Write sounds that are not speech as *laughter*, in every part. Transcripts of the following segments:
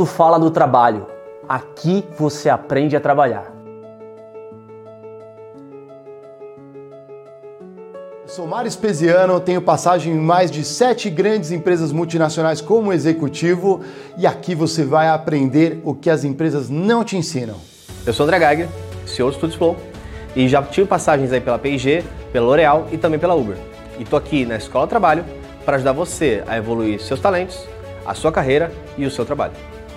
mundo fala do trabalho. Aqui você aprende a trabalhar. Sou Mário Espesiano, tenho passagem em mais de sete grandes empresas multinacionais como executivo e aqui você vai aprender o que as empresas não te ensinam. Eu sou André Geiger, CEO do Studios Flow e já tive passagens aí pela P&G, pela L'Oréal e também pela Uber. E tô aqui na Escola Trabalho para ajudar você a evoluir seus talentos, a sua carreira e o seu trabalho.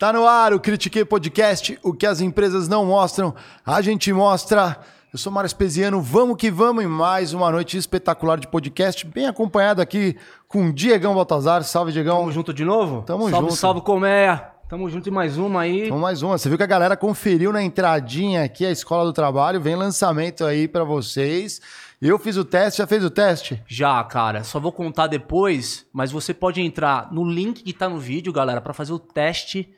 Tá no ar o Critiquei Podcast, o que as empresas não mostram, a gente mostra. Eu sou Mário Espesiano, vamos que vamos em mais uma noite espetacular de podcast, bem acompanhado aqui com Diegão Baltazar. Salve, Diegão. Tamo junto de novo? Tamo salve, junto. Salve, Colmeia. Tamo junto em mais uma aí. Então, mais uma. Você viu que a galera conferiu na entradinha aqui a Escola do Trabalho, vem lançamento aí para vocês. Eu fiz o teste, já fez o teste? Já, cara. Só vou contar depois, mas você pode entrar no link que tá no vídeo, galera, para fazer o teste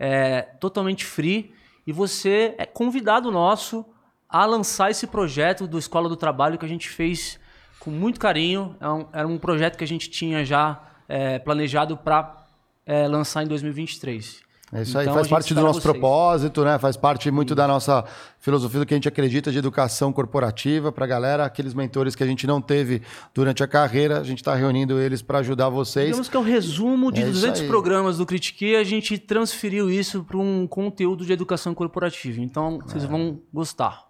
é, totalmente free e você é convidado nosso a lançar esse projeto do Escola do Trabalho que a gente fez com muito carinho. É um, era um projeto que a gente tinha já é, planejado para é, lançar em 2023. É isso Então, aí, a faz parte do espera nosso vocês. propósito, né? Faz parte muito da nossa filosofia do que a gente acredita de educação corporativa para galera, aqueles mentores que a gente não teve durante a carreira, a gente está reunindo eles para ajudar vocês. Digamos que é um resumo de É isso 200 aí. programas do Critique, a gente transferiu isso para um conteúdo de educação corporativa. Então, vocês vão gostar.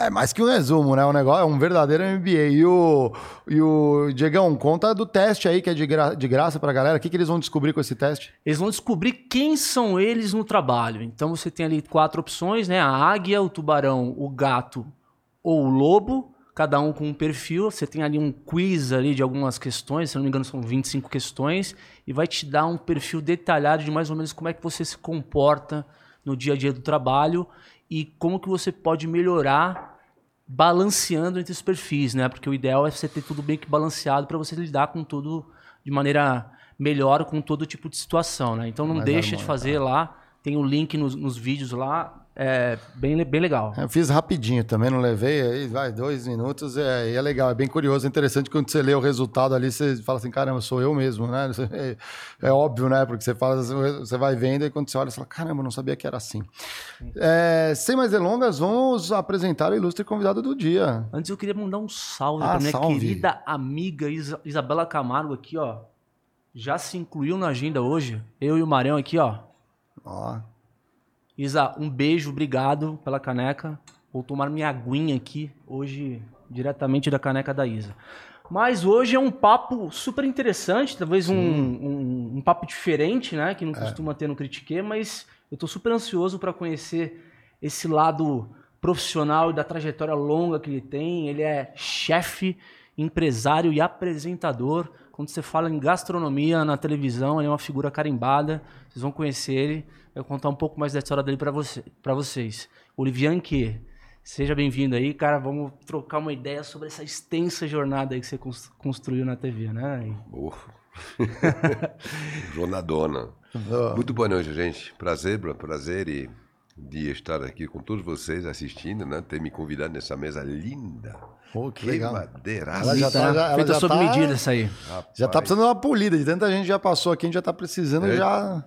É mais que um resumo, né? O negócio é um verdadeiro MBA. E o, e o Diegão, conta do teste aí, que é de, gra de graça galera. O que, que eles vão descobrir com esse teste? Eles vão descobrir quem são eles no trabalho. Então você tem ali quatro opções, né? A águia, o tubarão, o gato ou o lobo, cada um com um perfil. Você tem ali um quiz ali de algumas questões, se não me engano são 25 questões, e vai te dar um perfil detalhado de mais ou menos como é que você se comporta no dia a dia do trabalho e como que você pode melhorar balanceando entre os perfis, né? Porque o ideal é você ter tudo bem que balanceado para você lidar com tudo de maneira melhor com todo tipo de situação, né? Então não Mais deixa de fazer lá, tem o link nos, nos vídeos lá, é bem, bem legal. Eu fiz rapidinho também, não levei aí, vai, dois minutos. É, e é legal, é bem curioso, é interessante quando você lê o resultado ali, você fala assim, caramba, sou eu mesmo, né? *laughs* É, é óbvio, né? Porque você fala, você vai vendo e quando você olha, você fala, caramba, não sabia que era assim. É, sem mais delongas, vamos apresentar o ilustre convidado do dia. Antes eu queria mandar um salve Ah, para minha salve. querida amiga Isa- Isabela Camargo aqui, ó. Já se incluiu na agenda hoje. Eu e o Marião aqui, ó. Ó, Isa, um beijo, obrigado pela caneca. Vou tomar minha aguinha aqui hoje, diretamente da caneca da Isa. Mas hoje é um papo super interessante, talvez um, um, um papo diferente, né? Que não costuma ter no Critique, mas eu tô super ansioso para conhecer esse lado profissional e da trajetória longa que ele tem. Ele é chefe, empresário e apresentador. Quando você fala em gastronomia na televisão, ele é uma figura carimbada. Vocês vão conhecer ele. Eu vou contar um pouco mais da história dele para você, pra vocês. Olivier Anque, seja bem-vindo aí, cara. Vamos trocar uma ideia sobre essa extensa jornada aí que você cons- construiu na TV, né? *laughs* Jornadona. Muito boa noite, gente. Prazer, prazer e de estar aqui com todos vocês assistindo, né? Ter me convidado nessa mesa linda. Pô, que Que legal. madeiraça. Ela já tá, já, ela Feita já sob tá- medida essa aí. Já tá precisando de uma polida, de tanta gente já passou aqui, a gente já tá precisando É. já.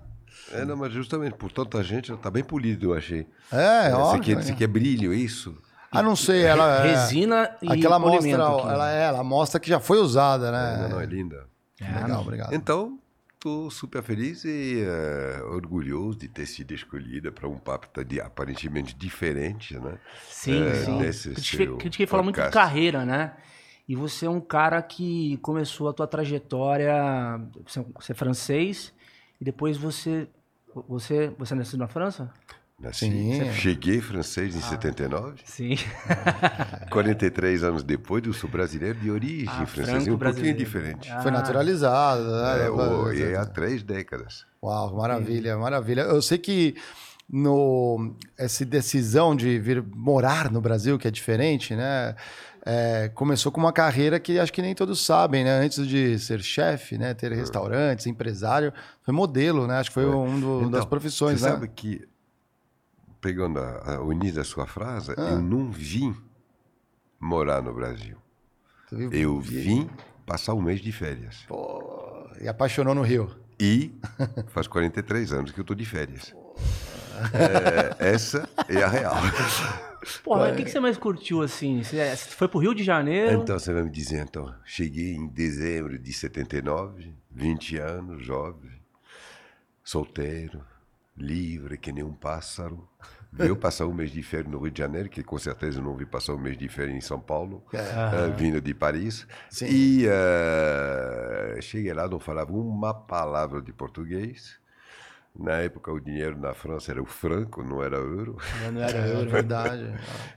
É, não, mas justamente por tanta gente, ela tá bem polido, eu achei. É, Você óbvio. quer, né? você quer brilho, isso? Ah, não sei, ela é- Resina e Aquela polimento mostra, aqui. ela é, ela mostra que já foi usada, né? Não, não, é linda. Legal, obrigado. Então, estou super feliz e eh, orgulhoso de ter sido escolhida para um papo de- aparentemente diferente, né? Sim, É, sim. nesse Critiquei, seu critiquei falar muito de carreira, né? E você é um cara que começou a tua trajetória, você é- você é francês, e depois você. Você, você nasceu na França? Nasci, Sim. Cheguei francês em 79, Sim. *laughs* 43 anos depois eu sou brasileiro de origem Ah, francesa, um pouquinho diferente. Ah. Foi naturalizado, né? É, o- e há três décadas. Uau, maravilha, maravilha. Eu sei que no essa decisão de vir morar no Brasil, que é diferente, né? é, começou com uma carreira que acho que nem todos sabem, né? Antes de ser chefe, né? Ter restaurantes, empresário, foi modelo, né? Acho que foi um do- das Então, profissões, Você né? sabe que, pegando a, a, o início da sua frase, Ah. eu não vim morar no Brasil. Eu vim passar um mês de férias. Pô, e apaixonou no Rio. E *laughs* faz 43 anos que eu estou de férias. É, essa é a real. Porra, mas o que, que você mais curtiu assim? Você, você foi pro Rio de Janeiro? Então você vai me dizer, então, cheguei em dezembro de 79, 20 anos, jovem, solteiro, livre que nem um pássaro. Veio passar um mês de férias no Rio de Janeiro, que com certeza eu não vi passar um mês de férias em São Paulo, eh, vindo de Paris. Sim. E eh, cheguei lá, não falava uma palavra de português. Na época o dinheiro na França era o franco, não era euro. Não era euro. *laughs* verdade.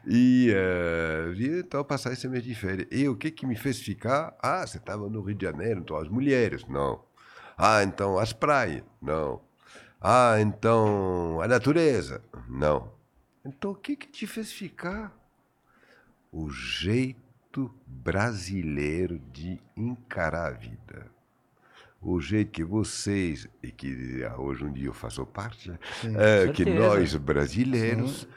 E uh, vi então passar esse mês de férias. E o que que me fez ficar? Ah, você estava no Rio de Janeiro, então as mulheres, não. Ah, então as praias, não. Ah, então a natureza, não. Então o que que te fez ficar? O jeito brasileiro de encarar a vida. O jeito que vocês, e que ah, hoje um dia eu faço parte, né? Eh, que certeza. nós brasileiros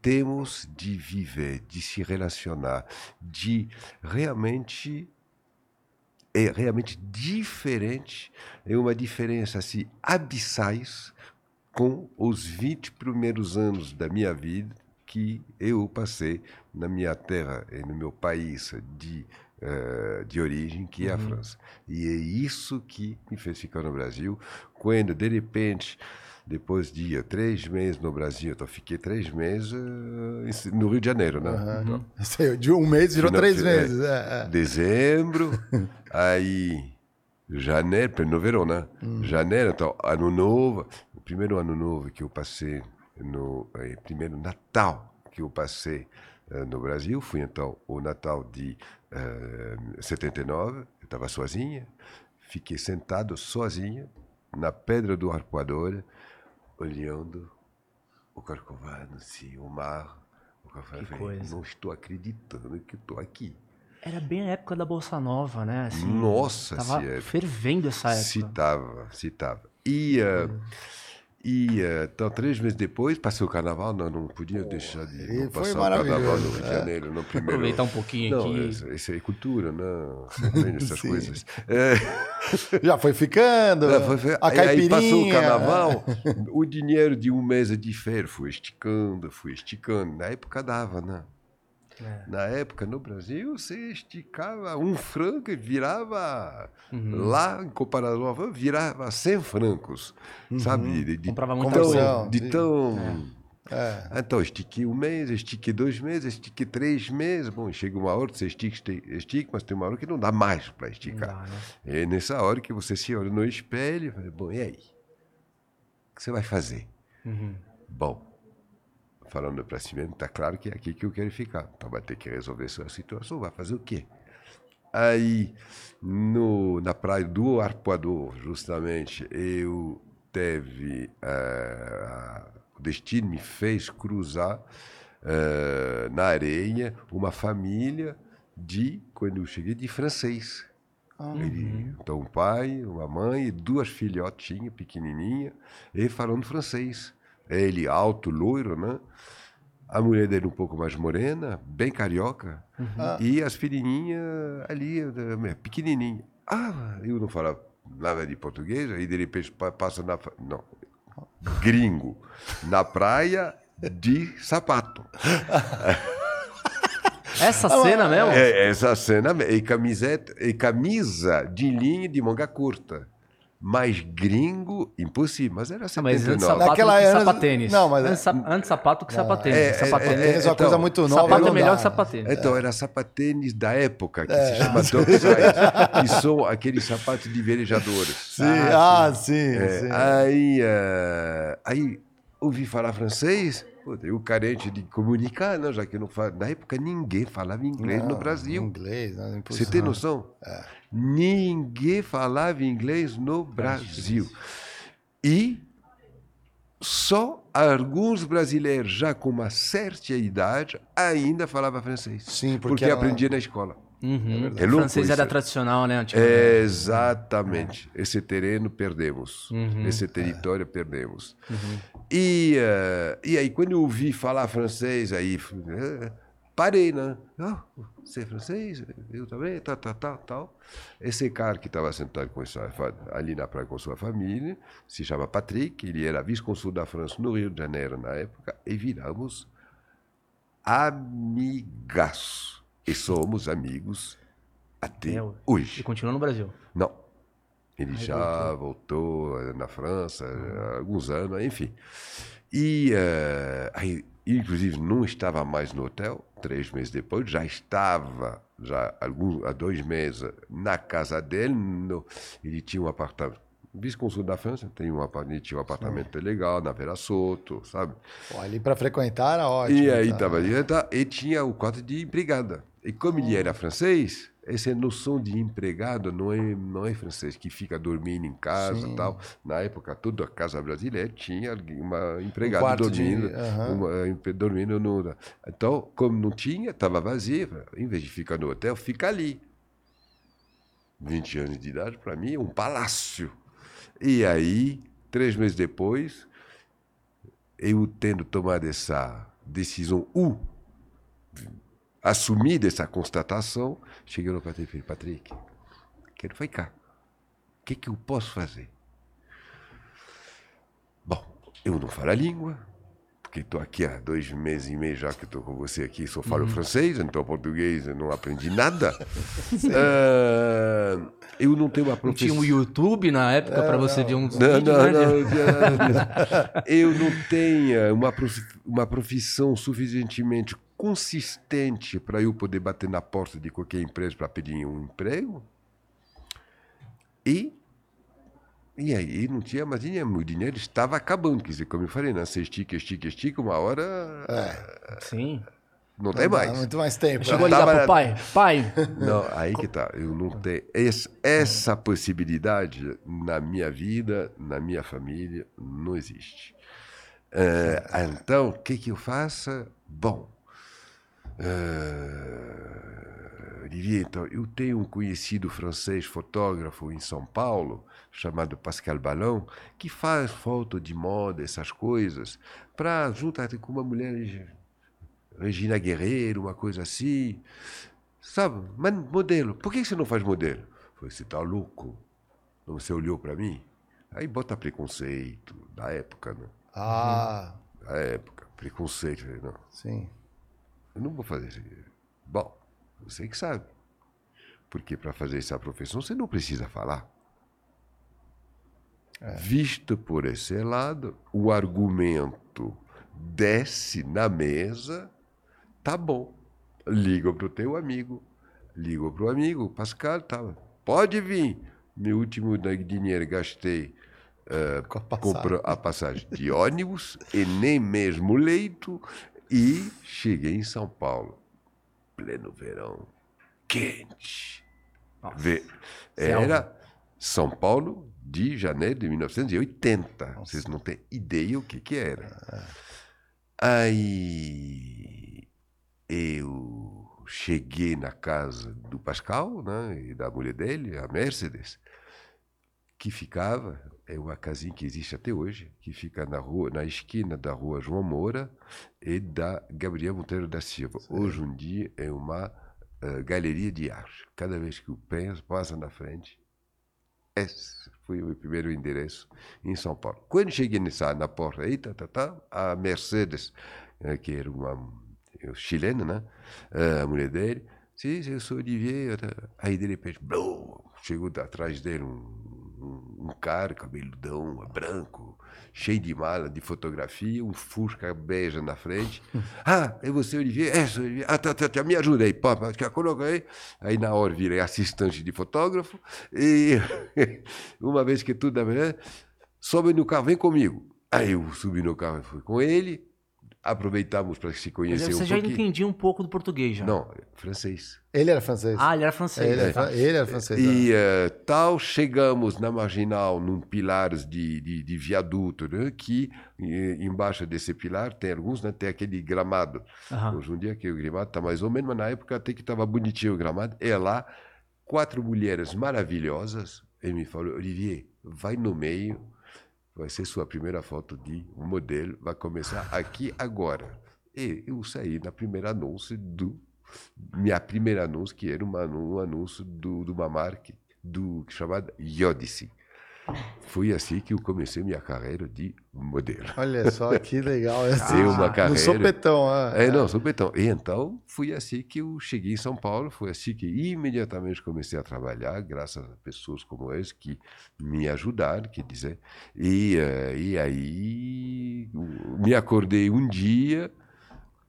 temos de viver, de se relacionar, de realmente é realmente diferente, é uma diferença assim abissais com os 20 primeiros anos da minha vida que eu passei na minha terra e no meu país de eh, de origem, que é a França. E é isso que me fez ficar no Brasil, quando de repente depois de três meses no Brasil, então fiquei três meses em- no Rio de Janeiro, né? Então, *laughs* Isso aí, De um mês virou três é, meses. É, é. Dezembro, *laughs* aí janeiro, no verão, né? Janeiro, então, ano novo. Primeiro ano novo que eu passei, no eh, primeiro Natal que eu passei eh, no Brasil, foi então o Natal de eh, 79, eu estava sozinha, fiquei sentado sozinha na pedra do arpoador, olhando o Corcovado, assim, o mar. O Corcovado, Que falei, coisa. não estou acreditando que estou aqui. Era bem a época da Bolsa Nova, né? Assim, Nossa, Tava se é- fervendo essa Se época. tava, se tava. E, eh, e eh, então, três meses depois, passei o carnaval, não, não podia deixar de não foi passar o carnaval no maravilhoso, Rio de é. Janeiro, no primeiro... Aproveitar um pouquinho não, aqui. Isso, isso é cultura, não, você aprende essas Sim. coisas. É, *laughs* Já foi ficando. é, foi- foi- a aí- caipirinha. Aí passou o carnaval, *laughs* o dinheiro de um mês de férias foi esticando, foi esticando. Na época dava, né? É. Na época, no Brasil, você esticava um franco e virava. Uhum. Lá, em comparação à França, virava 100 francos. Sabe? De, de, Comprava muita tão- coisa. De tão. É. Então, estiquei um mês, estiquei dois meses, estiquei três meses. Bom, chega uma hora que você estica, estica, mas tem uma hora que não dá mais para esticar. dá, né? É nessa hora que você se olha no espelho e fala, bom, e aí? O que você vai fazer? Uhum. Bom, falando para si mesmo, está claro que é aqui que eu quero ficar. Então vai ter que resolver essa situação, vai fazer o quê? Aí, no, na praia do Arpoador, justamente, eu teve... eh, o destino me fez cruzar eh, na areia uma família de, quando eu cheguei, de francês. Ele, então, um pai, uma mãe e duas filhotinhas pequenininhas, e falando francês. Ele alto, loiro, né? A mulher dele um pouco mais morena, bem carioca. Ah. E as filhinhas ali, eh, pequenininha. Ah, eu não falava nada de português, aí de repente pa- passa na... Não, gringo. Na praia de sapato. *laughs* Essa cena mesmo? É, essa cena, e camiseta, e camisa de linha de manga curta. Mas gringo, impossível. Mas era Ah, mas antes 79. sapato Naquela era- sapatênis. não, mas- antes, antes sapato que sapatênis. é, é, sapatênis. é, Tênis é uma coisa então, muito nova. sapato não é melhor que sapatênis. Então, era sapatênis da época, que se chama Dockside, *laughs* que são aqueles sapatos de velejadores. *laughs* Sim, ah, sim, É, sim. aí, eh, aí ouvi falar francês, puta, eu carente de comunicar, não, já que não falo. Na época ninguém falava inglês no Não, Brasil. Inglês, não, é Você tem noção? É. Ninguém falava inglês no Brasil. E só alguns brasileiros, já com uma certa idade, ainda falavam francês. Sim, porque porque aprendia na escola. Uhum. É o louco francês era tradicional, né? antigamente. Exatamente. Esse terreno perdemos. Uhum. Esse território perdemos. E, eh, e aí, quando eu ouvi falar francês, aí eh, parei, né? Ah, você é francês? Eu também, tal, tal, tal, tal. Esse cara que estava sentado com fa- ali na praia com sua família se chama Patrick, ele era vice-consul da França no Rio de Janeiro na época, e viramos amigaços. E somos amigos até É, hoje. E continua no Brasil. Não. Ele já voltou eh, na França há alguns anos, enfim. E eh, aí, inclusive, não estava mais no hotel. Três meses depois, já estava, já alguns, há dois meses, na casa dele. no- ele tinha um apartamento. Vice-consul da França tem um, apa- ele tinha um apartamento legal na Vera Soto, sabe? Pô, ali para frequentar era ótimo. E aí tá? estava ali, tá, e tinha o quarto de empregada. E como ele era francês, essa noção de empregado não é, não é francês, que fica dormindo em casa Sim. tal. Na época, toda a casa brasileira tinha uma empregada de- dormindo, aham. uma, empre- dormindo no... Então, como não tinha, estava vazia, em vez de ficar no hotel, fica ali. 20 anos de idade, para mim, é um palácio. E aí, três meses depois, eu tendo tomado essa decisão, ou assumida essa constatação, cheguei no Patrick e Patrick, quero ficar. O que, que eu posso fazer? Bom, eu não falo a língua, porque estou aqui há dois meses e meio já que estou com você aqui, só falo francês, então português eu não aprendi nada. *laughs* Ah, eu não tenho uma Não tinha profissão. um YouTube na época pra você ver uns Não, vídeos, não, né? não, não. *laughs* Eu não tenho uma, uma profissão suficientemente consistente para eu poder bater na porta de qualquer empresa para pedir um emprego. E, e aí não tinha mais dinheiro, meu dinheiro estava acabando. Quer dizer, como eu falei, né? você estica, estica, estica, uma hora Sim. não tem mais. Dá muito mais tempo. Chegou a né? ligar tava- pro pai. Pai, *laughs* Não, aí que tá. Eu não tenho. Essa, essa possibilidade na minha vida, na minha família, não existe. É, *laughs* então, o que, que eu faço? Bom. É, Olivier, então, eu tenho um conhecido francês fotógrafo em São Paulo, chamado Pascal Ballon, que faz foto de moda, essas coisas, para juntar com uma mulher Regina Guerreiro, uma coisa assim. Sabe, mas modelo. Por que você não faz modelo? Falei, você tá louco? Você olhou para mim? Aí bota preconceito, da época, né? Ah, Da época, preconceito. Não, sim. Eu não vou fazer isso. Bom, você que sabe. Porque para fazer essa profissão você não precisa falar. Visto por esse lado, o argumento desce na mesa, tá bom. Liga pro teu amigo. Liga pro amigo, Pascal, tá. Pode vir. Meu último dinheiro gastei Com a passagem. a passagem de ônibus e nem mesmo leito e cheguei em São Paulo. Pleno verão. Quente. Era São Paulo de janeiro de 1980. Vocês não têm ideia o que, que era. Aí eu cheguei na casa do Pascal né, e da mulher dele, a Mercedes. Que ficava, é uma casinha que existe até hoje, que fica na rua, na esquina da rua João Moura e da Gabriel Monteiro da Silva. Hoje em dia é uma uh, galeria de arte. Cada vez que o penso, passa na frente. Esse foi o meu primeiro endereço em São Paulo. Quando cheguei nessa, na porta aí, tá, tá, tá, a Mercedes, uh, que era uma uh, chilena, né? a mulher dele, sim, eu sou Olivier. Aí de repente, blum, chegou atrás dele um um, um cara cabeludão, branco, cheio de mala de fotografia, um Fusca beija na frente. *laughs* ah, é você, Olivier? É, sou Olivier. Ah, tá, tá, tá, me ajuda aí, pá, coloca aí. Aí na hora virei assistente de fotógrafo e *laughs* uma vez que tudo da manhã, sobe no carro, vem comigo. Aí eu subi no carro e fui com ele, aproveitamos para se conhecer Mas um você já pouquinho. entendia um pouco do português já? Não, francês. Ele era francês. Ah, ele era francês. ele, era, tá. ele era francês. E eh, tal, chegamos na Marginal, num pilares de, de, de viaduto, né, que embaixo desse pilar tem alguns, né, tem aquele gramado. Aham. Hoje em dia que o gramado está mais ou menos, mas na época até que estava bonitinho o gramado. É lá, quatro mulheres maravilhosas. Ele me falou, Olivier, vai no meio, vai ser sua primeira foto de modelo, vai começar aqui agora. E eu saí na primeira anúncio do minha primeira anúncio que era uma, um anúncio do, de uma marca do chamada Yodice. Foi assim que eu comecei minha carreira de modelo. Olha só que legal. *laughs* Dei uma No carreira. sopetão. ah, É, não, sopetão. E então, foi assim que eu cheguei em São Paulo, foi assim que imediatamente comecei a trabalhar, graças a pessoas como esse que me ajudaram, quer dizer. E, eh, e aí, me acordei um dia,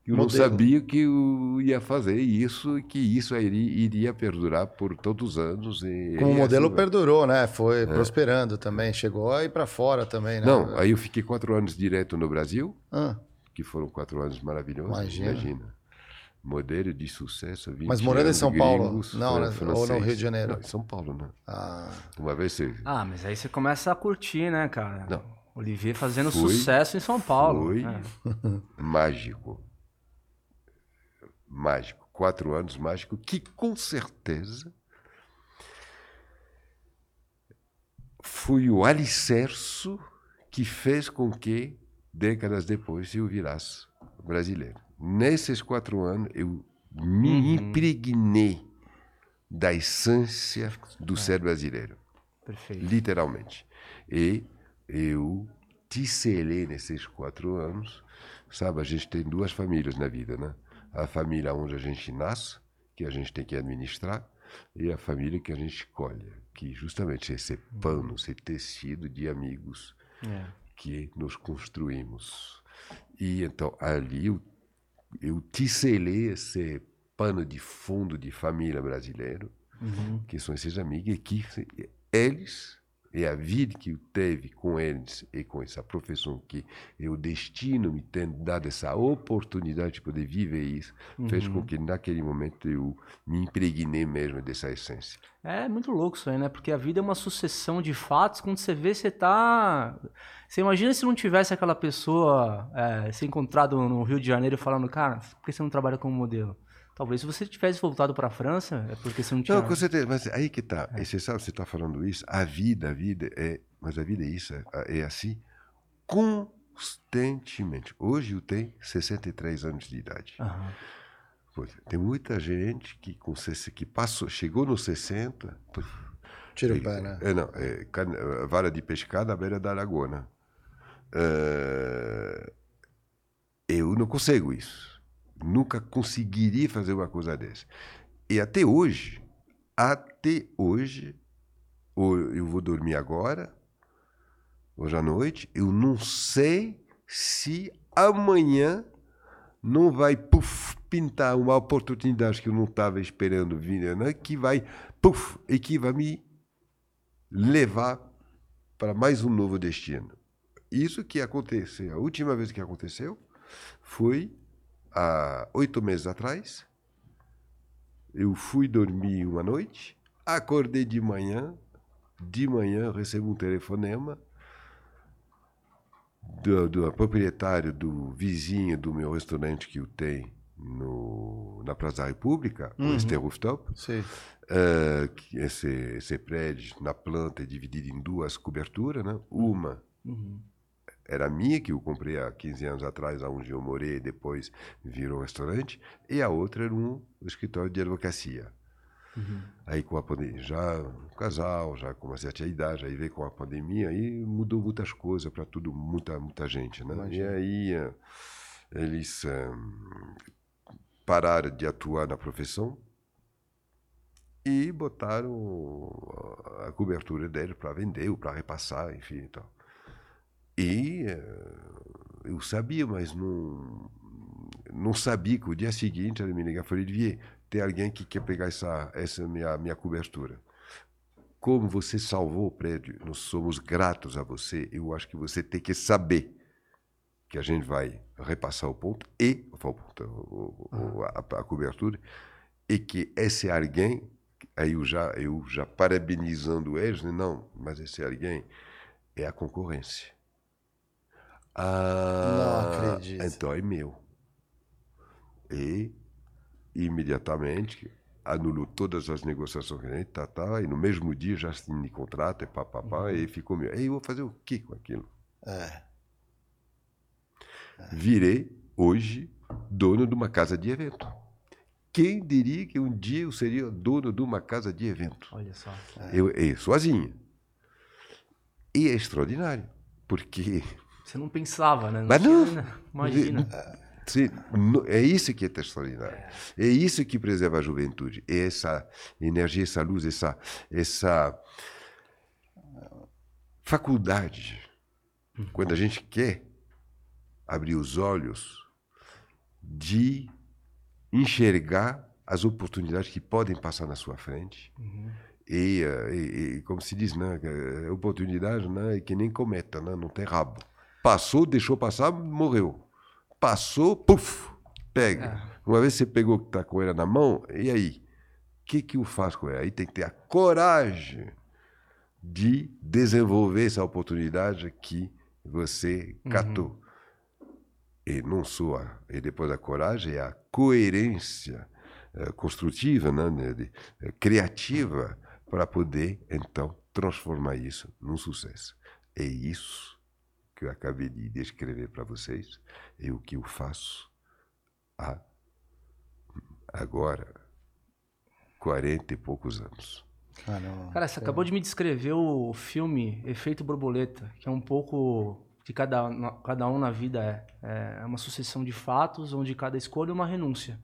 eu não Modelo. sabia que eu ia fazer isso, e que isso iria, iria perdurar por todos os anos. E, Como e modelo assim perdurou, né? Foi prosperando também. Chegou a ir para fora também, né? Não, aí eu fiquei quatro anos direto no Brasil, Ah, que foram quatro anos maravilhosos. Imagina. Imagina. Modelo de sucesso. 20 Mas morando em São Paulo? gringos, Não, né? Ou no. Rio de Janeiro? Não, em São Paulo, né? ah, Uma vez você. Ah, mas aí você começa a curtir, né, cara? Não. Olivier fazendo Foi- sucesso em São Paulo. Foi É. *laughs* mágico. Mágico. Quatro anos mágico, que com certeza foi o alicerce que fez com que, décadas depois, eu virasse brasileiro. Nesses quatro anos, eu me Uhum. impregnei da essência do ser brasileiro Perfeito. literalmente. E eu ticelei nesses quatro anos, sabe, a gente tem duas famílias na vida, né? A família onde a gente nasce, que a gente tem que administrar, e a família que a gente colhe, que justamente é esse pano, esse tecido de amigos É. que nos construímos. E então ali eu, eu ticelei esse pano de fundo de família brasileiro, Uhum. que são esses amigos, e que eles, e a vida que eu teve com eles e com essa profissão que é o destino me tendo dado essa oportunidade de poder viver isso, fez com que naquele momento eu me impregnei mesmo dessa essência. É muito louco isso aí, né? Porque a vida é uma sucessão de fatos. Quando você vê, você tá. Você imagina se não tivesse aquela pessoa é, se encontrado no Rio de Janeiro falando, cara, por que você não trabalha como modelo? Talvez se você tivesse voltado para a França, é porque você não tinha. Não, com certeza, mas aí que tá. E você sabe, você está falando isso, a vida, a vida é. Mas a vida é isso, é, é assim, constantemente. Hoje eu tenho 63 anos de idade. Aham. Pois é, tem muita gente que, com, 60 que passou, chegou nos 60. puf, tira o pé, né? É, não, é, can- é, vara de pescar na beira da lagoa. É, eu não consigo isso. Nunca conseguiria fazer uma coisa dessa. E até hoje, até hoje, ou eu vou dormir agora, hoje à noite, eu não sei se amanhã não vai puf, pintar uma oportunidade que eu não estava esperando vir, né? que vai puf, e que vai me levar para mais um novo destino. Isso que aconteceu, a última vez que aconteceu foi há oito meses atrás. Eu fui dormir uma noite, acordei de manhã, de manhã recebo um telefonema do, do proprietário do vizinho do meu restaurante que eu tenho no, na Praça da República, o Uhum. Este Rooftop. Uh, esse, esse prédio na planta é dividido em duas coberturas, né? Uma Uhum. Era minha, que eu comprei há 15 anos atrás, onde eu morei, depois virou restaurante, e a outra era um escritório de advocacia. Aí com a pandemia, já um casal, já com uma certa idade, aí veio com a pandemia, aí mudou muitas coisas para tudo, muita, muita gente, né? E aí eh, eles eh, pararam de atuar na profissão e botaram a cobertura dele para vender ou para repassar, enfim, e tal. E eh, eu sabia, mas não, não sabia que o dia seguinte ele me ligava e falou, Olivier, tem alguém que quer pegar essa, essa minha, minha cobertura. Como você salvou o prédio, nós somos gratos a você. Eu acho que você tem que saber que a gente vai repassar o ponto e o- a, a cobertura e que esse alguém, aí eu já eu já parabenizando eles, né? não, mas esse alguém é a concorrência. Ah, Não acredito. Então é meu. E imediatamente anulou todas as negociações que a gente tá, tá, e no mesmo dia já assinei contrato, e pá, pá, pá, e ficou meu. Aí eu vou fazer o que com aquilo? É. Virei, hoje, dono de uma casa de evento. Quem diria que um dia eu seria dono de uma casa de evento? Olha só. Eu, eu sozinho. E é extraordinário, porque Você não pensava, né? Mas tinha, não. né? Imagina. É isso que é extraordinário. É isso que preserva a juventude. É essa energia, essa luz, essa, essa faculdade. Quando a gente quer abrir os olhos de enxergar as oportunidades que podem passar na sua frente. E, eh, e- e, como se diz, né, eh, oportunidade né, é que nem cometa, né, não tem rabo. Passou, deixou passar, morreu. Passou, puf, pega. Uma vez você pegou que está com ela na mão, e aí? O que, que eu faço com ela? Aí tem que ter a coragem de desenvolver essa oportunidade que você catou. E não só, a- e depois a coragem, é a coerência eh, construtiva, né, né, de- eh, criativa, para poder, então, transformar isso num sucesso. É isso que eu acabei de descrever para vocês, é o que eu faço há, agora, 40 e poucos anos. Caramba. Cara, você acabou de me descrever o filme Efeito Borboleta, que é um pouco que cada, cada um na vida é. É uma sucessão de fatos onde cada escolha é uma renúncia.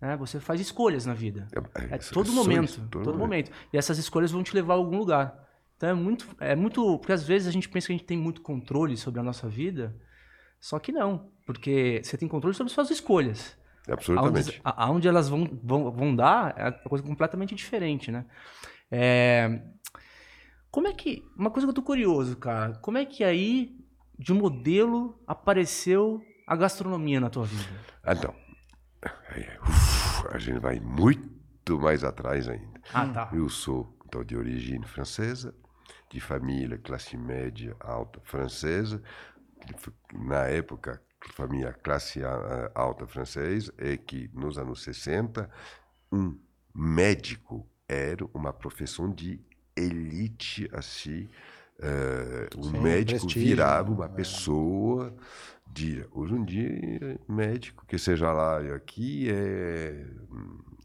né? Você faz escolhas na vida. É todo é só momento, isso, todo, momento. E essas escolhas vão te levar a algum lugar. Então é muito, é muito, porque às vezes a gente pensa que a gente tem muito controle sobre a nossa vida, só que não, porque você tem controle sobre suas escolhas. Absolutamente. Aonde, elas vão, vão, vão dar é uma coisa completamente diferente, né? É, Como é que. Uma coisa que eu tô curioso, cara. Como é que aí, de modelo, apareceu a gastronomia na tua vida? Então, a gente vai muito mais atrás ainda. Ah, tá. Eu sou então, de origem francesa, de família classe média alta francesa, na época família classe alta francesa, é que nos anos 60 um médico era uma profissão de elite assim, eh, um Sim, médico virava uma é. pessoa de hoje em dia médico que seja lá e aqui é um, é,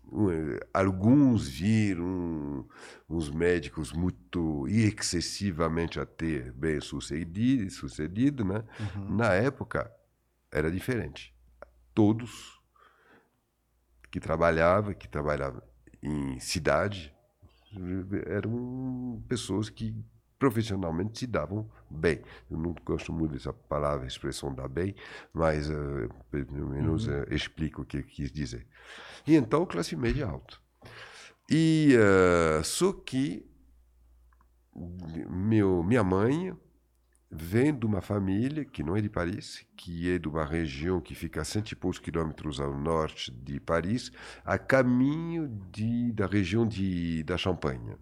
alguns viram uns médicos muito excessivamente até bem sucedido, sucedido né? Na época era diferente. Todos que trabalhavam, que trabalhavam em cidade, eram pessoas que profissionalmente se davam bem. Eu não gosto muito dessa palavra, expressão dar bem, mas eh, pelo menos eh, explico o que quis dizer. E então, classe média alta. E eh, só que meu, minha mãe vem de uma família que não é de Paris, que é de uma região que fica a cento e poucos quilômetros ao norte de Paris, a caminho de, da região de, da Champagne.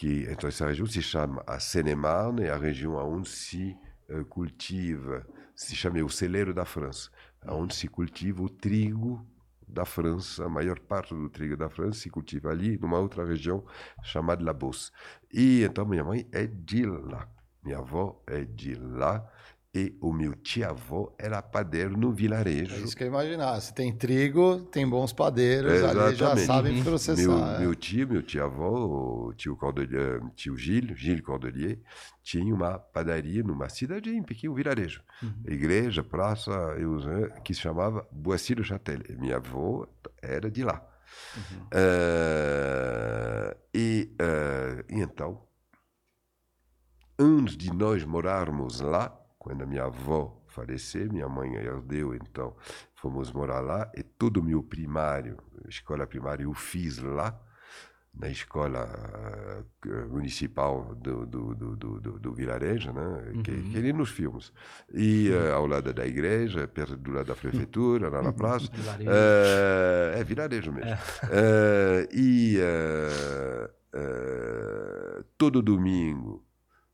Que, então, essa região se chama a Seine-Marne, é a região onde se eh, cultiva, se chama o celeiro da França, onde se cultiva o trigo da França, a maior parte do trigo da França se cultiva ali, numa outra região chamada La Beauce. E então minha mãe é de lá, minha avó é de lá, e o meu tio-avô era padeiro no vilarejo. É isso que eu imaginava. Se tem trigo, tem bons padeiros, ali já Exatamente. sabem processar. Meu, é. meu tio, meu tio-avô, o tio, Cordelier, tio Gilles, Gilles Cordelier, tinha uma padaria numa cidade em pequeno vilarejo. Igreja, praça, usei, que se chamava Boissy-le-Châtel. E minha avó era de lá. Eh, e, eh, e então, antes de nós morarmos lá, quando a minha avó faleceu, minha mãe herdeu, então fomos morar lá, e todo o meu primário, escola primária, eu fiz lá, na escola eh, municipal do, do, do, do, do, vilarejo, né? que, Uhum. que nem nos filmes. E eh, ao lado da igreja, perto do lado da prefeitura, lá na *laughs* praça. Vilarejo. Eh, é vilarejo mesmo. Eh, e eh, eh, todo domingo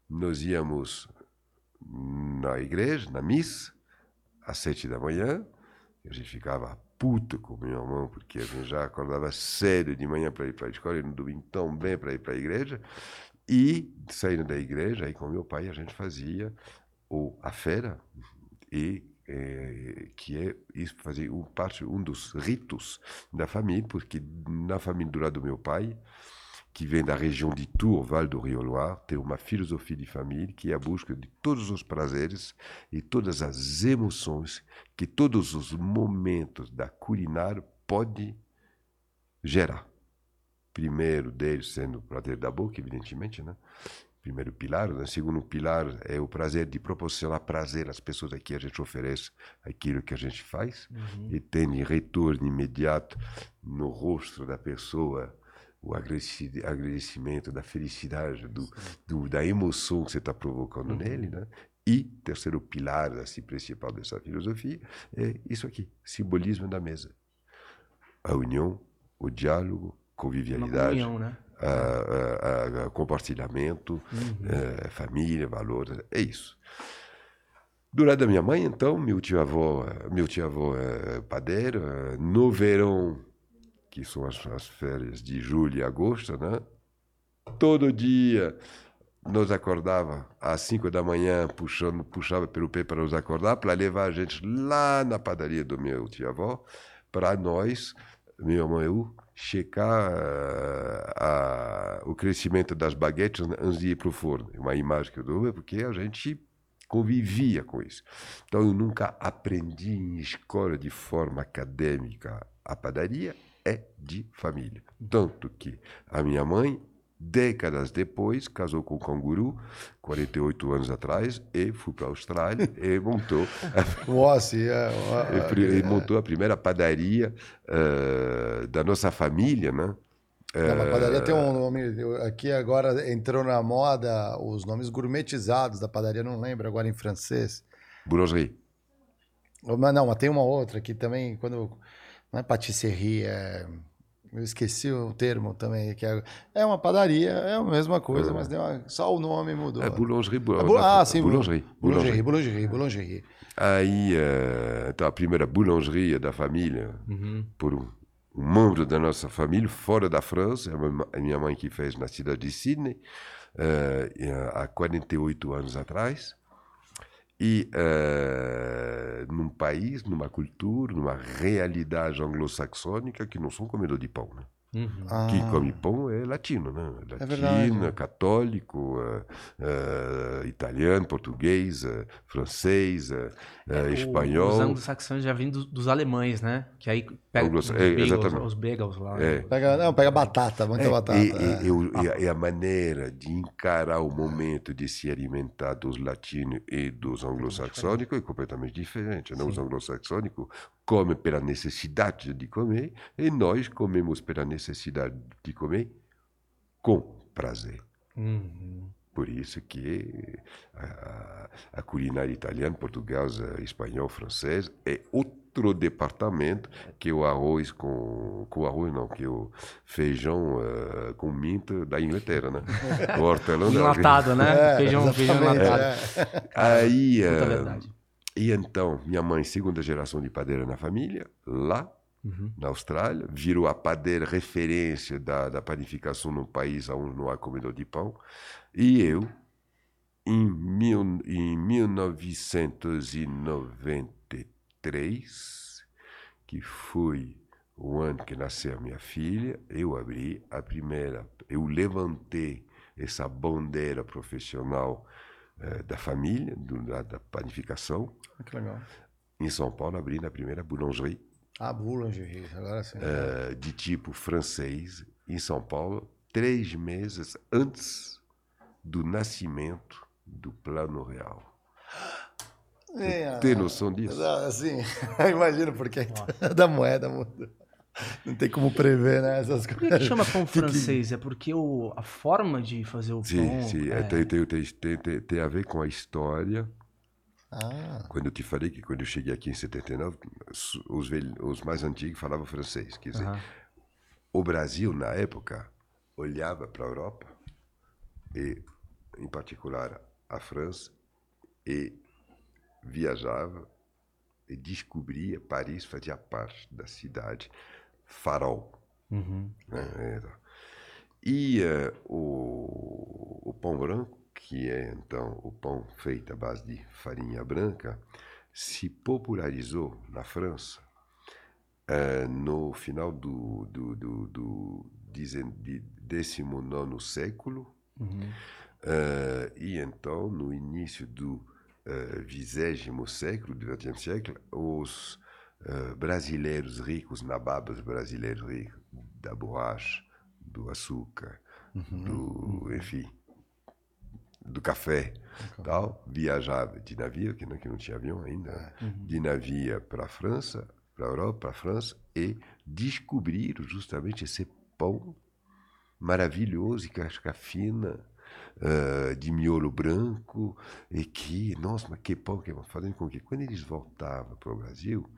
nós íamos na igreja, na missa, às sete da manhã. A gente ficava puto com meu irmão, porque a gente já acordava cedo de manhã para ir para a escola e no domingo tão bem para ir para a igreja. E saindo da igreja, aí com meu pai a gente fazia o, a feira, e, eh, que é isso fazer um, parte, um dos ritos da família, porque na família do lado do meu pai, que vem da região de Tours, Val do Rio Loire, tem uma filosofia de família que é a busca de todos os prazeres e todas as emoções que todos os momentos da culinária pode gerar. Primeiro deles sendo o prazer da boca, evidentemente, né? Primeiro pilar, né? segundo pilar é o prazer de proporcionar prazer às pessoas a que a gente oferece aquilo que a gente faz e tem retorno imediato no rosto da pessoa o agradeci- agradecimento da felicidade, do, do- da emoção que você está provocando nele, né? E terceiro pilar assim, principal dessa filosofia é isso aqui, simbolismo da mesa. A união, o diálogo, Uma convivialidade, comunhão, né? a, a- a- a compartilhamento, Uhum. eh, família, valores, é isso. Do lado da minha mãe, então, meu tio-avô, meu tio-avô é padeiro, eh, no verão, que são as, as férias de julho e agosto, né? Todo dia nos acordava às 5 da manhã, puxando, puxava pelo pé para nos acordar, para levar a gente lá na padaria do meu tio-avô, para nós, meu irmão e eu, checar eh, a- o crescimento das baguetes antes de ir para o forno. É uma imagem que eu dou, é porque a gente convivia com isso. Então, eu nunca aprendi em escola de forma acadêmica a padaria, é de família. Tanto que a minha mãe, décadas depois, casou com um canguru, 48 anos atrás, e foi para a Austrália e montou a *laughs* O Ossi, é, o- pri- ele montou a primeira padaria eh, da nossa família, né? Não, mas padaria tem um nome. Aqui agora entrou na moda os nomes gourmetizados da padaria, não lembro agora em francês. Boulangerie. Mas não, mas tem uma outra que também, quando. Não é patisserie, é. Eu esqueci o termo também, que é, é uma padaria, é a mesma coisa, mas deu uma- só o nome mudou. É boulangerie. Ah, bou- bu- ah, sim, boulangerie. Boulangerie, boulangerie, boulangerie. Aí, então, a primeira boulangerie da família, por um, um membro da nossa família, fora da França, a ma- a minha mãe que fez na cidade de Sydney, eh, há 48 anos atrás. E eh, num país, numa cultura, numa realidade anglo-saxônica que não são comedor de pão, né? Ah, que come pão é latino, né? Latino, verdade. católico, eh, eh, italiano, português, eh, francês, eh, O- Os espanhol. anglo-saxões já vêm dos, dos alemães, né? Que aí pega os é, bagels, os bagels lá. É. Pega, não, pega batata, muita É, batata. e, é. e- e o- e a, e a maneira de encarar o momento de se alimentar dos latinos e dos anglo-saxônicos é completamente diferente. Né? Os anglo-saxônicos comem pela necessidade de comer e nós comemos pela necessidade de comer com prazer. Uhum. Por isso que a, a culinária italiana, portuguesa, espanhol, francês é outro departamento que o arroz com, com arroz não, que o feijão eh, com minta da Inglaterra, né? O hortelã da Enlatado, né? É, feijão, feijão enlatado. é. Aí, verdade. E então, minha mãe, segunda geração de padeira na família, lá, na Austrália, virou a padeira referência da, da panificação num país onde não há comedor de pão. E eu, em, mil, em 1993, que foi o ano que nasceu minha filha, eu abri a primeira, eu levantei essa bandeira profissional eh, da família, do, da, da panificação. Ah, Que legal. Em São Paulo, abri na primeira boulangerie Ah, boulangerie, agora sim. eh, de tipo francês em São Paulo, três meses antes do nascimento do Plano Real. É, Tem noção disso? Assim, *laughs* imagino porque *laughs* da moeda muda. Não tem como prever, né? Essas Por coisas. que, que chama pão francês? É porque o, a forma de fazer o Sim, pão. sim. é- é, Tem, tem, tem, tem, tem, tem a ver com a história. Ah, Quando eu te falei que quando eu cheguei aqui em 79, os, os, velhos, os mais antigos falavam francês. Quer dizer, Aham. o Brasil, na época, olhava para a Europa, e, em particular, a França, e viajava e descobria Paris fazia parte da cidade farol. Uhum. né? Então, E eh, o, o pão branco, que é então o pão feito à base de farinha branca, se popularizou na França eh, no final do, do, do, do dizen- de 19 século Uhum. eh, e então, no início do vigésimo século, do XXe século, os eh, brasileiros ricos, nababas brasileiros ricos, da borracha, do açúcar, do, enfim, do café, tal, viajava de navio, que não, que não tinha avião ainda, né? de navio para a França, para a Europa, para a França, e descobriram justamente esse pão maravilhoso e casca fina, ah, de miolo branco, e que, nossa, mas que pão que fazendo com que quando eles voltavam para o Brasil,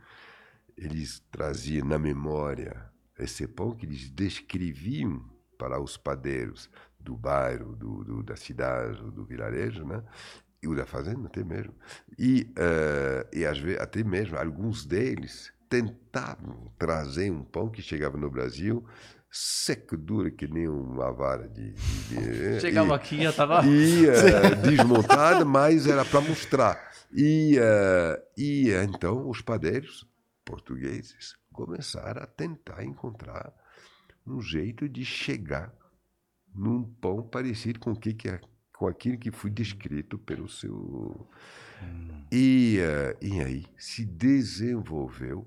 eles traziam na memória esse pão que eles descreviam para os padeiros do bairro, do, do- da cidade, do vilarejo, né? E o da fazenda até mesmo. E, eh, e às vezes, até mesmo, alguns deles tentavam trazer um pão que chegava no Brasil seco, duro, que nem uma vara de... de- de- *laughs* Chegava e- aqui já tava. *laughs* e eh, *laughs* desmontada, mas era para mostrar. E, eh, e então os padeiros portugueses começaram a tentar encontrar um jeito de chegar num pão parecido com o que, que é, com aquilo que foi descrito pelo seu e, eh, e aí se desenvolveu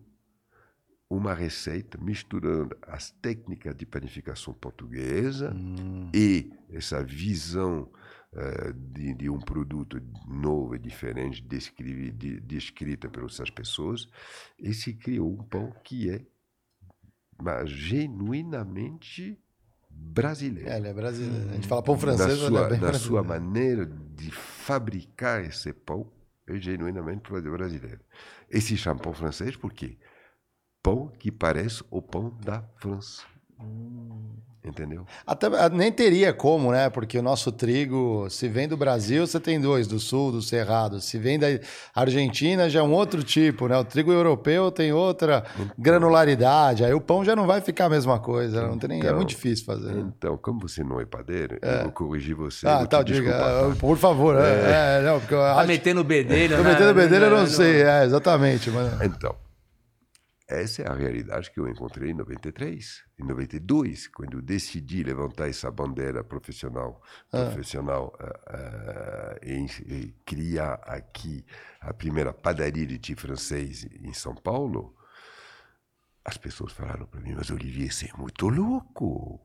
uma receita misturando as técnicas de panificação portuguesa e essa visão eh, de, de um produto novo e diferente descrevi- de- descrita pelas essas pessoas e se criou um pão que é mas, genuinamente brasileiro é, ele é brasileiro. A gente fala pão francês, na mas sua, é na sua maneira de fabricar esse pão é genuinamente brasileiro. Esse chama pão francês por quê? Pão que parece o pão da França. Entendeu? Até, ah, nem teria como, né? Porque o nosso trigo, se vem do Brasil, você tem dois, do sul, do cerrado. Se vem da Argentina, já é um outro tipo, né? O trigo europeu tem outra granularidade. Aí o pão já não vai ficar a mesma coisa. Não tem nem, é Então, muito difícil fazer. né? Então, como você não é padeiro, eu vou corrigir você. Ah, tá, diga. ah, Por favor. É, é, não, porque eu Tá acho... metendo bedelho, Tô né? metendo bedelho, eu não Não- sei. É, exatamente. Mas... Então, essa é a realidade que eu encontrei em 93, em 92, quando eu decidi levantar essa bandeira profissional, profissional ah, ah, e, e criar aqui a primeira padaria de tipo francês em São Paulo. As pessoas falaram para mim, mas Olivier, você é muito louco.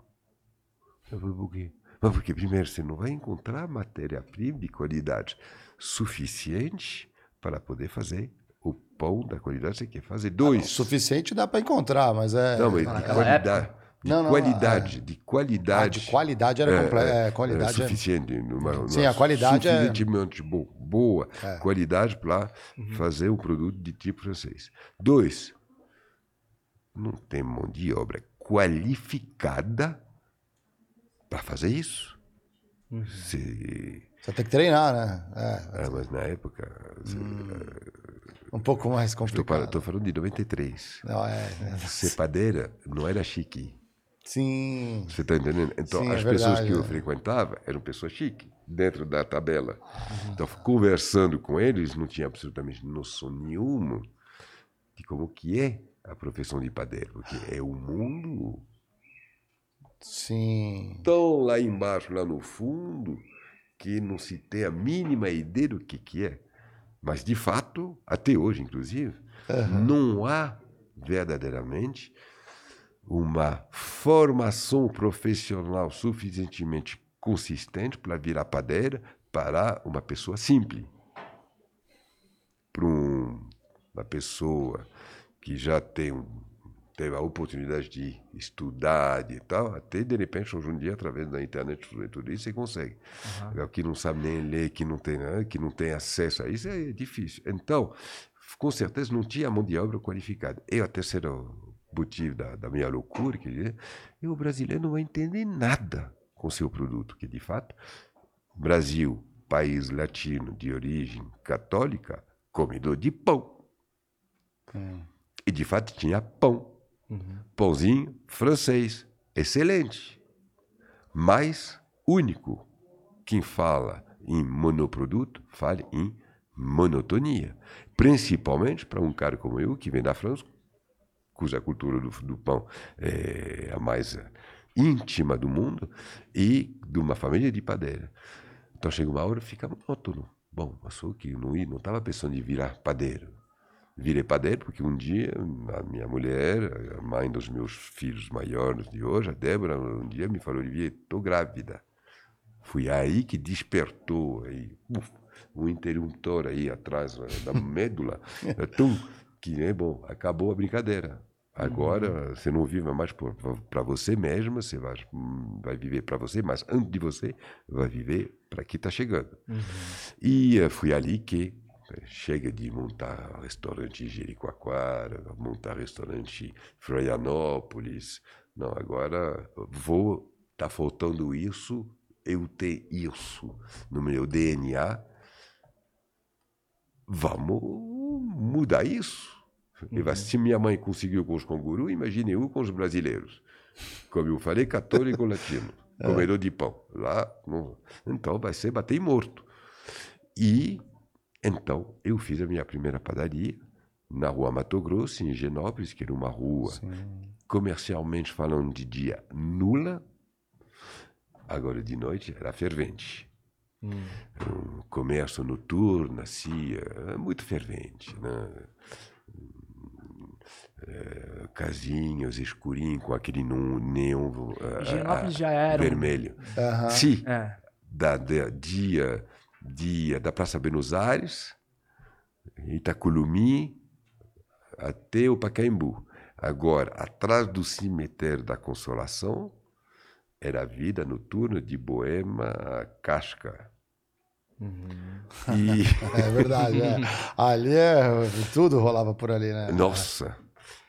Eu falei, por quê? Mas porque, primeiro, você não vai encontrar matéria-prima de qualidade suficiente para poder fazer pão da qualidade que você quer fazer. Dois. Suficiente dá para encontrar, mas é. Não, mas de qualidade. De Não, não, qualidade, de Ah, qualidade. de qualidade era comple... é, qualidade é é- suficiente. Numa, Sim, a qualidade é- suficientemente bo- boa É. qualidade para fazer um produto de tipo francês. Dois, não tem mão de obra qualificada para fazer isso. Se, Você tem que treinar, né? É. ah, mas na época, se- Hum. Um pouco mais complicado. estou falando de 93. Não, é, é. Ser padeira não era chique. Sim. Você está entendendo? Então, Sim, é as pessoas verdade, que eu é. frequentava eram pessoas chiques, dentro da tabela. Então, conversando com eles, não tinha absolutamente noção nenhuma de como que é a profissão de padeiro, porque é um mundo Sim. tão lá embaixo, lá no fundo, que não se tem a mínima ideia do que, que é. Mas, de fato, até hoje, inclusive, não há verdadeiramente uma formação profissional suficientemente consistente para virar padeira para uma pessoa simples. Para um- uma pessoa que já tem um- teve a oportunidade de estudar e tal, até de repente, hoje em dia, através da internet tudo isso, você consegue. Agora, que não sabe nem ler, que não tem, né, que não tem acesso a isso, é difícil. Então, com certeza não tinha mão de obra qualificada. E o terceiro motivo da, da minha loucura, que é, e o brasileiro não vai entender nada com seu produto, que de fato, Brasil, país latino de origem católica, comedor de pão. E de fato tinha pão. Pãozinho francês, excelente, mas único. Quem fala em monoproduto, fale em monotonia. Principalmente para um cara como eu, que vem da França, cuja cultura do, do pão é a mais íntima do mundo, e de uma família de padeira. Então chega uma hora fica monótono. Bom, eu sou que não estava pensando em virar padeiro. Virei padeiro porque um dia a minha mulher, a mãe dos meus filhos maiores de hoje, a Débora, um dia me falou, Olivier, estou grávida. Foi aí que despertou aí, uf, um interruptor aí atrás né, da *laughs* médula. Tum, que é bom, acabou a brincadeira. Agora você não vive mais para você mesmo, você vai, hum, vai viver para você, mas antes de você, vai viver para quem está chegando. E eh, foi ali que eh, chega de montar restaurante Jericoacoara, montar restaurante Florianópolis. Não, agora vou, está faltando isso, eu ter isso no meu DNA. Vamos mudar isso. Vai- Se minha mãe conseguiu com os cangurus, imagine eu com os brasileiros. Como eu falei, católico latino, *laughs* comedor de pão. Lá, não- então vai ser bater morto. E então eu fiz a minha primeira padaria na rua Mato Grosso, em Genópolis, que era uma rua comercialmente falando de dia nula, agora de noite era fervente. Um comércio noturno, assim, é muito fervente. Né? É, casinhos escurinhos com aquele neon Higienópolis já era um- vermelho. Aham. Sim, É. da, da- dia, dia da Praça Buenos Aires, Itaculumi, até o Pacaembu. Agora, atrás do cemitério da Consolação, era a vida noturna de Boema Casca. E, *laughs* É verdade, é. Ali é, tudo rolava por ali, né? nossa,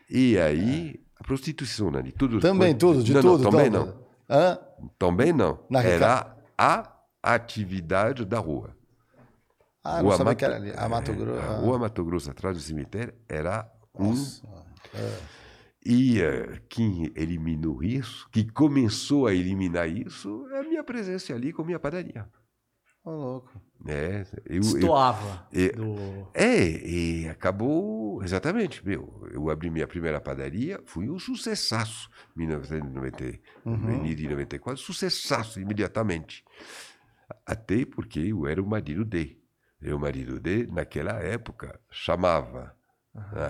e aí, a prostituição ali, tudo... Também tudo, de não, tudo. Não, também tudo. não. Hã? Também não. Na Era a atividade da rua. Ah, não sabia Mato- que era ali. A Mato é, Grosso. A ah. Rua Mato Grosso, atrás do cemitério, era um. Nossa. E eh, quem eliminou isso, que começou a eliminar isso, é a minha presença ali com a minha padaria. Ô, louco. É, eu, eu, Destoava. é, do- é, e acabou. Exatamente, meu. Eu abri minha primeira padaria, fui um sucessaço. 1990, no início de 94, sucessaço imediatamente. Até porque eu era o marido de. Eu, o marido de, naquela época, chamava.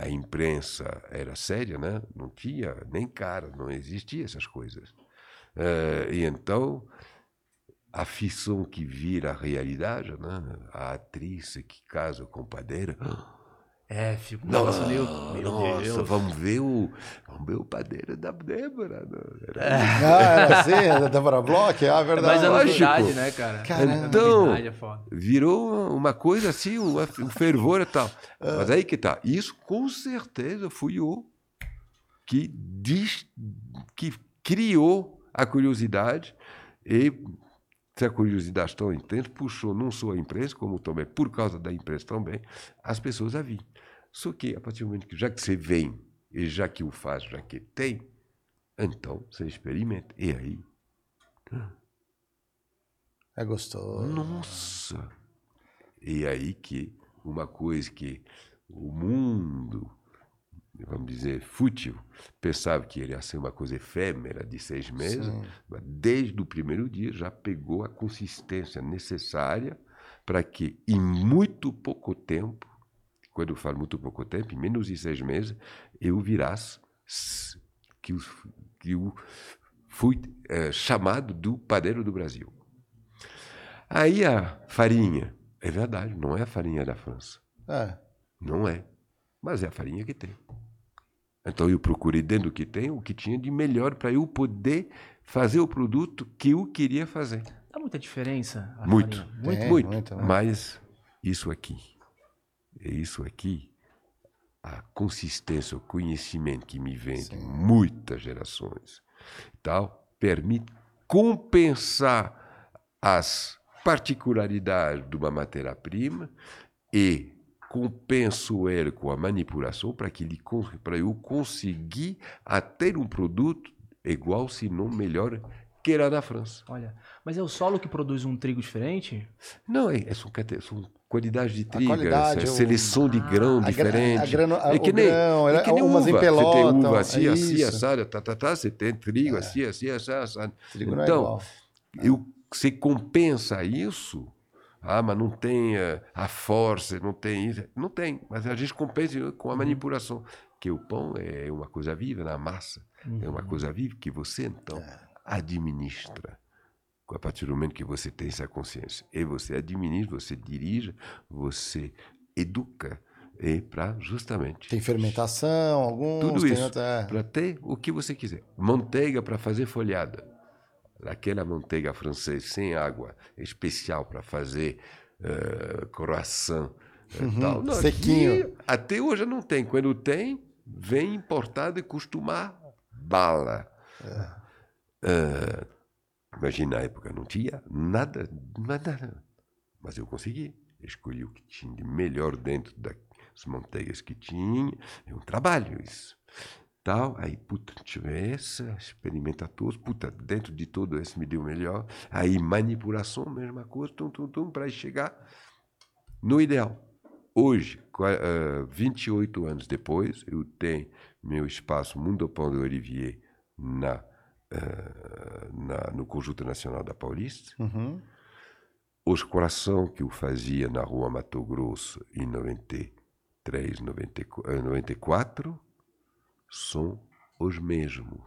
A imprensa era séria, né? Não tinha nem cara, não existia essas coisas. Eh, e então, a ficção que vira realidade, né? A atriz que casa com o padeiro. É, fica um Não, negócio meio. Meu nossa, Deus. vamos ver o, vamos ver o padeiro da Débora. né? Era Ah, era assim, da Débora Bloch? Ah, É verdade. a lógico. novidade, né, cara? Caramba. Então, é virou uma coisa assim, uma, um fervor e tal. Mas aí que tá. Isso com certeza fui eu que, dis, que criou a curiosidade e essa curiosidade tão intensa puxou não só a imprensa, como também, por causa da imprensa também, as pessoas a vir. Só que a partir do momento que já que você vem e já que o faz, já que tem, então você experimenta. E aí? É gostoso. Nossa! E aí que uma coisa que o mundo, vamos dizer, fútil, pensava que ia ser uma coisa efêmera de seis meses, Sim. mas desde o primeiro dia já pegou a consistência necessária para que em muito pouco tempo, quando eu falo muito pouco tempo, em menos de seis meses, eu virasse s- que eu, que eu fui eh, chamado do padeiro do Brasil. Aí a farinha, é verdade, não é a farinha da França. É. Não é. Mas é a farinha que tem. Então eu procurei dentro do que tem o que tinha de melhor para eu poder fazer o produto que eu queria fazer. Dá muita diferença? a Muito, muito, muito. muito, né? Mas isso aqui, é isso aqui, a consistência, o conhecimento que me vem de muitas gerações, tal, permite compensar as particularidades de uma matéria-prima e compenso ele com a manipulação para que ele para eu conseguir ter um produto igual, se não melhor, que era da França. Olha, mas é o solo que produz um trigo diferente? Não, é, é são, são qualidades de trigo, qualidade, é o- seleção de grão a gra- diferente. a grano- a- é que nem, grão, é que nem uva. Você empelotam, tem uva assim, é assim, assada, tá, tá, tá, você tem trigo assim, assim, assado, assado. Trigo não é Então, igual. eu, você compensa isso. Ah, mas não tem eh, a força, não tem isso. Não tem, mas a gente compensa com a Uhum. manipulação. Que o pão é uma coisa viva na massa, é uma coisa viva que você, então, É. administra. A partir do momento que você tem essa consciência. E você administra, você dirige, você educa. E para justamente Tem fermentação, alguns. tudo isso outra- é. para ter o que você quiser. Manteiga para fazer folhada. Aquela manteiga francesa sem água, especial para fazer uh, croissant eh, Uhum, tal. Não, sequinho. aqui, até hoje não tem. Quando tem, vem importado e costuma bala. Eh, imagina na época, não tinha nada, nada. Mas eu consegui. Escolhi o que tinha de melhor dentro das manteigas que tinha. É um trabalho isso. Tal, aí, puta, tive essa, experimenta todos, puta, dentro de todo esse me deu melhor. Aí, manipulação, mesma coisa, tum, tum, tum, para chegar no ideal. Hoje, qua- eh, 28 anos depois, eu tenho meu espaço Mundo Pão de Olivier na, eh, na, no Conjunto Nacional da Paulista. Uhum. Os coração que eu fazia na rua Mato Grosso em 93, 94, eh, 94 são os mesmos.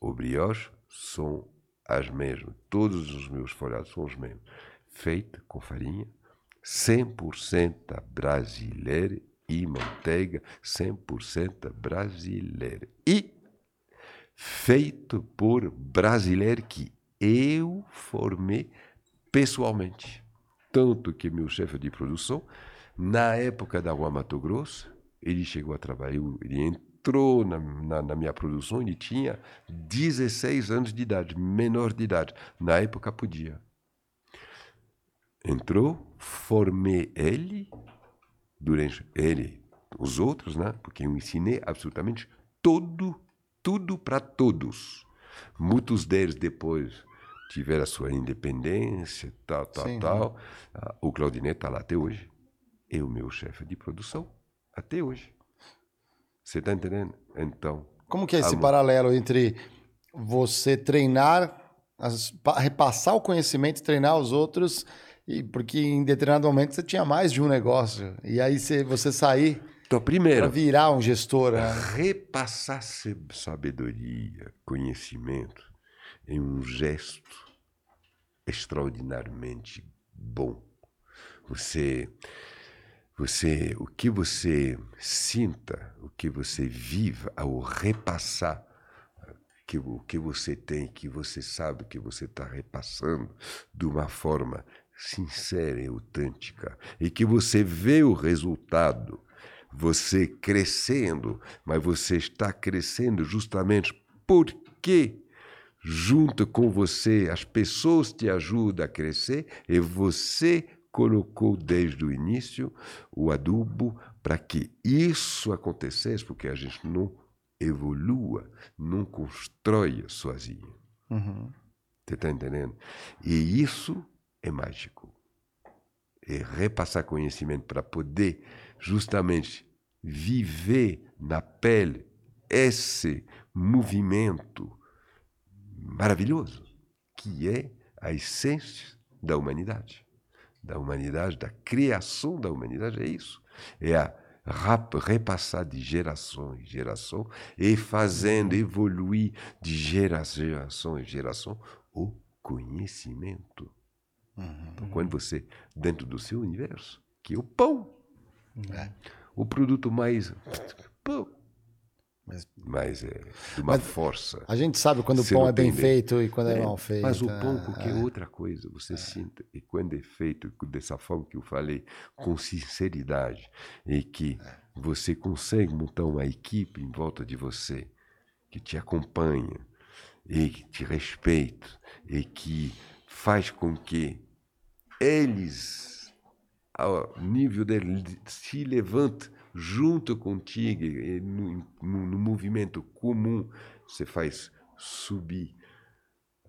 O brioche são as mesmas. Todos os meus folhados são os mesmos. Feito com farinha 100% brasileira e manteiga 100% brasileira. E feito por brasileiro que eu formei pessoalmente. Tanto que meu chefe de produção, na época da Rua Mato Grosso, ele chegou a trabalhar, ele entrou na, na, na minha produção, ele tinha 16 anos de idade, menor de idade. Na época podia. Entrou, formei ele, durante ele, os outros, né? Porque eu ensinei absolutamente todo, tudo para todos. Muitos deles depois tiveram a sua independência, tal, tal, Sim, tal. Ah, O Claudinei está lá até hoje. É o meu chefe de produção até hoje. Você está entendendo? Então, Como que é esse Amor. paralelo entre você treinar, as- pa- repassar o conhecimento, e treinar os outros, e porque em determinado momento você tinha mais de um negócio, e aí você, você sair então para primeiro, virar um gestor. né? repassar sabedoria, conhecimento é um gesto extraordinariamente bom. Você, você, o que você sinta, o que você viva ao repassar que o que você tem, que você sabe que você está repassando de uma forma sincera e autêntica e que você vê o resultado, você crescendo, mas você está crescendo justamente porque junto com você as pessoas te ajudam a crescer e você colocou desde o início o adubo para que isso acontecesse, porque a gente não evolua, não constrói sozinho. Uhum. Você está entendendo? E isso é mágico. É repassar conhecimento para poder justamente viver na pele esse movimento maravilhoso que é a essência da humanidade. Da humanidade, da criação da humanidade, é isso. É a repassar de geração em geração e fazendo evoluir de geração, em geração o conhecimento. Então, quando você, dentro do seu universo, que é o pão, é, o produto mais. Pão, Mas- mas é de uma Mas força. A gente sabe quando o pão é bem feito e quando é, É, mal feito. Mas o né? pão, qualquer outra coisa, você sinta. E quando é feito dessa forma que eu falei, com sinceridade, e que você consegue montar uma equipe em volta de você, que te acompanha, e que te respeita, e que faz com que eles, ao nível deles, se levantem junto contigo, e no, no- no movimento comum, você faz subir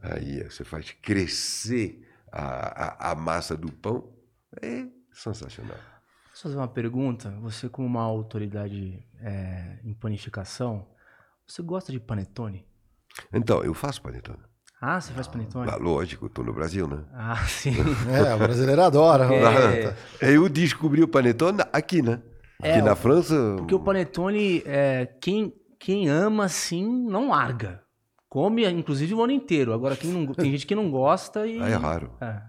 Aí você faz crescer a, a, a massa do pão. É sensacional. Posso fazer uma pergunta? Você, como uma autoridade é, em panificação, você gosta de panetone? Então, eu faço panetone. Ah, você faz panetone? Ah, lógico, estou no Brasil, né? Ah, *laughs* sim. É, o brasileiro adora. É. Eu descobri o panetone aqui, né? Aqui É, na o- França. Porque o panetone, é, quem, quem ama, assim, não larga. Come, inclusive, o ano inteiro. Agora, quem não, tem gente que não gosta e... Ah, é raro. É,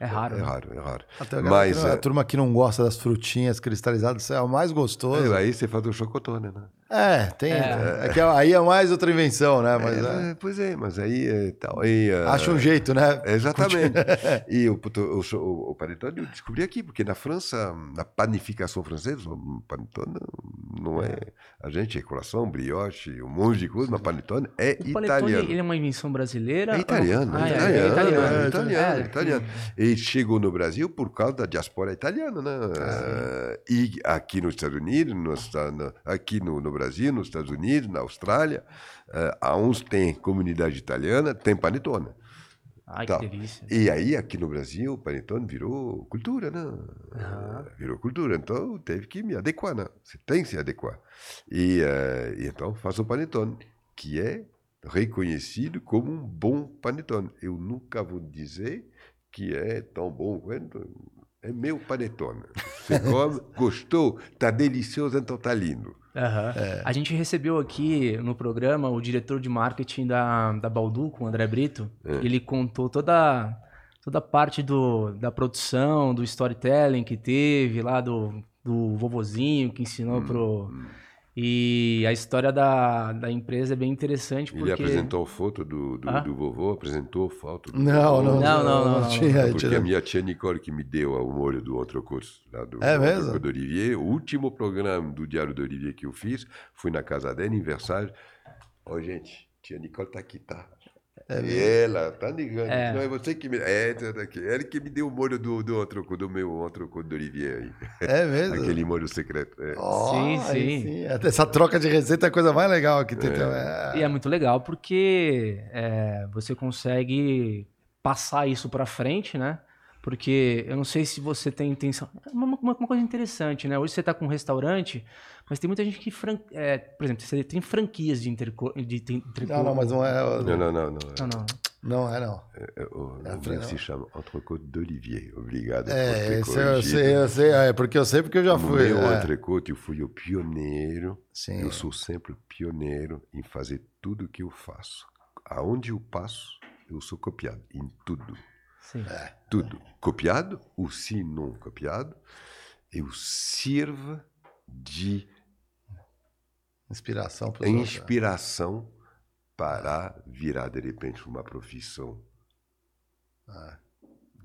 é raro. É né? raro, é raro. Até a, Mas que não- a é, turma que não gosta das frutinhas cristalizadas, isso é o mais gostoso. é, aí você faz o chocotone, né? É, tem. É. que aí é mais outra invenção, né? Mas é. É, pois é, mas aí é tal. Aí, é, acha um jeito, né? Exatamente. *laughs* e o, o, o, o panetone eu descobri aqui, porque na França, na panificação francesa, o panetone não é. A gente é coração, brioche, um monte de coisa, mas panetone é O panetone, italiano. ele é uma invenção brasileira? É italiano, Ah, é é, italiano, é italiano. é italiano, É, é italiano. E chegou no Brasil por causa da diaspora italiana, né? Eh, e aqui nos Estados Unidos, nos aqui no, no Brasil, nos Estados Unidos, na Austrália, eh, há uns tem comunidade italiana, tem panetone. Ai, que delícia. E aí, aqui no Brasil, o panetone virou cultura, né? Virou cultura, então teve que me adequar, né? Você tem que se adequar. E, eh, e então faço o panetone, que é reconhecido como um bom panetone. Eu nunca vou dizer que é tão bom quanto... É meu panetone. Você *laughs* come, gostou, tá delicioso, então tá lindo. Aham. A gente recebeu aqui no programa o diretor de marketing da, da Balduco, o André Brito. Ele contou toda, toda a parte do, da produção, do storytelling que teve lá do, do vovozinho que ensinou Hum, pro. E a história da, da empresa é bem interessante porque. Ele apresentou foto do, do, Ah? do vovô, apresentou foto do Não, vovô. não, Não, não, não, não, tinha. Porque tinha- a minha tia Nicole que me deu o molho do Entrecôte, lá do, É do mesmo? Do Olivier. O último programa do Diário do Olivier que eu fiz, fui na casa dela, aniversário. Ó, gente, tia Nicole tá aqui, tá? E ela tá ligando. É. Não, é você que me... É, tá aqui. Ela que me deu o molho do, do, Entrecôte, do meu Entrecôte do Olivier aí. É mesmo? Aquele molho secreto. é. Ó, Sim, aí sim. Essa troca de receita é a coisa mais legal que tem. É. E é muito legal porque é, você consegue passar isso pra frente, né? Porque eu não sei se você tem intenção. É Uma, uma- uma coisa interessante, né? Hoje você tá com um restaurante, mas tem muita gente que. Fran... é, por exemplo, você tem franquias de interco... de te- entrecô. Não, não, mas não é. Não, não, não. não. Não, não. Não é, não. É, o É, nome não. se chama Entrecôte d'Olivier. Obrigado por É, ter esse eu sei, eu sei. É, porque eu sei porque eu já No fui. meu é. Entrecôte, eu fui o pioneiro. Sim. Eu sou sempre pioneiro em fazer tudo que eu faço. Aonde eu passo, eu sou copiado em tudo. Sim. Tudo. Copiado ou se não copiado, eu sirvo de Inspiração para inspiração para virar de repente uma profissão Ah.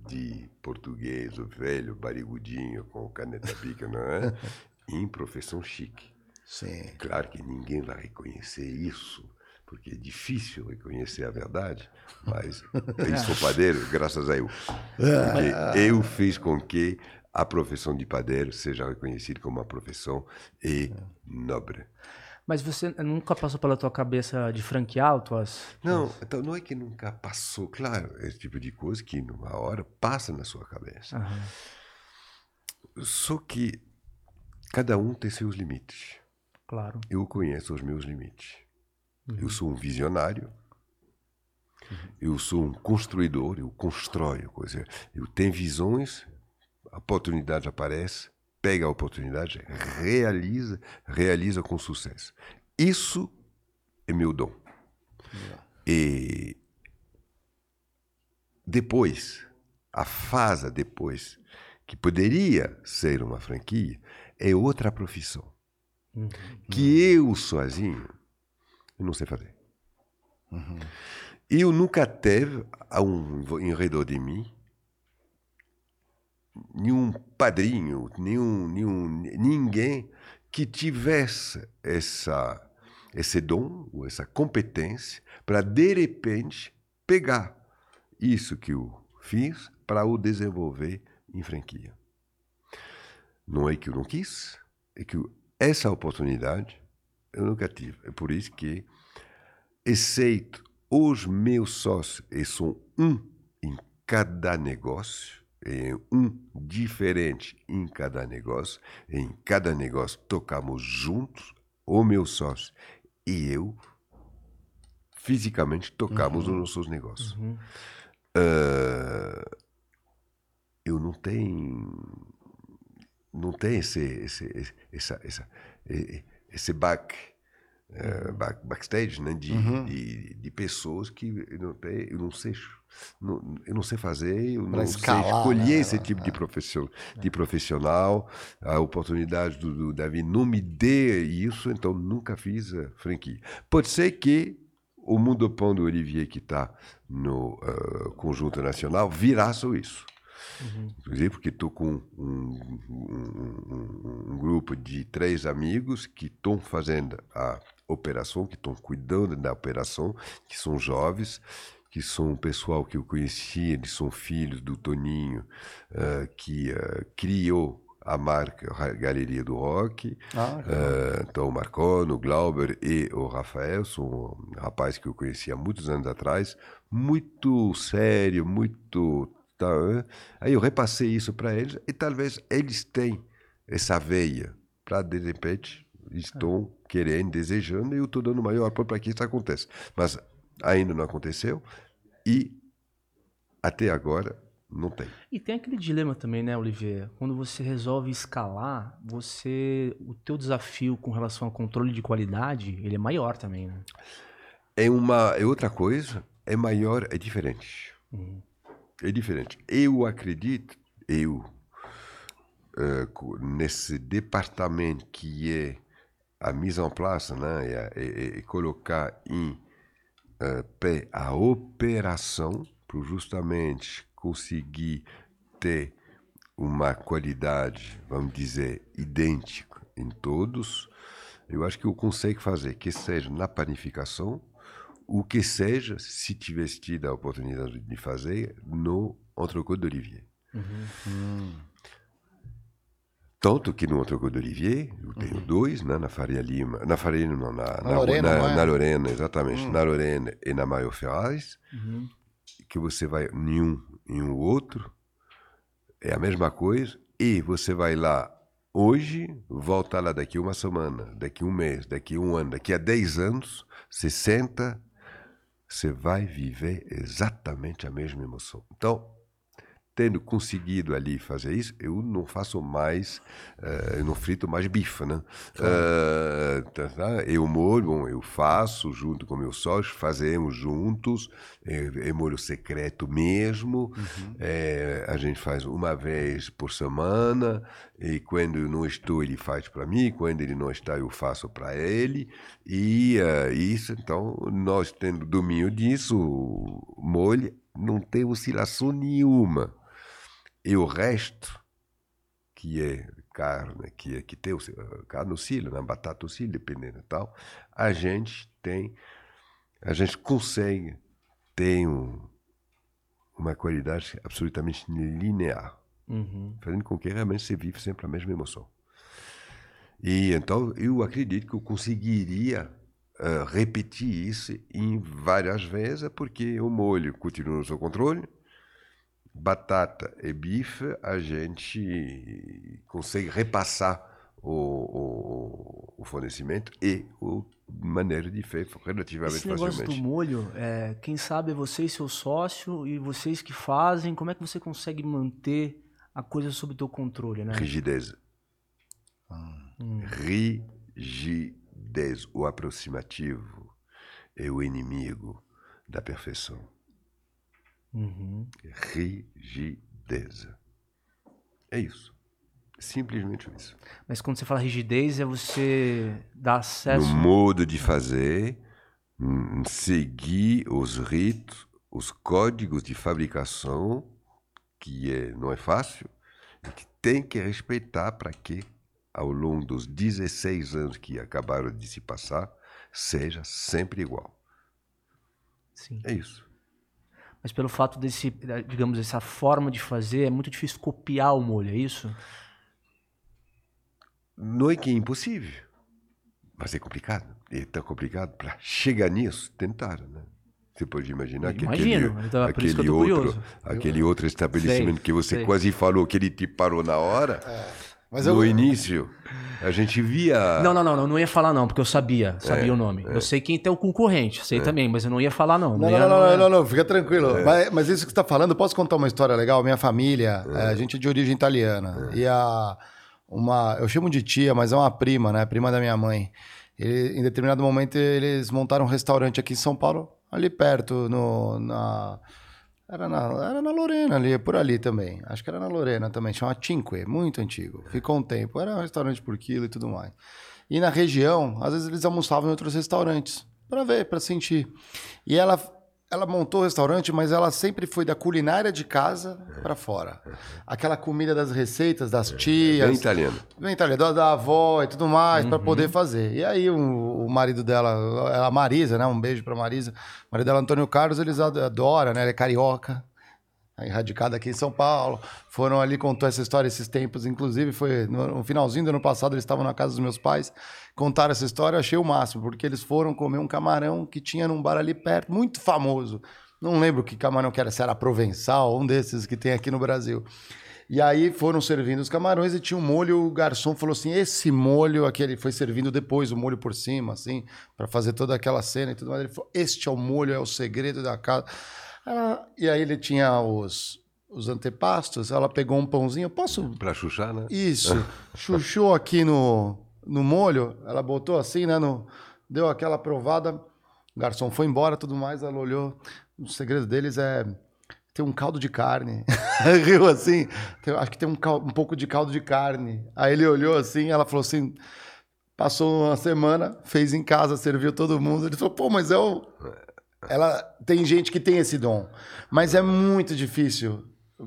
de português, o velho barrigudinho com caneta pica, não é? *laughs* em profissão chique. Sim. Claro que ninguém vai reconhecer isso porque é difícil reconhecer a verdade, mas *laughs* eu sou padeiro graças a eu. Porque eu fiz com que a profissão de padeiro seja reconhecida como uma profissão e nobre. Mas você nunca passou pela tua cabeça de franquear tuas... Não, então não é que nunca passou, claro, esse tipo de coisa que numa hora passa na sua cabeça. Aham, Só que cada um tem seus limites. claro. Eu conheço os meus limites. Eu sou um visionário. Eu sou um construidor, eu constrói coisa. Eu tenho visões, a oportunidade aparece, pega a oportunidade, realiza, realiza com sucesso. Isso é meu dom. E depois, a fase depois, que poderia ser uma franquia, é outra profissão. Que eu sozinho, eu não sei fazer. Eu nunca teve, a um, em redor de mim, nenhum padrinho, nenhum, nenhum, ninguém que tivesse essa, esse dom, ou essa competência, para de repente pegar isso que eu fiz para o desenvolver em franquia. Não é que eu não quis, é que essa oportunidade eu nunca tive. É por isso que, exceto os meus sócios, e são um em cada negócio, é um diferente em cada negócio, em cada negócio tocamos juntos, o meu sócio e eu, fisicamente tocamos nos nossos negócios. Ah, eu não tenho não tem esse esse essa, essa esse back eh, back- backstage né de, de, de pessoas que eu não eu não sei não, eu não sei fazer eu Pra não escalar, sei escolher né? esse tipo de profissão de profissional. A oportunidade do, do Davi não me dê isso então nunca fiz a franquia. Pode ser que o mundo pão do Olivier que está no ah, conjunto nacional virá só isso Inclusive porque estou com um, um- um- um grupo de três amigos que estão fazendo a operação, que estão cuidando da operação, que são jovens, que são um pessoal que eu conhecia, eles são filhos do Toninho, ah, que ah, criou a marca Ra- Galeria do Rock. Ah, Ah, então, o Marconi, o Glauber e o Rafael são um rapaz que eu conhecia há muitos anos atrás, muito sério, muito. Tá? Aí eu repassei isso para eles e talvez eles tenham essa veia para, de repente, estão querendo, desejando e eu estou dando maior apoio para que isso aconteça. Mas ainda não aconteceu e até agora não tem. E tem aquele dilema também, né, Olivier? Quando você resolve escalar, você o teu desafio com relação ao controle de qualidade, ele é maior também, né? é uma é outra coisa, é maior, é diferente. É diferente. Eu acredito, eu co- nesse departamento que é a mise en place, né, e colocar em eh, pé a operação para justamente conseguir ter uma qualidade, vamos dizer, idêntica em todos, eu acho que eu consigo fazer, que seja na panificação, o que seja, se tivesse tido a oportunidade de fazer, no entrecôte d'Olivier. Tanto que no entrecôte d'Olivier, eu tenho dois, né, na Faria Lima, na Faria Lima, não, na, na, Lorena, na, é? na Lorena, exatamente, na Lorena e na Maio Ferraz, que você vai em um e um outro, é a mesma coisa, e você vai lá hoje, volta lá daqui uma semana, daqui um mês, daqui um ano, daqui a 10 anos, 60, você vai viver exatamente a mesma emoção. Então, tendo conseguido ali fazer isso, eu não faço mais, eh, eu não frito mais bife, né? Eh, tá, tá? Eu molho, bom, eu faço junto com meu sócio, fazemos juntos, é, é molho secreto mesmo, eh, a gente faz uma vez por semana, e quando eu não estou, ele faz para mim, quando ele não está, eu faço para ele, e eh, isso, então, nós tendo domínio disso, molho não tem oscilação nenhuma. E o resto, que é carne, que, é, que tem o, carne oscila, na batata oscila, dependendo e tal, a gente tem a gente consegue ter um, uma qualidade absolutamente linear, Uhum. fazendo com que realmente você vive sempre a mesma emoção. E então eu acredito que eu conseguiria eh, repetir isso em várias vezes, porque o molho continua no seu controle, batata e bife a gente consegue repassar o, o, o fornecimento e o maneira de fer relativamente Esse negócio facilmente. do molho, é, quem sabe é você e seu sócio e vocês que fazem. Como é que você consegue manter a coisa sob teu controle, né? Rigidez. Hum. Rigidez. O aproximativo é o inimigo da perfeição. Uhum. Rigidez. É isso. Simplesmente isso. Mas quando você fala rigidez, é você dar acesso. No modo de fazer, hum, seguir os ritos, os códigos de fabricação, que é, não é fácil, e que tem que respeitar para que, ao longo dos 16 anos que acabaram de se passar, seja sempre igual. Sim. É isso. Mas pelo fato desse, digamos, essa forma de fazer, é muito difícil copiar o molho, é isso? Não é que é impossível, mas é complicado. É tão complicado para chegar nisso, tentaram, né? Você pode imaginar que Imagino, aquele, então é aquele, outro, curioso. aquele outro estabelecimento Sei, que você sei. quase falou que ele te parou na hora, Mas no eu- início, a gente via... Não, não, não, não, não ia falar não, porque eu sabia, sabia É, o nome. Eu sei quem tem o concorrente, sei também, mas eu não ia falar não. Não, ia- não, não, não, ia- não, não, fica tranquilo. Mas, mas isso que você está falando, posso contar uma história legal? Minha família, eh, a gente é de origem italiana. E a uma, eu chamo de tia, mas é uma prima, né? Prima da minha mãe. Ele- em determinado momento eles montaram um restaurante aqui em São Paulo, ali perto, no, na era na, era na Lorena ali, por ali também. Acho que era na Lorena também, chama Cinque, muito antigo. Ficou um tempo, era um restaurante por quilo e tudo mais. E na região, às vezes eles almoçavam em outros restaurantes, para ver, para sentir. E ela ela montou o restaurante, mas ela sempre foi da culinária de casa para fora. Aquela comida das receitas das tias, Bem italiano. Bem italiano, da, avó e tudo mais, pra poder fazer. E aí o, o marido dela, a Marisa, né? Um beijo pra Marisa. O marido dela, Antônio Carlos, eles ad- adoram, né? Ele é carioca, é radicado aqui em São Paulo. Foram ali, contou essa história esses tempos. Inclusive, foi no, no finalzinho do ano passado, eles estavam na casa dos meus pais. Contaram essa história, eu achei o máximo, porque eles foram comer um camarão que tinha num bar ali perto, muito famoso. Não lembro que camarão que era, se era provençal, um desses que tem aqui no Brasil. E aí foram servindo os camarões e tinha um molho, o garçom falou assim: esse molho aqui, ele foi servindo depois o molho por cima, assim, para fazer toda aquela cena e tudo mais. Ele falou: este é o molho, é o segredo da casa. Ela- e aí ele tinha os, os antepastos, ela pegou um pãozinho, posso. Para chuchar, né? Isso, *laughs* chuchou aqui no, no molho, ela botou assim, né? No, deu aquela provada, o garçom foi embora tudo mais, ela olhou. O segredo deles é ter um caldo de carne. *laughs* Riu assim, "Tem- acho que tem um, cal- um pouco de caldo de carne. Aí ele olhou assim, ela falou assim. Passou uma semana, fez em casa, serviu todo mundo. Ele falou, pô, mas é o. Ela tem gente que tem esse dom, mas é muito difícil.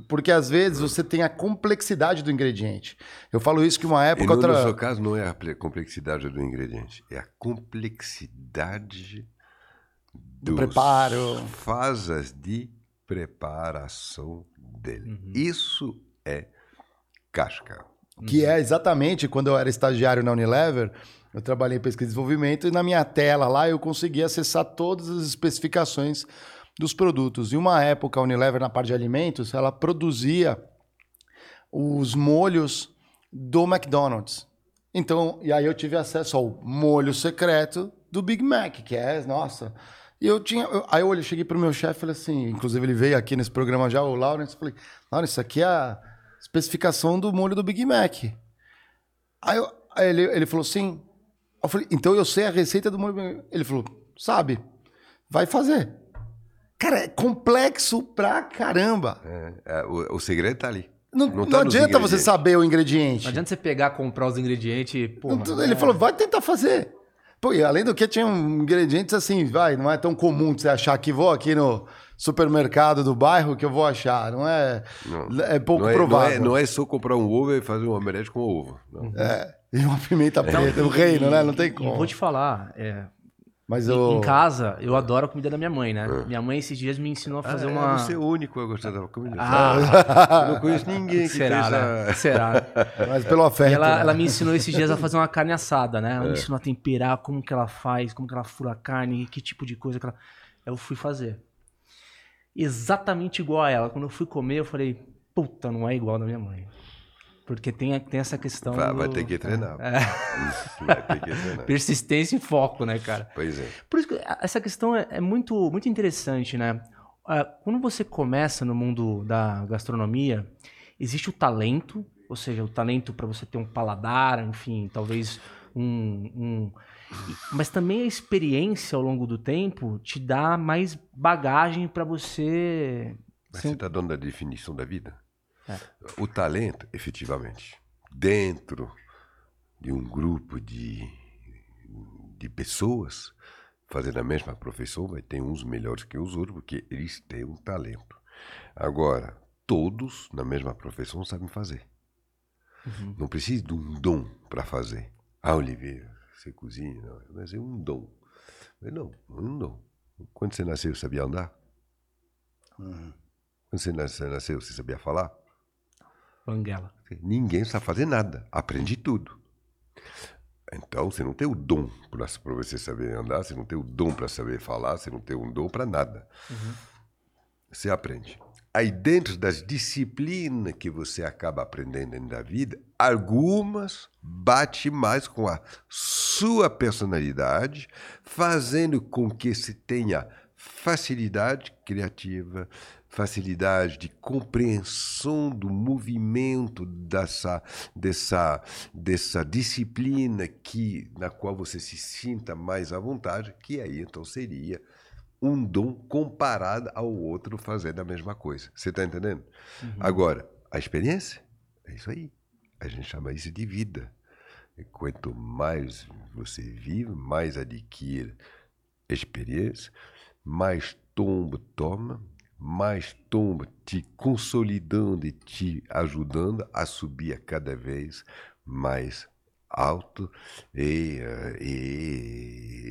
Porque às vezes você tem a complexidade do ingrediente. Eu falo isso que uma época. no, outra... no seu caso, não é a ple- complexidade do ingrediente, é a complexidade Do preparo. fases de preparação dele. Uhum. Isso é casca. Que é exatamente quando eu era estagiário na Unilever, eu trabalhei em pesquisa e desenvolvimento e na minha tela lá eu conseguia acessar todas as especificações dos produtos. E uma época a Unilever na parte de alimentos, ela produzia os molhos do McDonald's. Então, e aí eu tive acesso ao molho secreto do Big Mac, que é, nossa. E eu tinha, eu- aí eu cheguei pro meu chefe falei assim, inclusive ele veio aqui nesse programa já, o Lawrence, falei, Lawrence, isso aqui é a especificação do molho do Big Mac. Aí, eu- aí ele, ele falou assim, eu falei, então eu sei a receita do molho Mac. Ele falou, sabe, vai fazer. Cara, é complexo pra caramba. É, é, o, o segredo está ali. Não, Não não tá nos adianta você saber o ingrediente. Não adianta você pegar, comprar os ingredientes e. Pô, Não, ele é- falou, vai tentar fazer. Pô, e além do que, tinha um ingredientes assim, vai, não é tão comum você achar que vou aqui no supermercado do bairro que eu vou achar. Não é. Não. É pouco não é, não, provável. é, não é só comprar um ovo e fazer um omelete com ovo. Não. É, E uma pimenta preta, o reino, né? Não tem E como. vou te falar, é, Mas Em- eu... Em casa, eu adoro a comida da minha mãe, né? Minha mãe esses dias me ensinou a fazer Ah, uma. Você é o único a gostar da comida. Ah. Eu não conheço ninguém que Será, né? a... Será? *laughs* Mas pelo afeto. E ela, né? ela me ensinou esses dias a fazer uma carne assada, né? Ela É. me ensinou a temperar, como que ela faz, como que ela fura a carne, que tipo de coisa que ela... Eu fui fazer. Exatamente igual a ela. Quando eu fui comer, eu falei, puta, não é igual da minha mãe. Porque tem, tem essa questão Vai, vai do- ter que treinar. *laughs* É. Vai ter que treinar. Persistência e foco, né, cara? Pois é. Por isso que essa questão é, é muito, muito interessante, né? Ah, Quando você começa no mundo da gastronomia, existe o talento, ou seja, o talento para você ter um paladar, enfim, talvez um, um- Mas também a experiência ao longo do tempo te dá mais bagagem para você. Mas você está dando a definição da vida? É. O talento, efetivamente, dentro de um grupo de, de pessoas fazendo a mesma profissão, vai ter uns melhores que os outros, porque eles têm um talento. Agora, todos na mesma profissão sabem fazer. Uhum. Não precisa de um dom para fazer. Ah, Oliveira, você cozinha, não, mas é um dom. Mas não, um dom. Quando você nasceu, sabia andar? Quando você nasceu, você sabia falar? Banguela. Ninguém sabe fazer nada. Aprende tudo. Então, você não tem o dom para você saber andar, você não tem o dom para saber falar, você não tem um dom para nada. Você aprende. Aí, dentro das disciplinas que você acaba aprendendo da vida, algumas bate mais com a sua personalidade, fazendo com que se tenha facilidade criativa, facilidade de compreensão do movimento dessa, dessa, dessa disciplina que na qual você se sinta mais à vontade, que aí então seria um dom comparado ao outro fazendo a mesma coisa. Você está entendendo? Agora, a experiência é isso aí. A gente chama isso de vida. E quanto mais você vive, mais adquire experiência, mais tombo toma, mais tombo te consolidando e te ajudando a subir a cada vez mais alto e, eh, e,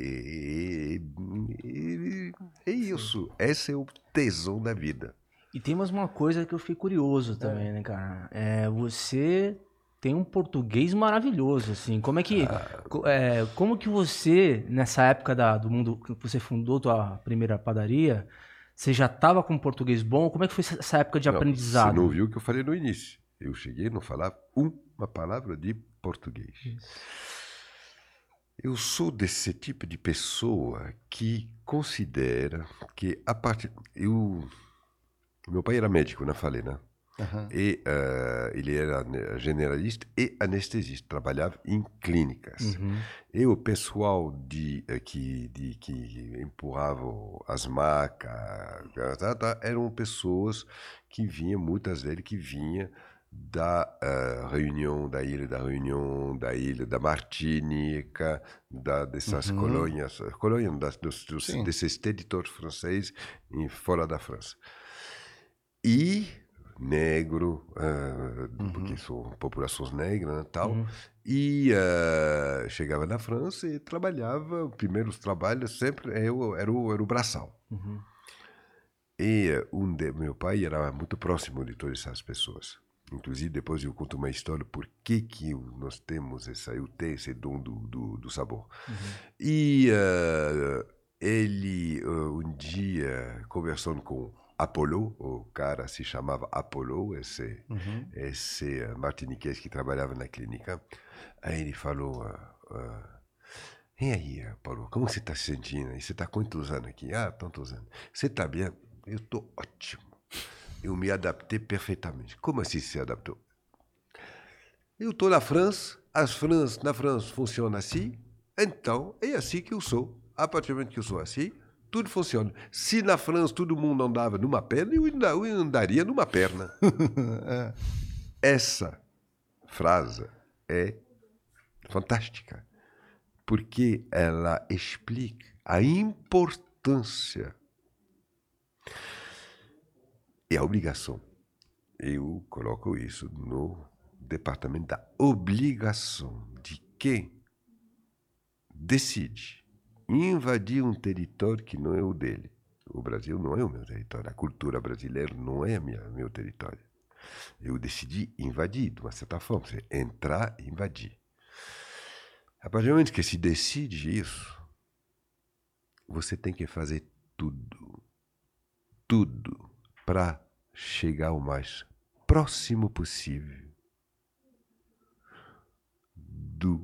e- e- é isso. Esse é o tesão da vida. E tem mais uma coisa que eu fiquei curioso também, né, cara? É, você tem um português maravilhoso, assim. Como é que, co- é, como que você nessa época da- do mundo que você fundou tua primeira padaria, você já estava com português bom? Como é que foi essa época de Não, aprendizado? Você não viu o que eu falei no início. Eu cheguei não falar uma palavra de português. Eu sou desse tipo de pessoa que considera que a partir. Eu, meu pai era médico, não falei, né? Aham. E eh, ele era né, generalista e anestesista, trabalhava em clínicas. Uhum. E o pessoal de, eh, que, de, que empurrava as macas tá, tá, eram pessoas que vinham, muitas vezes, que vinham da eh, Reunião, da Ilha da Reunião, da Ilha da Martinica, da, dessas Uhum. colônias, colônias das, dos, dos, desses territórios franceses em, fora da França. E negro, eh, porque são populações negras né, tal, Uhum. e eh, chegava na França e trabalhava, os primeiros trabalhos sempre eu, era, o, era o braçal. Uhum. E eh, um de, meu pai era muito próximo de todas essas pessoas. Inclusive, depois eu conto uma história por que, que nós temos essa, eu tenho esse dom do, do, do sabor. E eh, ele, eh, um dia, conversando com Apollo, o cara se chamava Apollo, esse, Uhum. esse eh, martiniquês que trabalhava na clínica, aí ele falou... e aí, Paulo, como você está se sentindo? E você está quantos anos aqui? Ah, tantos anos. Você está bem? Eu estou ótimo. Eu me adaptei perfeitamente. Como assim se adaptou? Eu estou na França, as França, na França funciona assim, então é assim que eu sou. A partir do momento que eu sou assim, tudo funciona. Se na França todo mundo andava numa perna, eu andaria numa perna. *laughs* É. Essa frase é fantástica, porque ela explica a importância e a obrigação. Eu coloco isso no departamento da obrigação de quem decide invadir um território que não é o dele. O Brasil não é o meu território. A cultura brasileira não é minha, meu território. Eu decidi invadir, de uma certa forma. Entrar e invadir. A partir do momento que se decide isso, você tem que fazer tudo, tudo, para chegar o mais próximo possível do,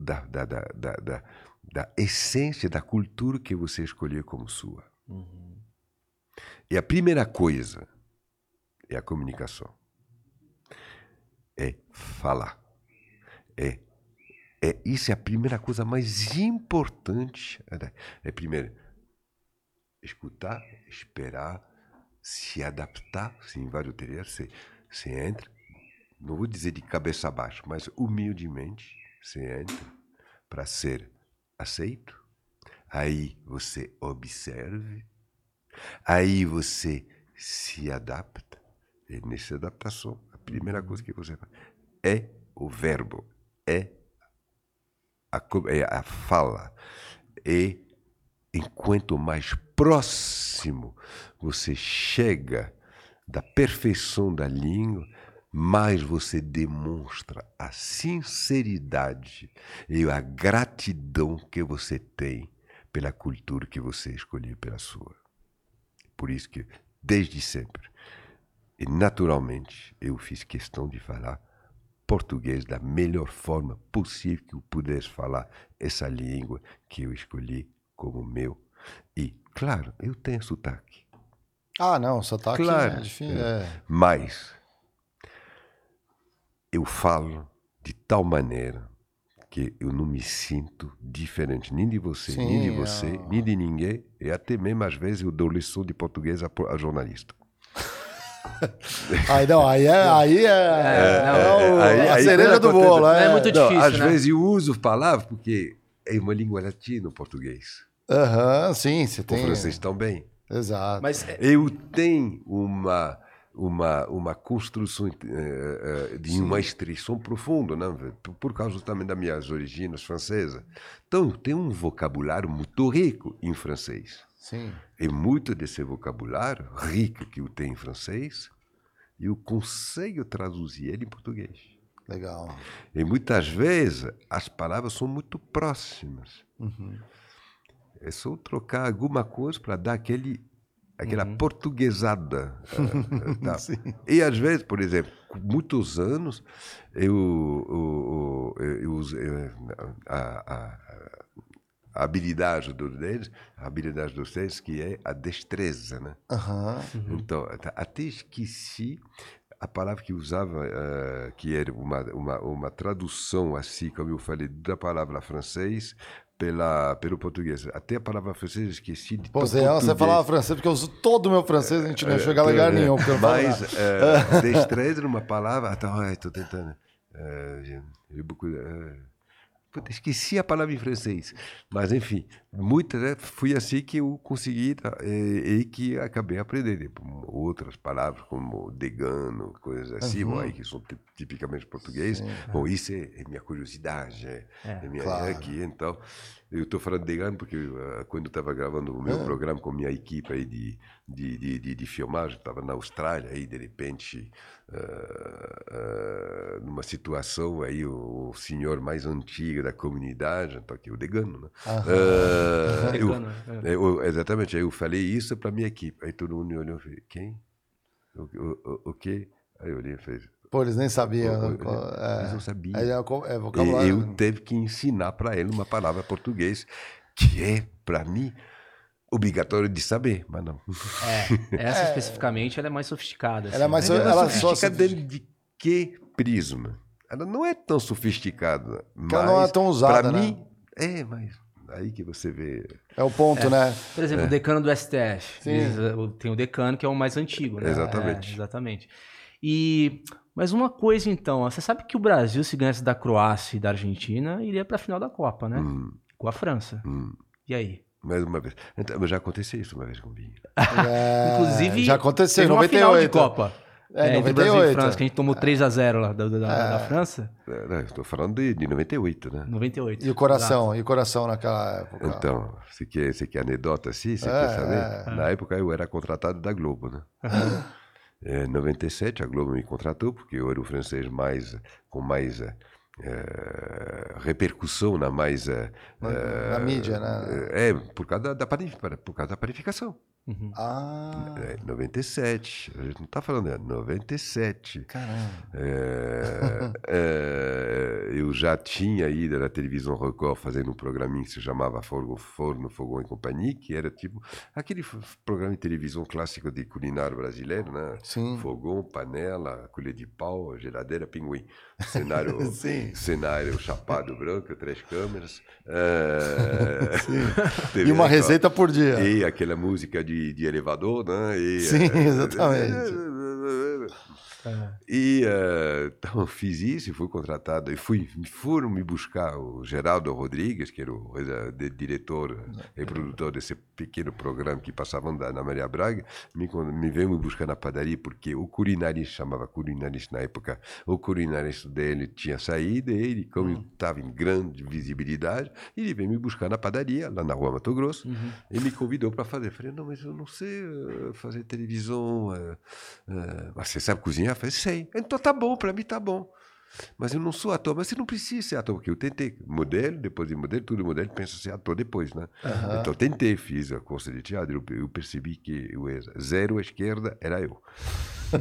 da, da, da, da, da, essência da cultura que você escolheu como sua. Uhum. E a primeira coisa é a comunicação. É falar. É, é isso é a primeira coisa mais importante. É primeiro escutar, esperar, se adaptar, se invadir você, você entra, não vou dizer de cabeça abaixo, mas humildemente você entra para ser aceito. Aí você observe, aí você se adapta. E nessa adaptação, a primeira coisa que você faz é o verbo, é a, é a fala. E enquanto mais próximo você chega da perfeição da língua, mais você demonstra a sinceridade e a gratidão que você tem pela cultura que você escolheu pela sua. Por isso que, desde sempre, e naturalmente, eu fiz questão de falar português da melhor forma possível que eu pudesse falar essa língua que eu escolhi como meu. E, claro, eu tenho sotaque. Ah, não, sotaque claro, é difícil. É. Mas eu falo de tal maneira que eu não me sinto diferente nem de você, Sim, nem de você, é. nem de ninguém. E até mesmo, às vezes, eu dou lição de português a, a jornalista. *laughs* Aí não, aí é, aí é, é o- aí- a aí cereja quando do bolo. Não É, é muito Não, difícil, às né? vezes eu uso palavras porque é uma língua latina o português. Aham, sim, você O tem. francês também. Exato. Mas é, Eu tenho uma uma uma construção eh, eh, de uma extensão profunda, né? por, por causa também das minhas origens francesas. Então, eu tenho um vocabulário muito rico em francês. Sim. E muito desse vocabulário rico que eu tenho em francês, eu consigo traduzir ele em português. Legal. E muitas vezes as palavras são muito próximas. Uhum. É só trocar alguma coisa para dar aquele, aquela portuguesada. *laughs* eh, tá? E às vezes, por exemplo, muitos anos, eu, eu, eu, eu eh, a, a, a habilidade dos deles, a habilidade dos deles, que é a destreza, né? Aham. Então, até esqueci a palavra que usava, eh, que era uma, uma, uma tradução, assim como eu falei, da palavra francês pela, pelo português. Até a palavra francês eu esqueci de Pô, tão você, falava francês, porque eu uso todo o meu francês, a gente não É, chega a lugar é, nenhum. Eu Mas *laughs* eh, destreza numa palavra. Então, estou tentando. eh, j'ai beaucoup de- eh, puta, esqueci a palavra em francês. Mas, enfim, muitas, né, foi assim que eu consegui tá, e, e que acabei aprendendo. Outras palavras, como degano, coisas assim, Uhum. aí que são tipicamente português. Bom, isso é, é minha curiosidade. É, é minha, claro. é aqui, então. Eu estou falando degano porque ah, quando eu estava gravando o meu Ah. programa com minha equipe aí de, de, de, de, de filmagem, estava na Austrália, aí de repente, ah, ah, numa situação aí, o, o senhor mais antigo da comunidade, então aqui o degano, né? *laughs* Eu- Degano, é. eu- exatamente, aí eu falei isso para minha equipe, aí todo mundo olhou e falou, quem? O, o, o, o quê? Aí eu olhei e falei, Pô, eles nem sabiam. né, o- qual- eles é. não sabiam. Aí é, co- é E vocabulário. eu teve que ensinar para ele uma palavra português que é, para mim, obrigatório de saber, mas não. é, *laughs* essa especificamente ela é mais sofisticada. Ela é assim, mais né? so- ela só sofisticada dentro de que prisma? Ela não é tão sofisticada, mas ela não é tão usada, Para né? mim, é, mas aí que você vê. É o ponto, né? Por exemplo, o decano do STF. Sim. Tem o decano que é o mais antigo, né? Exatamente. É, exatamente. E mas uma coisa então, ó, você sabe que o Brasil se ganhasse da Croácia e da Argentina iria para a final da Copa, né? Hum, Com a França. hum. E aí? Mais uma vez. Então, mas já aconteceu isso uma vez comigo. É, *laughs* Inclusive, já aconteceu em teve uma final de 98. Copa. É, entre Brasil e 98. França, que a gente tomou 3x0 lá da, da- da França. É, não, Estou falando de, de 98, né? 98. E o coração, e o coração naquela época. Então, você quer, você quer anedota assim? Você É, quer saber? é. Na época eu era contratado da Globo, né? Em 97 a Globo me contratou porque eu era o francês mais com mais eh, eh, repercussão na mais eh, Na- eh, na mídia, né? É, por causa da, da por causa da panificação. Ah, É, 97, a gente não está falando, é 97. caramba. É, é, eu já tinha ido na televisão Record fazendo um programinha que se chamava Forno, Forno Fogão e Companhia, que era tipo aquele programa de televisão clássico de culinário brasileiro, né? Sim. Fogão, panela, colher de pau, geladeira, pinguim. Cenário, *laughs* Sim. cenário chapado branco, três câmeras. É, *laughs* TV E uma receita por dia. E aquela música de, de elevador, né? E, Sim, *laughs* eh, exatamente. E eh, *laughs* então fiz isso e fui contratado. E fui, foram me buscar o Geraldo Rodrigues, que era o eh, de- diretor e produtor desse pequeno programa que passava na, na Maria Braga, me, me veio me buscar na padaria, porque o culinarista, chamava culinarista na época, o culinarista dele tinha saído, e ele, como estava em grande visibilidade, ele veio me buscar na padaria, lá na rua Mato Grosso, e me convidou para fazer. Eu falei, não, mas eu não sei eh, fazer televisão. eh, eh, mas você sabe cozinhar? Eu falei, sei. Então tá bom, para mim tá bom. Mas eu não sou ator. Mas você não precisa ser ator, porque eu tentei. Modelo, depois de modelo, tudo modelo, pensa ser ator depois, né? Então eu tentei, fiz a curso de teatro, eu, eu percebi que eu era zero à esquerda era eu.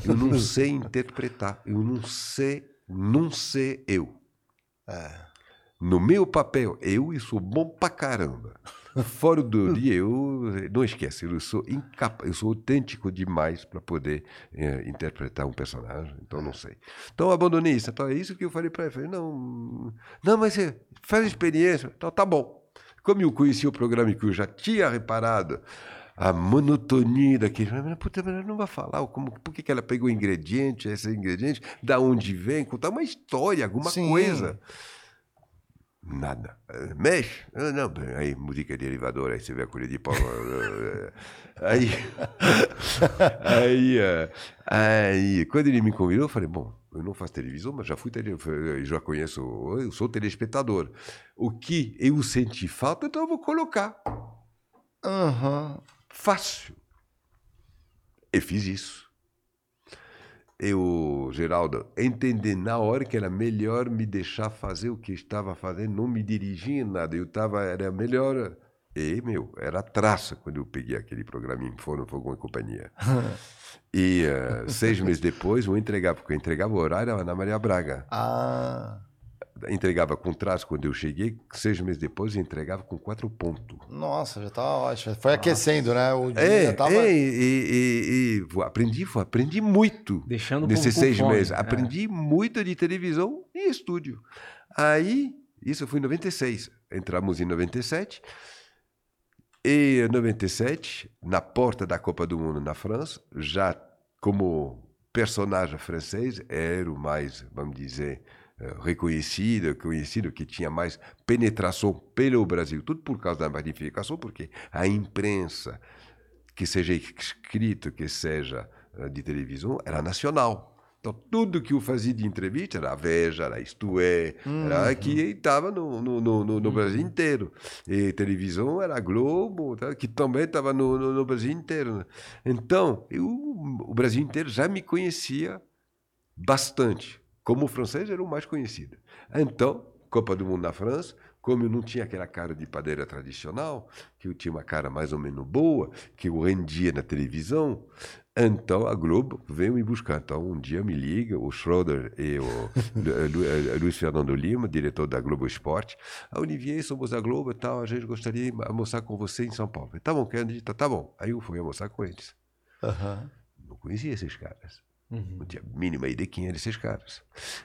Eu não *laughs* sei interpretar, eu não sei, não sei eu. No meu papel, eu sou bom pra caramba. Fora do dia, eu não esquece, eu sou incapaz, eu sou autêntico demais para poder eh, interpretar um personagem, então não sei. Então abandonei isso. Então é isso que eu falei para ele. Falei, não, não, mas você faz experiência. Então tá bom. Como eu conheci o programa e que eu já tinha reparado a monotonia daquele. Puta, ela não vai falar como, por que, que ela pegou ingrediente, esse ingrediente, da onde vem, contar uma história, alguma Sim. coisa. Nada. Mexe? Ah, Não, aí música de elevador, aí você vê a colher de pau. *laughs* aí, aí, eh, aí, quando ele me convidou, eu falei, bom, eu não faço televisão, mas já fui tele, eu já conheço, eu sou telespectador. O que eu senti falta, então eu vou colocar. Aham. Fácil. Eu fiz isso. Eu, Geraldo, entendi na hora que era melhor me deixar fazer o que estava fazendo, não me dirigir em nada. Eu estava, era melhor. E, meu, era traça quando eu peguei aquele programinha Foram Fogão e Companhia. *laughs* e eh, seis meses depois, eu entregava, porque eu entregava o horário na Maria Braga. Ah, Entregava com traço quando eu cheguei, seis meses depois entregava com quatro pontos. nossa, já tá ótimo. Foi aquecendo, né? O dia É, já tava... é, e, e- e aprendi, aprendi muito Deixando nesses seis fome, meses. é. Aprendi muito de televisão e estúdio. Aí, isso foi em 96. Entramos em 97. E em 97, na porta da Copa do Mundo na França, já como personagem francês, era o mais, vamos dizer, eh, reconhecido, conhecido, que tinha mais penetração pelo Brasil. Tudo por causa da magnificação, porque a imprensa, que seja escrito, que seja eh, de televisão, era nacional. Então, tudo que eu fazia de entrevista era a Veja, era Isto É, era aqui e estava no, no, no, no- Brasil inteiro. E televisão era a Globo, tá, que também estava no, no, no Brasil inteiro. né? Então, eu, o Brasil inteiro já me conhecia bastante. Como o francês era o mais conhecido. Então, Copa do Mundo na França, como eu não tinha aquela cara de padeira tradicional, que eu tinha uma cara mais ou menos boa, que eu rendia na televisão, então a Globo veio me buscar. Então um dia me liga o Schroeder e o *laughs* eh, Luiz Fernando Lima, diretor da Globo Esporte. A Olivier, somos da Globo e tal, a gente gostaria de almoçar com você em São Paulo. Tá bom, quer onde? Tá, bom. Aí eu fui almoçar com eles. Aham. Não conhecia esses caras. Não tinha mínima ideia de quem eram esses caras.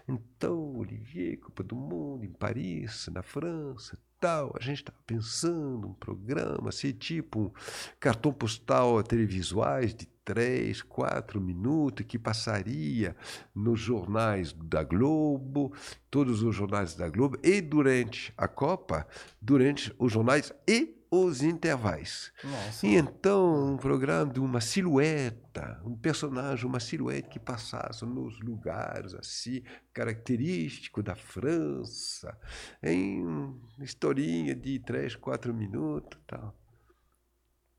Então, Olivier, Copa do Mundo, em Paris, na França, tal. A gente estava pensando um programa assim, tipo um cartão postal televisuais de três, quatro minutos que passaria nos jornais da Globo, todos os jornais da Globo, e durante a Copa, durante os jornais e os intervalos. Nossa. E então, um programa de uma silhueta, um personagem, uma silhueta que passasse nos lugares assim, característico da França, em uma historinha de três, quatro minutos tal.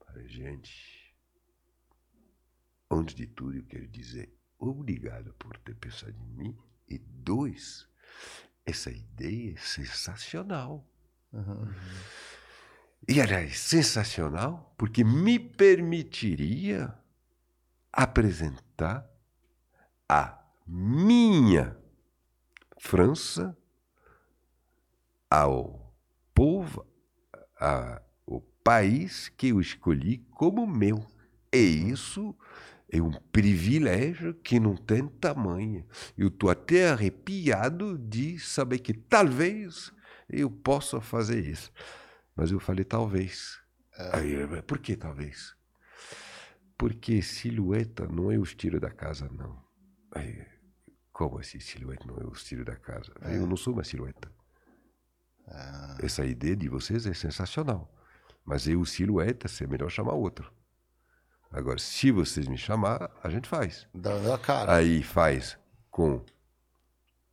Falei, gente, antes de tudo eu quero dizer obrigado por ter pensado em mim. E dois, essa ideia é sensacional. E era sensacional porque me permitiria apresentar a minha França ao povo, a, o país que eu escolhi como meu. E isso é um privilégio que não tem tamanho. Eu estou até arrepiado de saber que talvez eu possa fazer isso. Mas eu falei talvez. Aí, eu, por que talvez? Porque silhueta não é o estilo da casa, não. Aí, como assim silhueta não é o estilo da casa? Eu não sou uma silhueta. Essa ideia de vocês é sensacional. Mas eu, silhueta, é melhor chamar outro. Agora, se vocês me chamar, a gente faz. Dando a cara. Aí faz com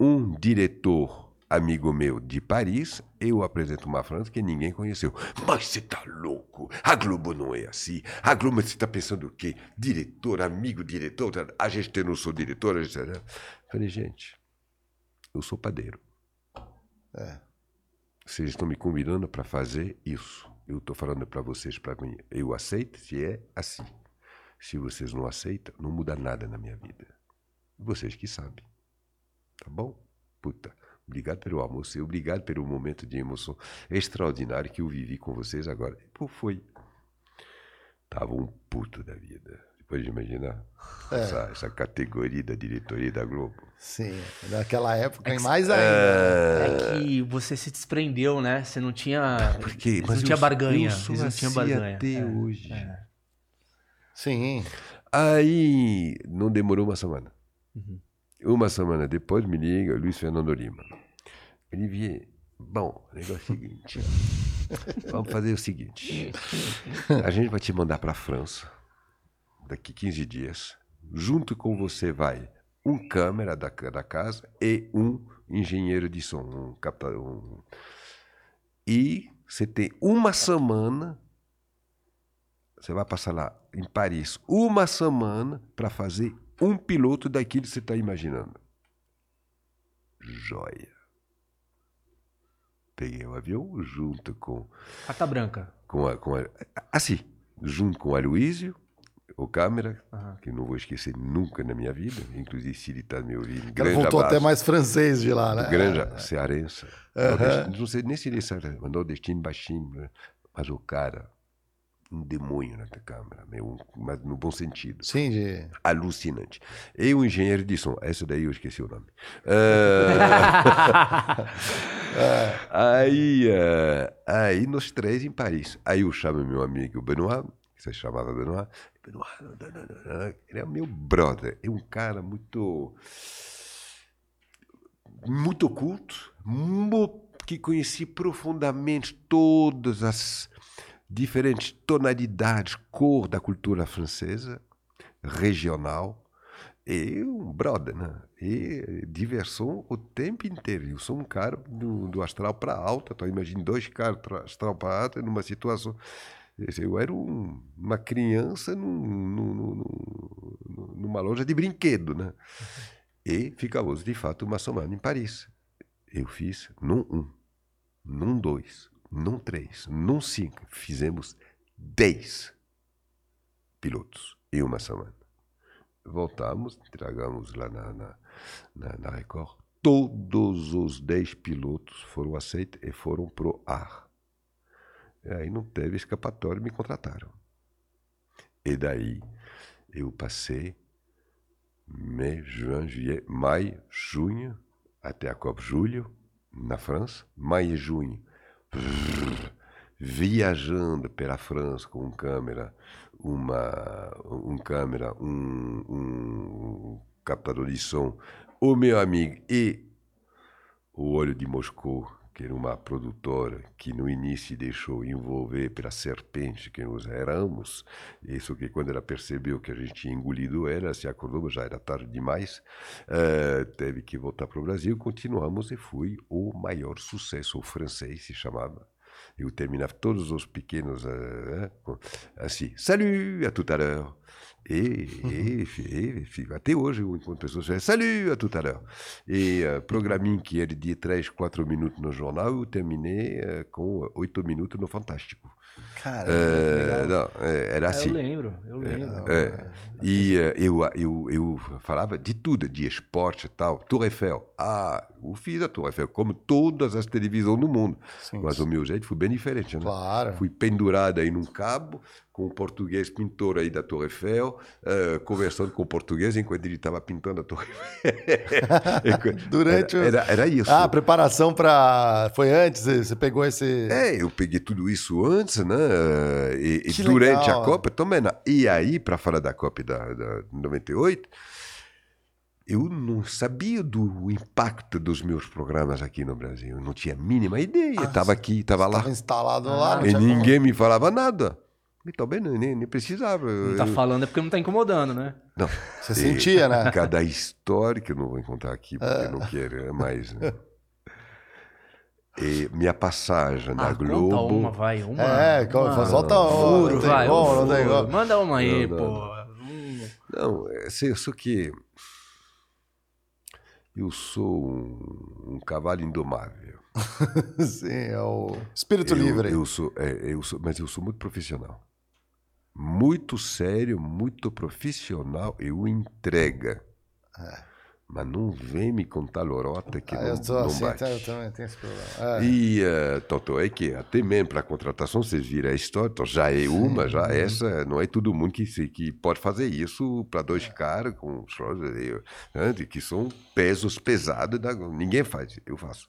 um diretor amigo meu de Paris, eu apresento uma França que ninguém conheceu. Mas você tá louco? A Globo não é assim. A Globo, você tá pensando o quê? Diretor, amigo, diretor? A gente não sou diretor. A gente... Falei, gente, eu sou padeiro. É. Vocês estão me convidando para fazer isso. Eu estou falando para vocês, para mim, eu aceito se é assim. Se vocês não aceitam, não muda nada na minha vida. Vocês que sabem. Tá bom? Puta, obrigado pelo almoço e obrigado pelo momento de emoção extraordinário que eu vivi com vocês agora. Pô, foi. Tava um puto da vida. Depois de imaginar É. essa, essa categoria da diretoria da Globo. Sim, naquela época, É e que- mais ainda. É que você se desprendeu, né? Você não tinha. Porque, eles mas não tinha eu- barganha. eu não assim barganha. até É, hoje. é. Sim. Aí não demorou uma semana. Uhum. Uma semana depois me liga Luiz Fernando Lima. Olivier, bom, negócio é o seguinte. Vamos fazer o seguinte. A gente vai te mandar para a França daqui 15 dias. Junto com você vai um câmera da, da casa e um engenheiro de som, um captador. Um... E você tem uma semana você vai passar lá em Paris uma semana para fazer um piloto daquilo que você está imaginando. Joia. Peguei o avião junto com, Carta branca. com a. Com a assim, junto com o Aloysio, o câmera, Aham. que não vou esquecer nunca na minha vida, inclusive se ele está me ouvindo. Grande voltou abraço. até mais francês de lá, né? Grande cearense. Aham. Nordestino, Não sei nem se ele é cearense, mas nordestino baixinho. né? Mas o cara, um demônio na câmera, meu, mas no bom sentido. Sim, de... Alucinante. E o engenheiro de som, esse daí eu esqueci o nome. Ah, *laughs* aí, ah, aí nós três em Paris. Aí eu chamo meu amigo Benoit, que se chamava Benoit. Benoit, não, não, não, não, não. ele é meu brother. É um cara muito muito oculto, mu- que conheci profundamente todas as diferentes tonalidades, cor da cultura francesa, regional. E um brother, né? E diversão o tempo inteiro. Eu sou um cara do, do astral para alta. Então, imagine dois caras tra- astral para alta numa situação. Eu era um- uma criança num- num- num- numa loja de brinquedo, né? E ficamos, de fato, uma semana em Paris. Eu fiz num um, num dois, num três, num cinco. Fizemos dez pilotos em uma semana. Voltamos, entregamos lá na, na, na, na Record. Todos os dez pilotos foram aceitos e foram pro ar. E aí não teve escapatória, me contrataram. E daí eu passei mai, juin, juillet, maio, junho, até a Copa Julho, na França, maio e junho, viajando pela França com câmera, uma, um câmera, um, um captador de som, o meu amigo e o olho de Moscou, que era uma produtora que no início deixou envolver pela serpente que nós éramos. Isso que quando ela percebeu que a gente tinha engolido ela, se acordou, já era tarde demais, uh, teve que voltar para o Brasil. Continuamos e foi o maior sucesso. O francês se chamava. Eu terminava todos os pequenos uh, assim, salut, à tout à l'heure. E, e, e, até hoje eu encontro pessoas que salut, à tout à l'heure. E uh, *laughs* programinho que era de 3, 4 minutos no jornal, eu terminei uh, com 8 minutos no Fantástico. Cara, uh, não, era assim. Eu lembro, eu lembro. É, e eu, eu, eu falava de tudo, de esporte e tal. Tour Eiffel. Ah, eu fiz a Tour Eiffel, como todas as televisões do mundo. Sim, Mas sim. o meu jeito foi bem diferente, né? Claro. Fui pendurado aí num cabo, com o português pintor aí da Torre Eiffel, uh, conversando com o português enquanto ele estava pintando a Torre Eiffel. *laughs* Durante era, era, era, isso. Ah, a preparação para... Foi antes? Você pegou esse... É, eu peguei tudo isso antes, né? E, e durante legal. a Copa também. Né? E aí, para falar da Copa da, da 98 eu não sabia do impacto dos meus programas aqui no Brasil. Eu não tinha a mínima ideia. Estava ah, aqui, estava lá. instalado lá. E ninguém como... me falava nada. E também nem, nem precisava. Não tá falando é porque não tá incomodando, né? Não. Você sentia, né? Cada história que eu não vou contar aqui, porque é. eu não quero é mais. Né? E minha passagem na ah, Globo. Conta uma, vai, uma. É, uma, solta uma. Furo, vai. Como, não Manda uma aí, não, pô. Não, é, só que eu sou um, um cavalo indomável. *laughs* Sim, é o espírito eu, livre. Eu sou, é, eu sou, mas eu sou muito profissional muito sério, muito profissional e o entrega. É. Mas não vem me contar lorota que ah, não, eu tô não assim, bate. Então eu também tenho esse problema. É. E, uh, Toto, é que até mesmo para a contratação, vocês viram a história, então já é uma, já é essa, não é todo mundo que, que pode fazer isso para dois é. caras com né, que são pesos pesados, ninguém faz, eu faço.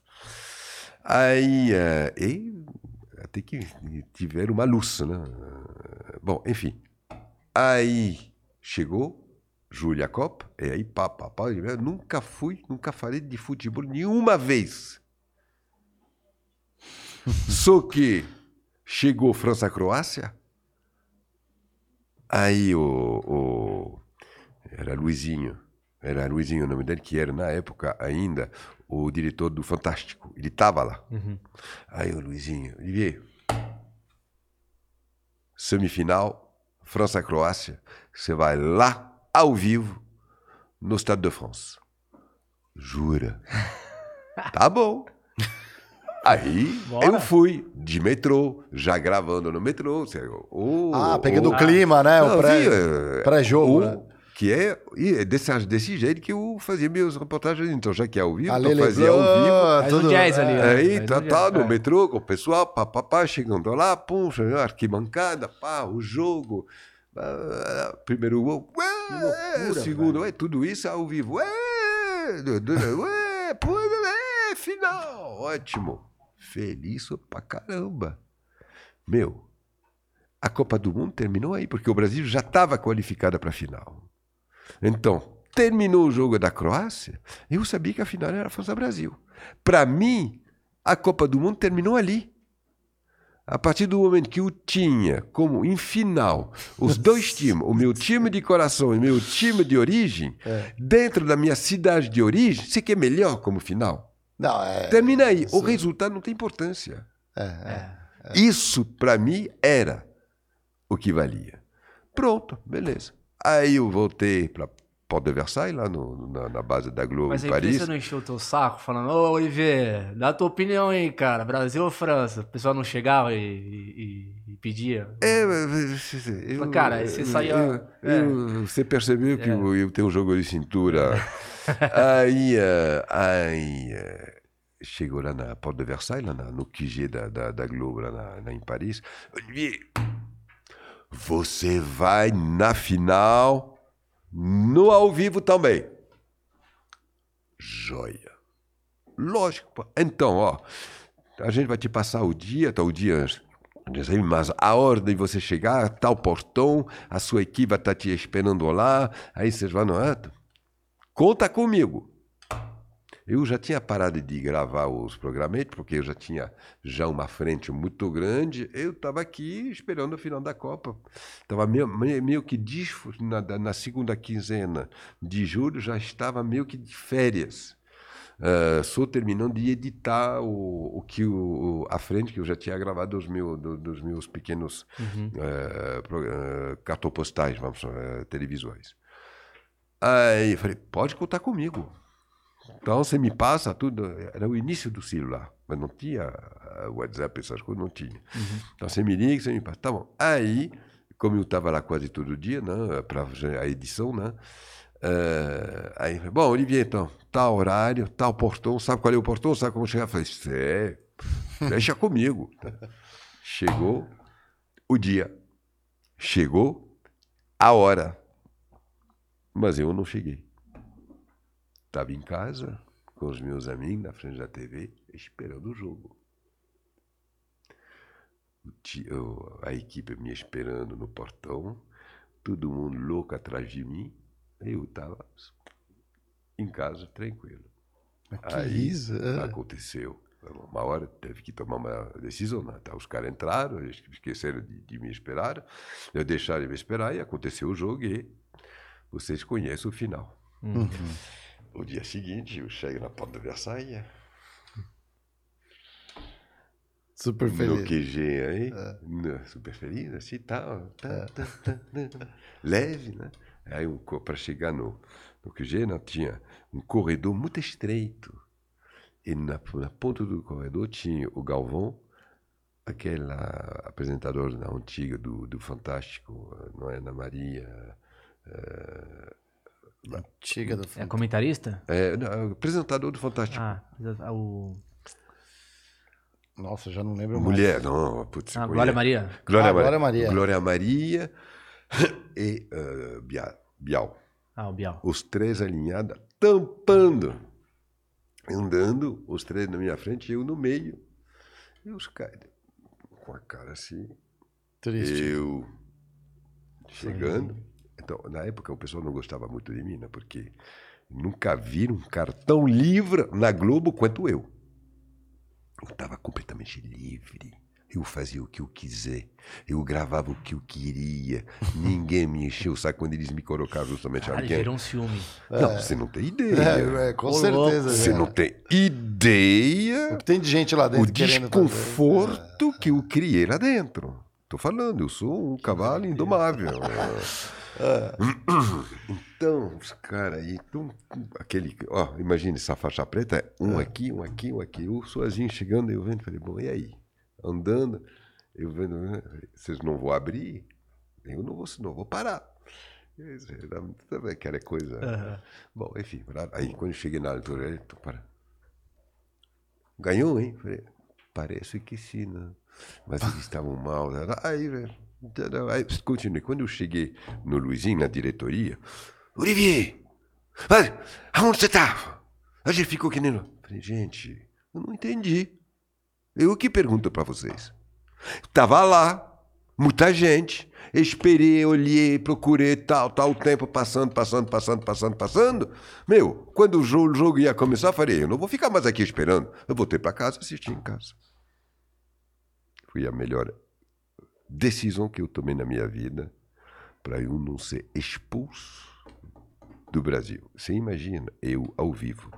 Aí, uh, e até que tiveram uma luz, né? Bom, enfim. Aí chegou Júlia Copa, e aí pá, pá, pá, eu nunca fui, nunca falei de futebol nenhuma vez. *laughs* Só que chegou França-Croácia, aí o, o, era Luizinho, era Luizinho o nome dele, que era na época ainda o diretor do Fantástico. Ele estava lá. Uhum. Aí o Luizinho, Olivier, semifinal, França-Croácia, você vai lá, ao vivo, no Stade de France. Jura? *laughs* tá bom. Aí Bora. eu fui de metrô, já gravando no metrô. Oh, ah, pegando oh, o clima, né? Não, o pré-jogo. Pré né? que é, é desse, desse jeito que eu fazia meus reportagens. Então, já que é ao vivo, então fazia ao vivo. Tudo jazz ali. Né? Aí, tá, tá, no é. metrô, com o pessoal, pá, pá, pá, chegando lá, pum, arquibancada, pá, o jogo. Ah, primeiro gol, ué, segundo, ué, tudo isso ao vivo. Ué, pô, é, final, ótimo. Feliz pra caramba. Meu, a Copa do Mundo terminou aí, porque o Brasil já estava qualificada para a final. Então, terminou o jogo da Croácia, eu sabia que a final era França-Brasil. Para mim, a Copa do Mundo terminou ali. A partir do momento que eu tinha como em final os dois *laughs* times, o meu time de coração e o meu time de origem, é. dentro da minha cidade de origem, você quer melhor como final? Não, é. Termina aí. O resultado não tem importância. É, é, é. Isso, para mim, era o que valia. Pronto, beleza. Aí eu voltei para Porte de Versailles, lá no, na, na, base da Globo Mas aí Paris. você não encheu o teu saco falando, ô Olivier, dá a tua opinião aí, cara, Brasil ou França? O pessoal não chegava e, e, e pedia? É, eu, cara, você saía... Eu, é. eu, você percebeu que é. eu, eu, tenho um jogo de cintura. *laughs* aí, aí chegou lá na Porte de Versailles, lá na, no QG da, da, da Globo, lá, na, em Paris. Olivier, você vai na final, no ao vivo também. Joia. Lógico. Então, ó, a gente vai te passar o dia, tá o dia mas a hora de você chegar, tal portão, a sua equipe está te esperando lá, aí vocês vão, ah, conta comigo. Eu já tinha parado de gravar os programetes, porque eu já tinha já uma frente muito grande. Eu estava aqui esperando o final da Copa. Estava meio, meio, que na, na segunda quinzena de julho, já estava meio que de férias. Uh, só terminando de editar o, o que o, a frente que eu já tinha gravado dos, meu, do, dos meus pequenos Uhum. uh, pro- uh, cartopostais, vamos televisuais. Aí eu falei, pode contar comigo. Então você me passa tudo. Era o início do celular, mas não tinha uh, WhatsApp, essas coisas, não tinha. Então você me liga, você me passa. Tá bom. Aí, como eu estava lá quase todo dia, né, para a edição, né? eh, aí, bom, Olivier, então, tal horário, tal portão, sabe qual é o portão? Sabe como chegar? Eu falei, sei, deixa comigo. Chegou o dia, chegou a hora, mas eu não cheguei. Estava em casa com os meus amigos na frente da TV, esperando o jogo. A equipe me esperando no portão, todo mundo louco atrás de mim. Eu estava em casa, tranquilo. Aí isso, é. aconteceu. Uma hora teve que tomar uma decisão. Né? Tá, Os caras entraram, eles esqueceram de, de me esperar. Eu deixaram de me esperar e aconteceu o jogo e vocês conhecem o final. Uhum. O dia seguinte, eu chego na porta da Versailles, Super meu feliz. QG aí, né, super feliz, assim, tal, tá, tá, tá, leve, né? Aí para chegar no, no QG, não, tinha um corredor muito estreito. E na, na ponta do corredor tinha o Galvão, aquele apresentador da antiga do, do Fantástico, não é? Ana Maria. eh, Antiga do É comentarista? é, não, apresentador do Fantástico. Ah, o. Nossa, já não lembro Mulher, não, putz. Ah. Glória Maria. Glória, Ah, Maria. Glória Maria. Glória Maria *coughs* e Bia- Bial. Ah, o Bial. Os três alinhados, tampando. Andando, os três na minha frente, eu no meio. E os caras com a cara assim. Triste. Eu chegando. Então, na época o pessoal não gostava muito de mim, né? Porque nunca viram um cara tão livre na Globo quanto eu. Eu estava completamente livre. Eu fazia o que eu quiser. Eu gravava o que eu queria. *laughs* Ninguém me encheu o saco quando eles me colocavam justamente Cara, alguém. gerou um ciúme. Não, você não tem ideia. É, é, com certeza. Você né? não tem ideia O que Tem de gente lá o dentro fazer. desconforto que eu criei lá dentro. Tô falando, eu sou um cavalo indomável. *laughs* Então, os caras aí, tum, aquele, ó, imagine essa faixa preta, é um aqui, um aqui, um aqui, eu sozinho chegando, eu vendo, falei, bom, e aí? Andando, eu vendo, né, vocês não vão abrir? Eu não vou, não vou parar. Sabe Aquela coisa. Aham. Bom, enfim, aí quando eu cheguei na altura, ele, "Tu para. Ganhou, hein? Falei, parece que sim, né? Mas eles estavam mal. né? Aí, velho, entendeu? Aí continuei. Quando eu cheguei no Luizinho, na diretoria, Olivier, mas aonde você estava? A gente ficou que nem. no-" Falei, gente, eu não entendi. Eu que pergunto para vocês. Tava lá, muita gente. Esperei, olhei, procurei, tal, tal, o tempo passando, passando, passando, passando, passando. Meu, quando o jogo, o jogo ia começar, eu falei, eu não vou ficar mais aqui esperando. Eu voltei para casa assisti em casa. Foi a melhor decisão que eu tomei na minha vida para eu não ser expulso do Brasil. Você imagina, eu ao vivo.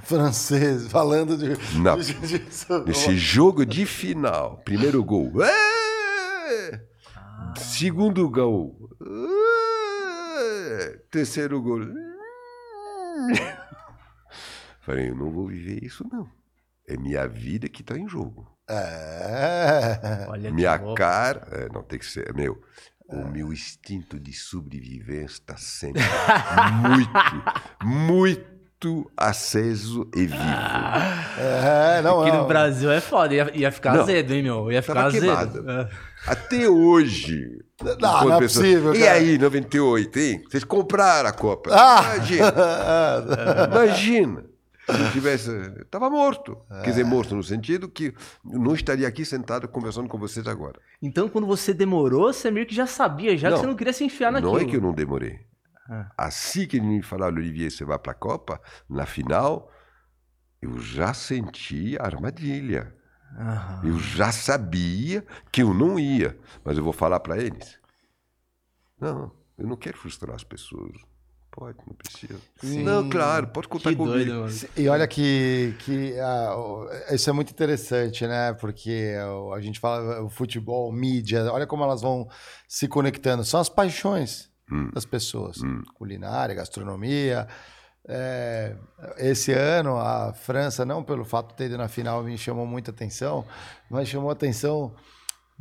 Francês, falando de. Na- *laughs* de- de- Nesse jogo de final, primeiro gol. É! Segundo gol. É! Terceiro gol. *laughs* Falei, eu não vou viver isso, não. É minha vida que está em jogo. É. Olha Minha cara. é, não tem que ser. Meu, o meu instinto de sobrevivência está sempre muito, muito aceso e vivo. É, não, Aqui não. no Brasil é foda. Ia, ia ficar Não. azedo, hein, meu? Ia ficar azedo. queimado. É. Até hoje. Não, não é pessoas- possível, E cara. aí, 98, hein? Vocês compraram a Copa. Ah! Imagina. *laughs* Imagina. Se tivesse. Eu tava morto. Quer dizer, morto no sentido que não estaria aqui sentado conversando com vocês agora. Então, quando você demorou, você meio que já sabia, já Não. que você não queria se enfiar naquilo. Não é que eu não demorei. Ah. Assim que ele me falou, Olivier, você vai para a Copa, na final, eu já senti a armadilha. Eu já sabia que eu não ia, mas eu vou falar para eles. Não, eu não quero frustrar as pessoas. Pode, não precisa. Não, claro, pode contar Que comigo. doido. E olha que, que ah, isso é muito interessante, né? Porque o- a gente fala o futebol, mídia, olha como elas vão se conectando. São as paixões das pessoas. Culinária, gastronomia. É, esse ano, a França, não pelo fato de ter ido na final, me chamou muita atenção, mas chamou a atenção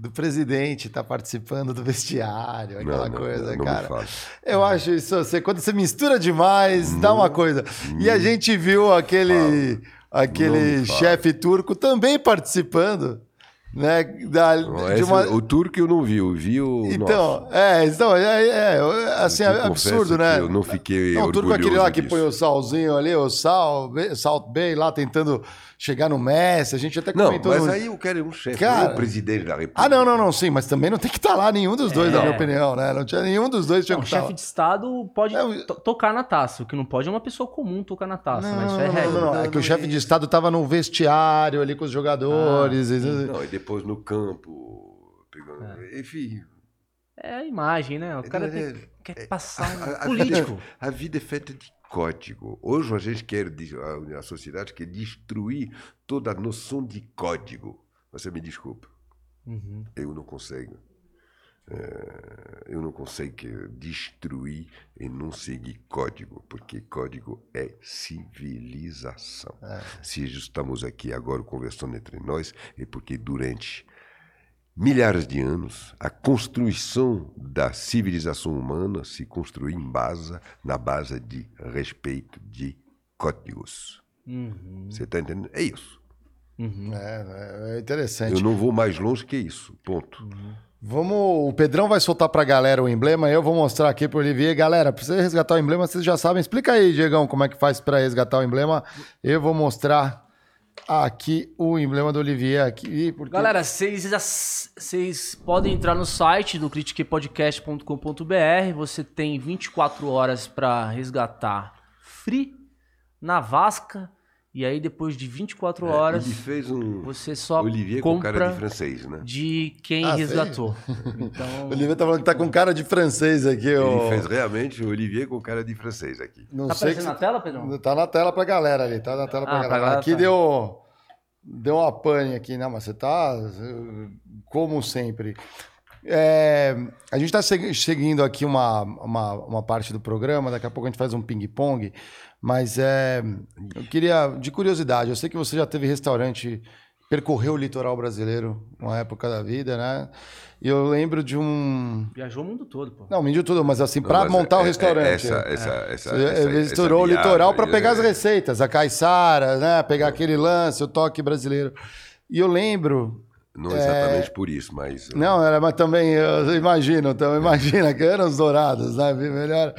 do presidente estar participando do vestiário, aquela Não, não, coisa, não, não cara. fala. Eu acho isso, você, quando você mistura demais, dá uma coisa. E a gente viu aquele, Não aquele chefe turco também participando, né? Da, Não, uma... O turco eu não vi, eu vi o. Então, nosso. é, então, é, é, assim, Eu é absurdo, né? que Eu não fiquei. Não, o turco é aquele lá que disso. põe o salzinho ali, o sal, Salt Bay lá tentando chegar no Messi, a gente até Não, comentou... mas no- aí eu quero um chefe, Cara- não o presidente da República. Ah, não, não, não, sim, mas também não tem que estar lá nenhum dos dois, É. na minha opinião, né? Não tinha nenhum dos dois tinha Não, que estar chefe lá. de Estado pode É, o- to- tocar na taça. O que não pode é uma pessoa comum tocar na taça. Não, mas isso não, é não, regra. não, não, É que o chefe de Estado estava no vestiário ali com os jogadores. Ah, e- Não, e depois no campo. Pegando... Enfim. É a imagem, né? O cara É, tem- é, quer passar um a- a político. vida- A vida é feita de código. Hoje a gente quer, a a sociedade quer destruir toda a noção de código. Você me desculpa, Uhum. eu não consigo. É, eu não consigo destruir e não seguir código, porque código é civilização. Se estamos aqui agora conversando entre nós, é porque durante milhares de anos, a construção da civilização humana se construiu em base, na base de respeito de códigos. Uhum. Você está entendendo? É isso. Uhum. É, é interessante. Eu não vou mais longe que isso. Ponto. Vamos, o Pedrão vai soltar pra galera o emblema, eu vou mostrar aqui pro Olivier. Galera, pra você resgatar o emblema, vocês já sabem. Explica aí, Diegão, como é que faz pra resgatar o emblema. Eu vou mostrar aqui o emblema do Olivier aqui, porque Galera, vocês podem entrar no site do critiquepodcast.com.br. Você tem 24 horas para resgatar free na Vasca. E aí, depois de 24 horas, Ele fez um você só Olivier com cara compra de francês, né? de quem Ah, resgatou. *laughs* Então, o Olivier tá falando que tá com cara de francês aqui. Ele ó. fez realmente o Olivier com cara de francês aqui. Não tá sei aparecendo na que... tela, Pedrão? Tá na tela pra galera ali, tá na tela pra Ah, pra galera. galera aqui tá. deu deu uma pane aqui, não, mas você tá como sempre. É, a gente está seguindo aqui uma, uma, uma parte do programa, daqui a pouco a gente faz um ping-pong, mas é, eu queria, de curiosidade, eu sei que você já teve restaurante, percorreu o litoral brasileiro uma época da vida, né? E eu lembro de um. Viajou o mundo todo, pô. Não, mediu tudo, mas assim, para mas montar o é- é- restaurante. Essa, essa, essa, Você essa, misturou o essa litoral para viagem, pegar as é- receitas, a caiçara, né? Pegar aquele lance, o toque brasileiro. E eu lembro. Não exatamente por isso, mas. Não, era, mas também, eu imagino, então, imagina que eram os dourados, né? Melhor.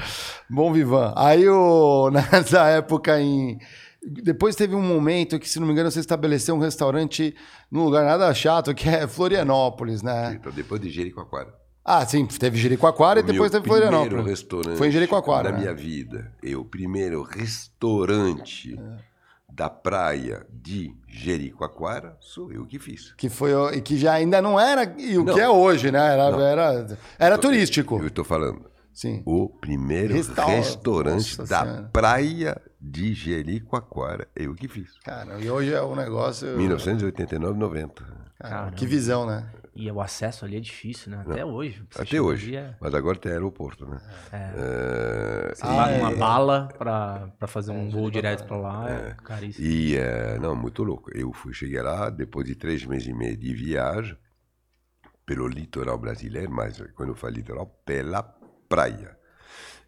Bom vivan. Aí, o, *laughs* nessa época, em. Depois teve um momento que, se não me engano, você estabeleceu um restaurante num lugar nada chato, que é Florianópolis, né? Então, depois de Jericoacoara. Ah, sim, teve Jericoacoara e O depois meu teve Florianópolis. primeiro restaurante Foi em Jericoacoara. Da né? minha vida. Eu, o primeiro restaurante É. da praia de Jericoacoara, sou eu que fiz. Que foi e que já ainda não era e o Não. que é hoje, né? Era, Não. era, era turístico. Eu estou falando. Sim. O primeiro Restaur- restaurante Nossa da Senhora. praia de Jericoacoara, eu que fiz. Cara, e hoje é um negócio. 1989, 90. Cara, Caramba. que visão, né? E o acesso ali é difícil, né? Até hoje. pra você Até hoje. é- Mas agora tem aeroporto, né? É, Você paga é. uma bala pra fazer um voo direto pra lá. É, caríssimo. E, é, não, muito louco. Eu fui, cheguei lá depois de três meses e meio de viagem pelo litoral brasileiro, mas quando eu falo litoral, pela praia.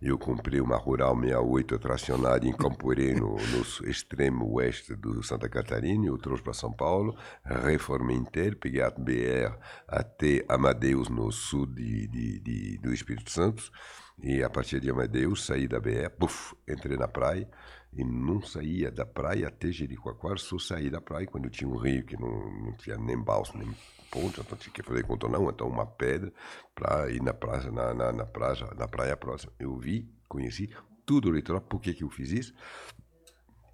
Eu comprei uma Rural 68 tracionada em Camporê, no, no extremo oeste do Santa Catarina, eu trouxe para São Paulo, reformei inteiro, peguei a BR até Amadeus, no sul de, de- de- do Espírito Santo, e a partir de Amadeus saí da BR, puf, entrei na praia, e não saía da praia até Jericoacoara, só saía da praia quando tinha um rio que não, não tinha nem balsa, nem ponte, então tinha que fazer contornar, então uma pedra para ir na praia, na, na, na, praia, na praia próxima. Eu vi, conheci tudo o litoral. Por que, que eu fiz isso?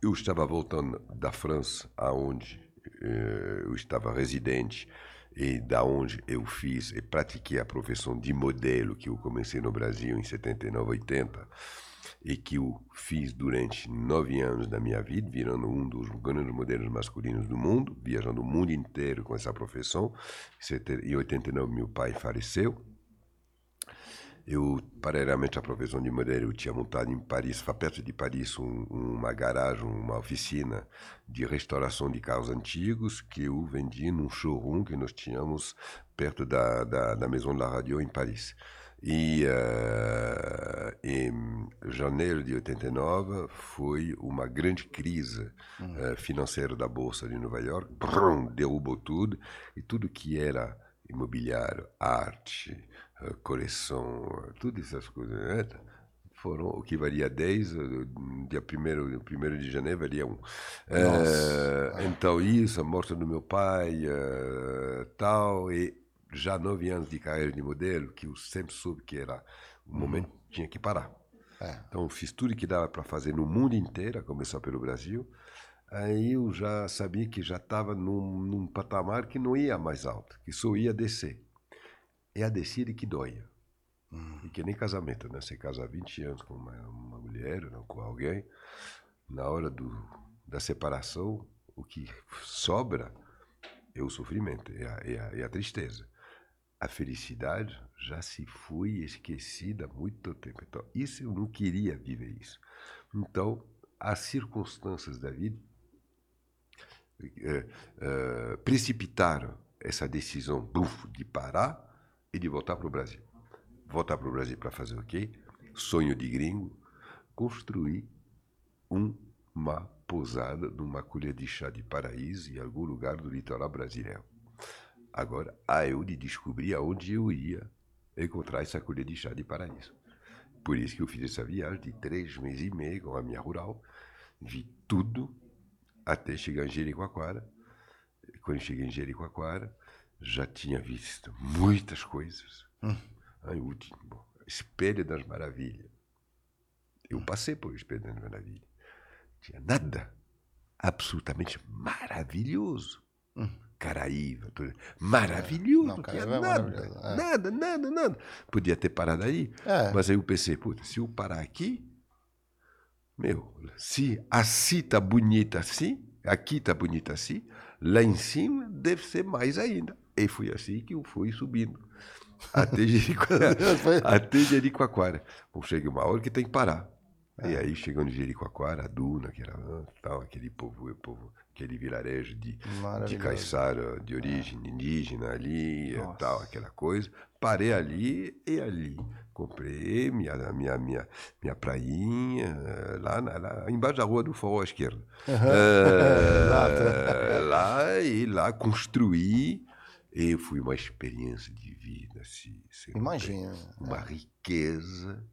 Eu estava voltando da França, aonde eh, eu estava residente, e da onde eu fiz e pratiquei a profissão de modelo que eu comecei no Brasil em 79, 80 e que eu fiz durante nove anos da minha vida, virando um dos grandes modelos masculinos do mundo, viajando o mundo inteiro com essa profissão. Em 89 meu pai faleceu. Eu, paralelamente à profissão de modelo, eu tinha montado em Paris, perto de Paris, um, uma garagem, uma oficina de restauração de carros antigos que eu vendi num showroom que nós tínhamos perto da, da, da Maison de la Radio em Paris. E uh, em janeiro de 89 foi uma grande crise uh, financeira da Bolsa de Nova York, brum, derrubou tudo, e tudo que era imobiliário, arte, uh, coleção, todas essas coisas, né? foram o que valia 10, dia 1 primeiro de janeiro valia 1. então isso, a morte do meu pai, tal, e já nove anos de carreira de modelo, que eu sempre soube que era o momento uhum. tinha que parar. É. Então, fiz tudo que dava para fazer no mundo inteiro, a começar pelo Brasil. Aí eu já sabia que já estava num, num, patamar que não ia mais alto, que só ia descer. É a descida que dói. Hum. E que nem casamento, né? Você casa há 20 anos com uma, uma mulher, não, com alguém, na hora do, da separação, o que sobra é o sofrimento, é a, é a, é a tristeza a felicidade já se foi esquecida há muito tempo. Então, isso eu não queria viver isso. Então, as circunstâncias da vida é, é, precipitaram essa decisão buf, de parar e de voltar para o Brasil. Voltar para o Brasil para fazer o quê? Sonho de gringo, construir uma pousada numa colher de chá de paraíso em algum lugar do litoral brasileiro. Agora, a eu de descobrir aonde eu ia encontrar essa colher de chá de paraíso. Por isso que eu fiz essa viagem de três meses e meio com a minha rural. Vi tudo até chegar em Jericoacoara. Quando cheguei em Jericoacoara, já tinha visto muitas coisas. Hum. Aí, último, Espelho das Maravilhas. Eu passei por Espelho das Maravilhas. Tinha nada absolutamente maravilhoso. Hum. Caraíva, tudo. maravilhoso, não, não é nada, é. nada, nada, nada. Podia ter parado aí, é. mas aí eu pensei, puta, se eu parar aqui, meu, se assim tá bonita assim, aqui tá bonita assim, lá em cima deve ser mais ainda. E foi assim que eu fui subindo. Até Jericoacoara. *laughs* até Jericoacoara. Bom, chega uma hora que tem que parar. É. E aí chegando em Jericoacoara, a Duna, que era tal, aquele povo, povo aquele vilarejo de, de caiçara de origem é. indígena ali e tal, aquela coisa. Parei ali e ali. Comprei minha, minha, minha, minha prainha eh, lá, na, lá embaixo da rua do forró à esquerda. Uhum. Uh, *laughs* lá e lá construí. E foi uma experiência de vida. Assim, Imagina. Uma é. riqueza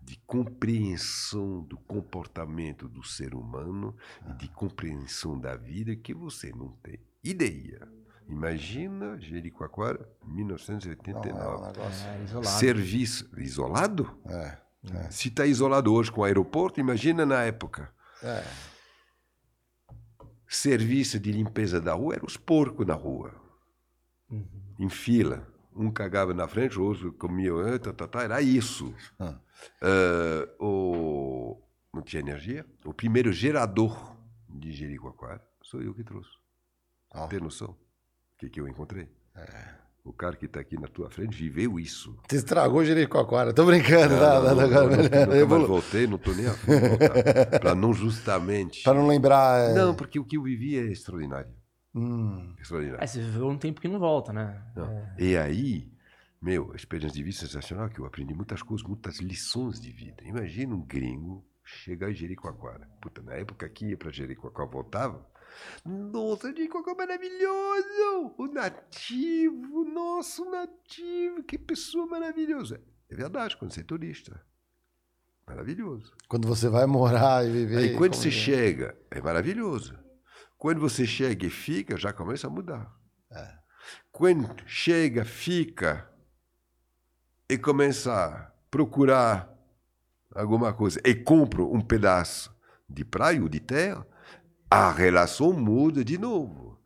de compreensão do comportamento do ser humano e de compreensão da vida que você não tem ideia. Imagina Jericoacoara, 1989. Não, é um negócio... é, isolado. Serviço isolado? É, é. Se está isolado hoje com o aeroporto, imagina na época. É. Serviço de limpeza da rua eram os porcos na rua, uhum. em fila. Um cagava na frente, o outro comia, tá, tá, tá, era isso. Ah. Uh, o, não tinha energia. O primeiro gerador de Jericoacoara sou eu que trouxe. Oh. Tem noção? O que, que eu encontrei? É. O cara que está aqui na tua frente viveu isso. Você estragou Jericoacoara. Tô brincando. Não, não, não, não, não, não, voltei, não tô nem voltar. *laughs* Para não justamente... Para não lembrar... É... Não, porque o que eu vivi é extraordinário. Hum. Extraordinário. É, você viveu um tempo que não volta, né? É. E aí meu, experiência de vida sensacional, que eu aprendi muitas coisas, muitas lições de vida. Imagina um gringo chegar em Jericoacoara. Puta, na época que ia para Jericoacoara, voltava. Nossa, Jericoacoara é maravilhoso! O nativo, nosso nativo, que pessoa maravilhosa. É verdade, quando você é turista. Maravilhoso. Quando você vai morar e viver. Aí quando você é? chega, é maravilhoso. Quando você chega e fica, já começa a mudar. Quando chega, fica e começa a procurar alguma coisa e compra um pedaço de praia ou de terra, a relação muda de novo.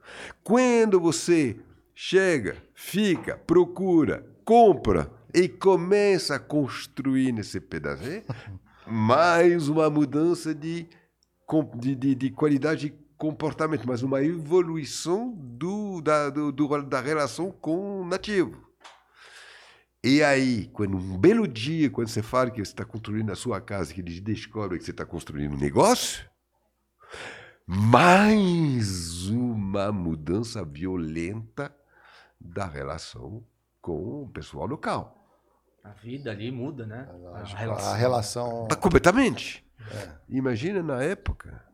Quando você chega, fica, procura, compra e começa a construir nesse pedaço, *laughs* mais uma mudança de, de, de, de qualidade de comportamento, mas uma evolução do, da, do- da relação com o nativo. E aí, quando um belo dia, quando você fala que você está construindo a sua casa, que eles descobrem que você está construindo um negócio, mais uma mudança violenta da relação com o pessoal local. A vida ali muda, né? A relação. Ah, completamente. Imagina na época.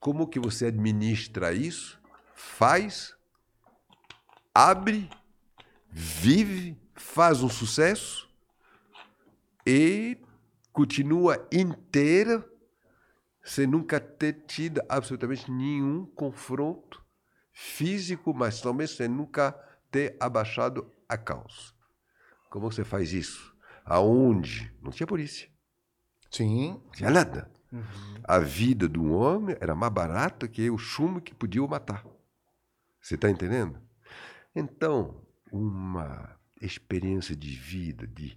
Como que você administra isso? Faz, abre, vive, faz um sucesso e continua inteira sem nunca ter tido absolutamente nenhum confronto físico, mas também sem nunca ter abaixado a calça. Como você faz isso? Aonde? Não tinha polícia. Sim. Não tinha nada. A vida de um homem era mais barata que o chumbo que podia o matar. Você está entendendo? Então, uma experiência de vida, de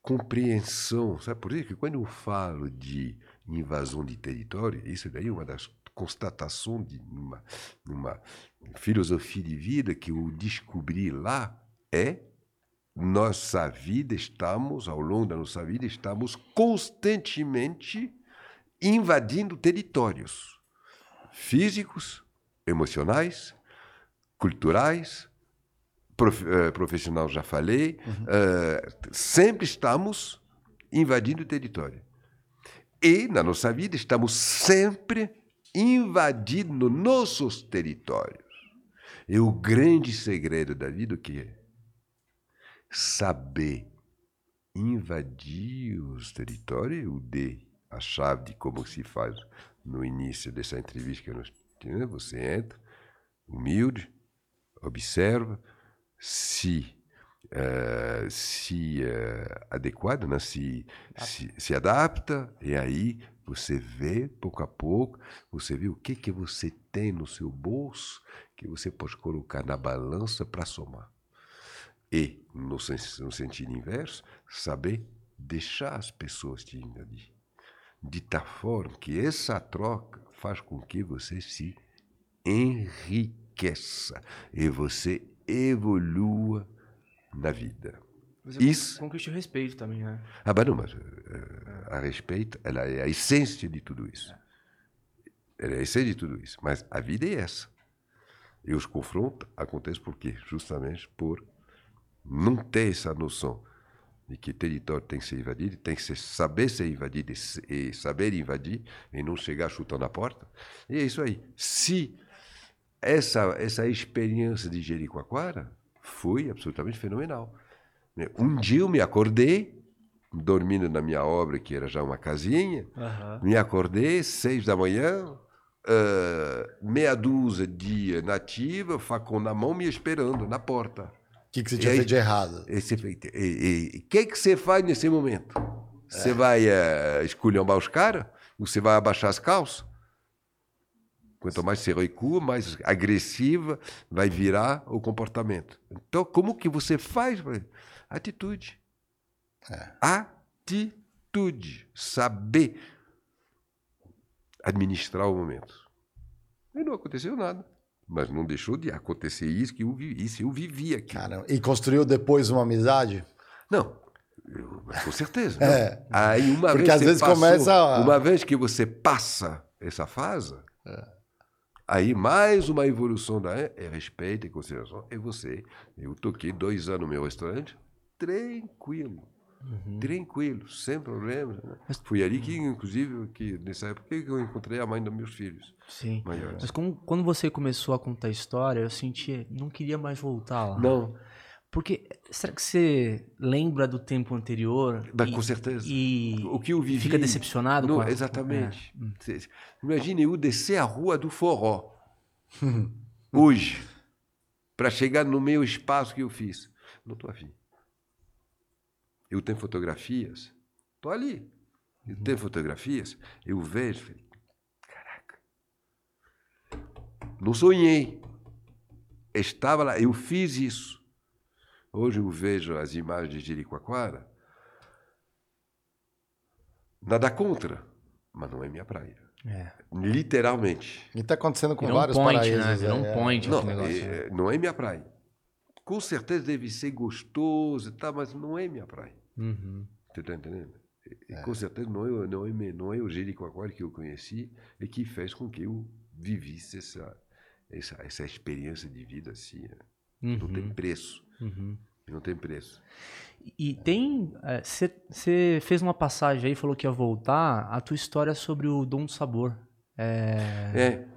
compreensão. Sabe por isso que quando eu falo de invasão de território, isso daí é uma das constatações de uma, uma filosofia de vida que eu descobri lá é nossa vida estamos ao longo da nossa vida estamos constantemente invadindo territórios físicos, emocionais, culturais, prof, eh, profissional já falei, eh, sempre estamos invadindo território. E na nossa vida estamos sempre invadindo nossos territórios. E o grande segredo da vida o que é? Saber invadir os territórios. Eu dei a chave de como se faz no início dessa entrevista que nós tivemos. Você entra, humilde, observa, se eh, se eh, adequada, né? se, se, se adapta, e aí você vê, pouco a pouco, você vê o que, que você tem no seu bolso que você pode colocar na balança para somar. E, no, no sentido inverso, saber deixar as pessoas te invadir. De tal forma que essa troca faz com que você se enriqueça e você evolua na vida. Você Isso. conquista o respeito também, né? Ah, mas não, mas eh, a respeito, ela é a essência de tudo isso. Ela é a essência de tudo isso. Mas a vida é essa. E os confrontos acontecem por quê? Justamente por não ter essa noção de que território tem que ser invadido, tem que ser, saber ser invadido e, e saber invadir e não chegar chutando a porta. E é isso aí. Se essa, essa experiência de Jericoacoara foi absolutamente fenomenal. né? Um dia eu me acordei, dormindo na minha obra, que era já uma casinha, Aham. me acordei, seis da manhã, ah, meia dúzia de nativa, facão na mão, me esperando na porta. O que, que você tinha feito de errado? E e- e- O que, que você faz nesse momento? Você vai uh, esculhambar os caras? Você vai abaixar as calças? Quanto mais você recua, mais agressiva vai virar o comportamento. Então, como que você faz? Atitude. Atitude. Saber administrar o momento. E não aconteceu nada. Mas não deixou de acontecer isso que eu vivi. Isso eu vivi aqui. Caramba. E construiu depois uma amizade? Não, eu- mas com certeza. É. Aí uma Porque vez às vezes passou- começa a- Uma vez que você passa essa fase, É. aí mais uma evolução da é respeito e consideração. É você. Eu toquei dois anos no meu restaurante, tranquilo. Uhum. Tranquilo, sem problemas. né? Foi ali que, inclusive, que, nessa época que eu encontrei a mãe dos meus filhos. Sim. Maiores. Mas como- quando você começou a contar a história, eu senti, não queria mais voltar lá. Não. Porque será que você lembra do tempo anterior? Bah, e, com certeza. E o que eu vivi. fica decepcionado Não, com a- Exatamente. É. Hum. Imagine eu descer a rua do forró *laughs* hoje para chegar no meu espaço que eu fiz. Não estou afim. Eu tenho fotografias, estou ali. Eu tenho fotografias, eu vejo, falei, caraca. Não sonhei. Estava lá, eu fiz isso. Hoje eu vejo as imagens de Jericoacoara. Nada contra, mas não é minha praia. É. Literalmente. E tá acontecendo com Virou um vários point, paraísos. né? Virou um é. point Não, esse negócio. é- não é minha praia. Com certeza deve ser gostoso e tal, mas não é minha praia. Uhum. Você tá entendendo? E com certeza não é, não, é, não é o Jericoacoara que eu conheci e que fez com que eu vivisse essa, essa, essa experiência de vida assim. né? Não tem Uhum. preço. Uhum. Não tem preço. E tem. Você fez uma passagem aí, falou que ia voltar. A tua história sobre o dom do sabor. É. É.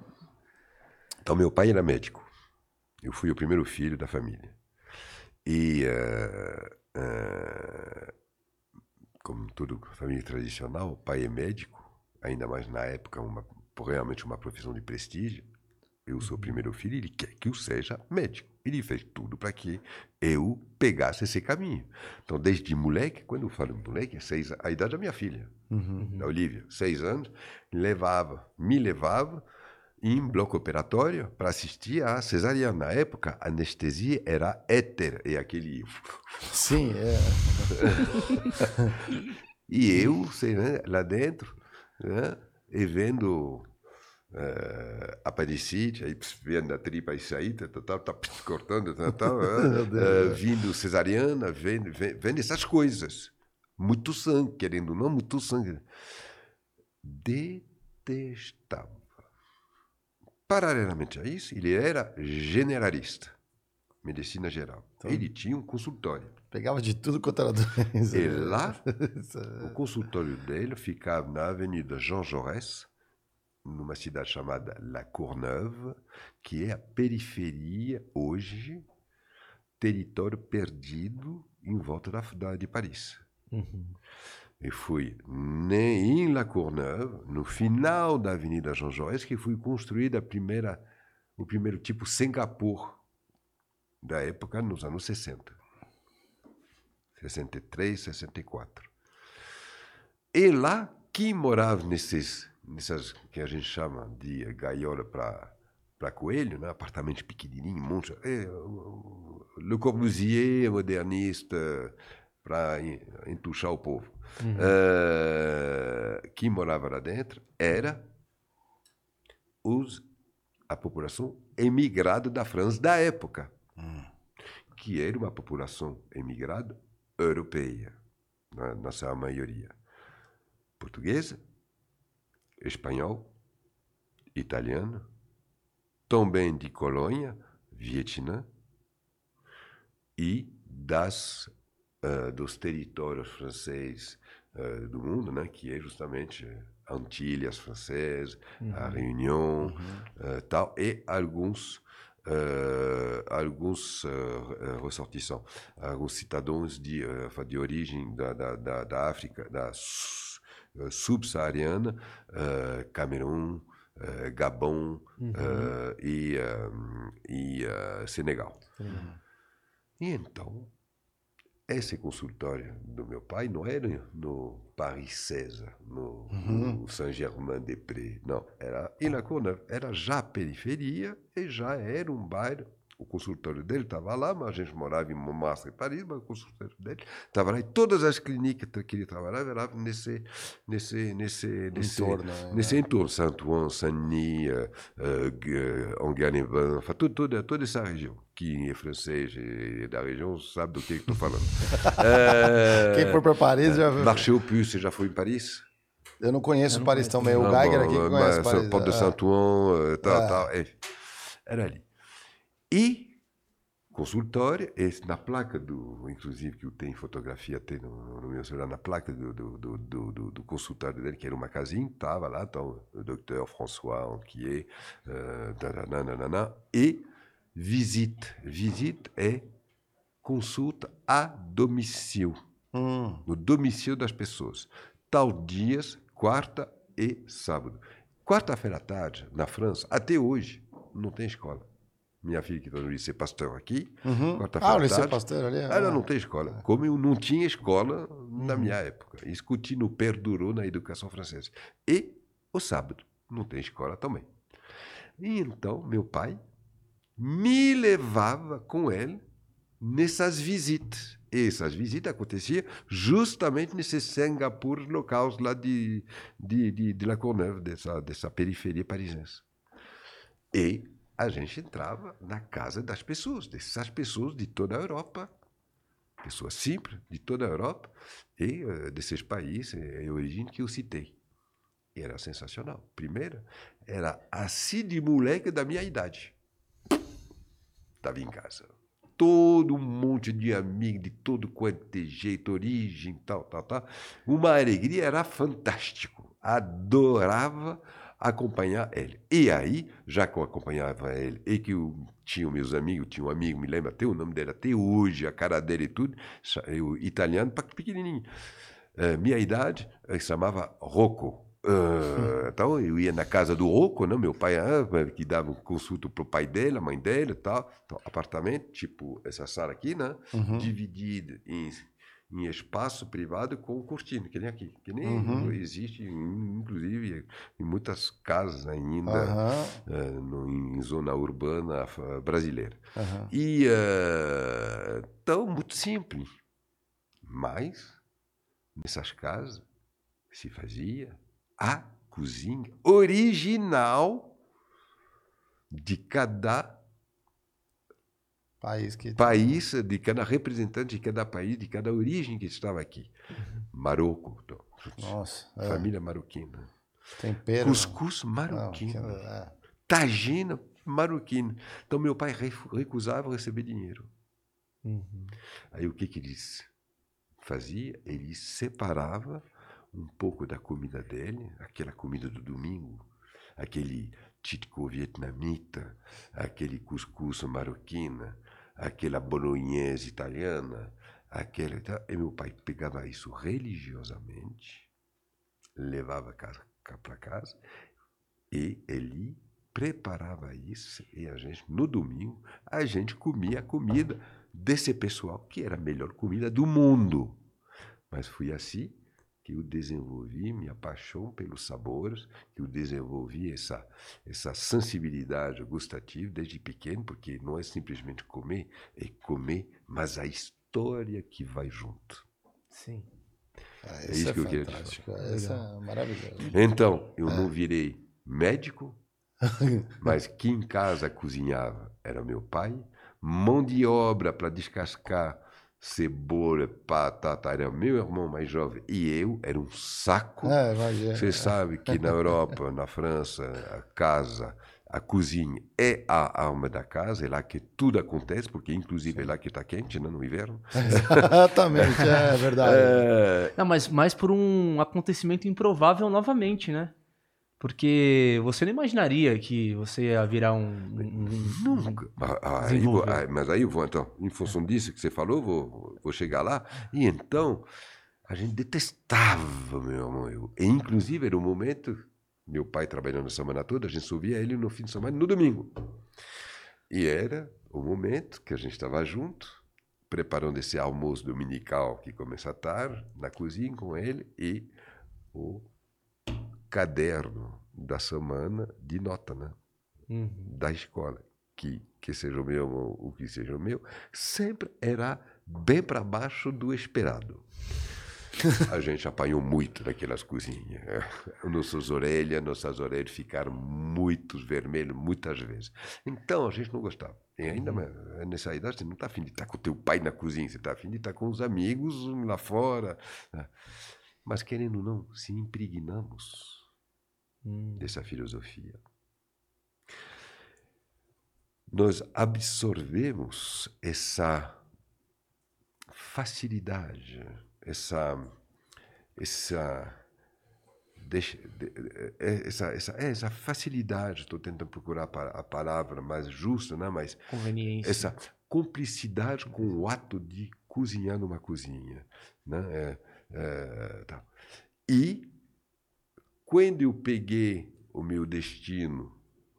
Então, meu pai era médico. Eu fui o primeiro filho da família. E, eh, eh, como toda família tradicional, o pai é médico, ainda mais na época, uma, realmente uma profissão de prestígio. Eu sou o primeiro filho e ele quer que eu seja médico. Ele fez tudo para que eu pegasse esse caminho. Então, desde moleque, quando eu falo moleque, é seis, a idade da minha filha, Uhum. da Olivia, seis anos, levava, me levava em bloco operatório para assistir a cesariana. Na época, a anestesia era éter, e aquele... Sim, é. *laughs* E eu, sei, né, lá dentro, né, e vendo eh, apendicite, aí vendo a tripa aí sair, tá, tá, tá, tá, *laughs* cortando, tá, tá, *laughs* é. vindo cesariana, vendo, vendo, essas coisas. Muito sangue, querendo ou não, muito sangue. Detestava. Paralelamente a isso, ele era generalista, medicina geral. Ele tinha um consultório. Pegava de tudo quanto era *laughs* doença. E lá, é- o consultório dele ficava na Avenida Jean Jaurès, numa cidade chamada La Courneuve, que é a periferia hoje, território perdido em volta da, da- de Paris. Uhum. E fui em La Courneuve, no final da Avenida Jean Jaurès, que foi construída a primeira, o primeiro tipo Singapur da época, nos anos 60. 63, 64. E lá, quem morava nesses, nessas que a gente chama de gaiola para coelho, né? apartamento pequenininho, monte, é, Le Corbusier, modernista, para entuchar o povo. Eh, quem morava lá dentro era os, a população emigrada da França da época, que era uma população emigrada europeia, na, na sua maioria. Portuguesa, espanhol, italiano, também de colônia, Vietnã, e das, ah, dos territórios franceses ah, do mundo, né, que é justamente Antilhas francesas, a Réunion, ah, tal, e alguns ah, alguns ah, ressortissants, alguns cidadãos de, ah, de origem da, da, da, da África, da subsaariana, ah, Camerun, ah, Gabão ah, e, ah, e ah, Senegal. E então, esse consultório do meu pai não era no Paris César, no, no Saint-Germain-des-Prés, não. Era em La Courneuve, era já periferia e já era um bairro. O consultório dele estava lá, mas a gente morava em Montmartre, Paris, mas o consultório dele estava lá. E todas as clínicas que ele trabalhava eram nesse, nesse, nesse, nesse Entorno, né? nesse entorno. Saint-Ouen, Saint-Denis, uh, uh, Anguin-les-Bains, enfin, tudo- toda, toda essa região. Quem é francês e da região sabe do que estou falando. *laughs* Eh, Quem for para Paris já. Marché aux Puces, você já foi em Paris? Eu não conheço Paris também. O Ah, Geiger aqui conhece Paris. Porte de Ah. Saint-Ouen, eh, tal, Ah. tal. é. Era ali. E consultório, e na placa do, inclusive que eu tenho fotografia tem no, no meu celular, na placa do, do, do, do, consultório dele, que era uma casinha, estava lá, então, o Dr. François Anquier, uh, e visite. Visite é consulta a domicílio, Hum. no domicílio das pessoas. Tal dias, quarta e sábado. Quarta-feira à tarde, na França, até hoje, não tem escola. Minha filha que está no Lycée Pasteur aqui, Uhum. quarta-feira Ah, o Liceu Pasteur ali. é- ela não tem escola. Como eu não tinha escola na Uhum. minha época. Isso continua, perdurou na educação francesa. E o sábado, não tem escola também. E então, meu pai me levava com ele nessas visitas. E essas visitas aconteciam justamente nesse Singapur local lá de, de, de, de La Courneuve, dessa, dessa periferia parisiense. E a gente entrava na casa das pessoas, dessas pessoas de toda a Europa, pessoas simples de toda a Europa e eh, desses países eh, de origem que eu citei. E era sensacional. Primeiro, era assim de moleque da minha idade. Estava em casa. Todo um monte de amigos de todo quanto de jeito, origem, tal, tal, tal. Uma alegria, era fantástico. Adorava acompanhar ele. E aí, já que eu acompanhava ele e que eu tinha meus amigos, tinha um amigo, me lembro até o nome dele até hoje, a cara dele e tudo, eu, italiano, pequenininho. Eh, minha idade, ele chamava Rocco. Eh, *laughs* então eu ia na casa do Rocco, né? meu pai ah, que dava consulta para o pai dele, a mãe dele tal. Então, apartamento, tipo essa sala aqui, né? Uhum. dividido em, em espaço privado com cortina, que nem aqui. Que nem Uhum. existe, in- inclusive, em muitas casas ainda eh, no- em zona urbana brasileira. aham. E então, muito simples. Mas, nessas casas, se fazia a cozinha original de cada País que. país, de cada representante de cada país, de cada origem que estava aqui. Marrocos, então, Nossa. é. família marroquina. Tempero. Cuscuz marroquino. é. Tagina marroquina. Então, meu pai recusava receber dinheiro. Aí, o que, que eles fazia? Ele separava um pouco da comida dele, aquela comida do domingo, aquele titco vietnamita, aquele cuscuz marroquina, aquela bolognese italiana, aquela... E meu pai pegava isso religiosamente, levava para casa e ele preparava isso e a gente, no domingo, a gente comia a comida desse pessoal, que era a melhor comida do mundo. Mas foi assim que eu desenvolvi minha paixão pelos sabores, que eu desenvolvi essa, essa sensibilidade gustativa desde pequeno, porque não é simplesmente comer, é comer, mas a história que vai junto. Sim. Ah, É isso é que eu queria te. Isso é maravilhoso. Então, eu não virei médico, *laughs* mas quem em casa cozinhava era meu pai. Mão de obra para descascar cebola, batata, era meu irmão mais jovem. E eu era um saco. É. Você sabe que na Europa, na França, a casa, a cozinha é a alma da casa, é lá que tudo acontece, porque inclusive é lá que está quente, né, no inverno. *laughs* Exatamente, é verdade. *laughs* É, Não, mas mais por um acontecimento improvável novamente, né? Porque você não imaginaria que você ia virar um. um- um- Nunca. Ah, ah, aí vou- Desenvolveu. ah, mas aí eu vou, então, em função disso que você falou, vou, vou chegar lá. E então, a gente detestava, meu irmão. Eu. E, inclusive, era um momento, meu pai trabalhando a semana toda, a gente só via ele no fim de semana, no domingo. E era o momento que a gente estava junto, preparando esse almoço dominical que começa à tarde, na cozinha com ele, e o caderno da semana de nota, né? Uhum. da escola, que, que seja o meu ou o que seja o meu, sempre era bem para baixo do esperado. *laughs* A gente apanhou muito naquelas cozinhas. *laughs* Nossas orelhas, nossas orelhas ficaram muito vermelhas muitas vezes. Então a gente não gostava. E ainda mais, nessa idade você não está afim de estar com o teu pai na cozinha, você está afim de estar com os amigos lá fora. né? Mas querendo ou não, se impregnamos. Dessa filosofia. Nós absorvemos essa facilidade, essa, essa, deixa, de, é, essa, essa, é, essa facilidade, estou tentando procurar a pa- a palavra mais justa, né? mas essa cumplicidade com o ato de cozinhar numa cozinha. Né? É, é, tá. E quando eu peguei o meu destino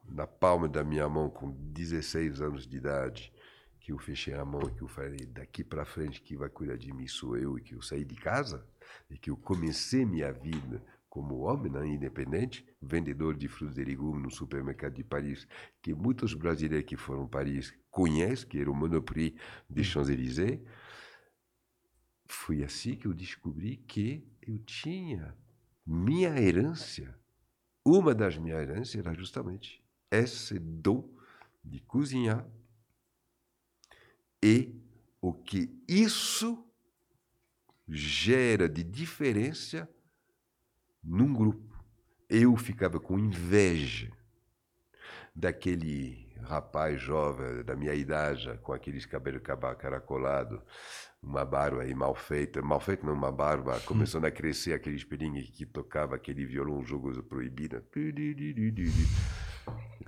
na palma da minha mão com 16 anos de idade, que eu fechei a mão e que eu falei daqui para frente que vai cuidar de mim sou eu e que eu saí de casa e que eu comecei minha vida como homem né, independente, vendedor de frutas e legumes no supermercado de Paris, que muitos brasileiros que foram a Paris conhecem, que era o Monoprix de Champs-Élysées. Foi assim que eu descobri que eu tinha minha herança. Uma das minhas heranças era justamente esse dom de cozinhar e o que isso gera de diferença num grupo. Eu ficava com inveja daquele rapaz jovem da minha idade, com aqueles cabelos caracolados, uma barba aí mal feita, mal feita não, uma barba, começando a crescer aquele espelhinho que tocava aquele violão, jogo proibido,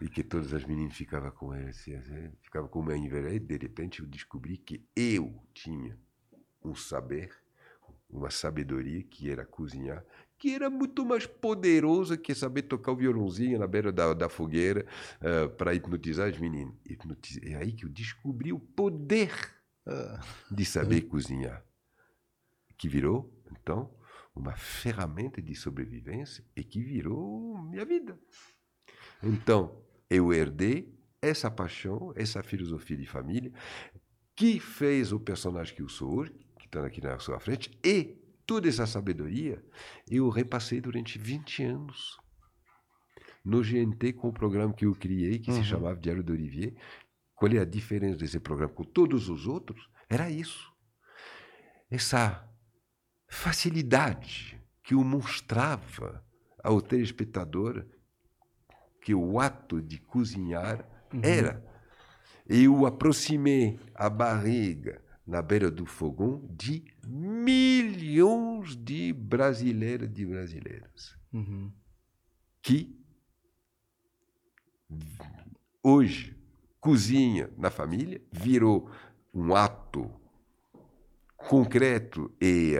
e que todas as meninas ficavam com ele, assim, assim, ficava com uma inveja, e de repente eu descobri que eu tinha um saber, uma sabedoria que era cozinhar, que era muito mais poderosa que saber tocar o violãozinho na beira da, da fogueira para hipnotizar as meninas. Hipnotiz- É aí que eu descobri o poder de saber cozinhar, que virou, então, uma ferramenta de sobrevivência e que virou minha vida. Então, eu herdei essa paixão, essa filosofia de família, que fez o personagem que eu sou hoje, que está aqui na sua frente, e toda essa sabedoria eu repassei durante 20 anos no GNT com o programa que eu criei, que se chamava Diário do Olivier. Qual é a diferença desse programa com todos os outros? Era isso. Essa facilidade que eu mostrava ao telespectador que o ato de cozinhar era. Eu aproximei a barriga na beira do fogão de milhões de brasileiros e de brasileiras Uhum. que hoje cozinha na família virou um ato concreto e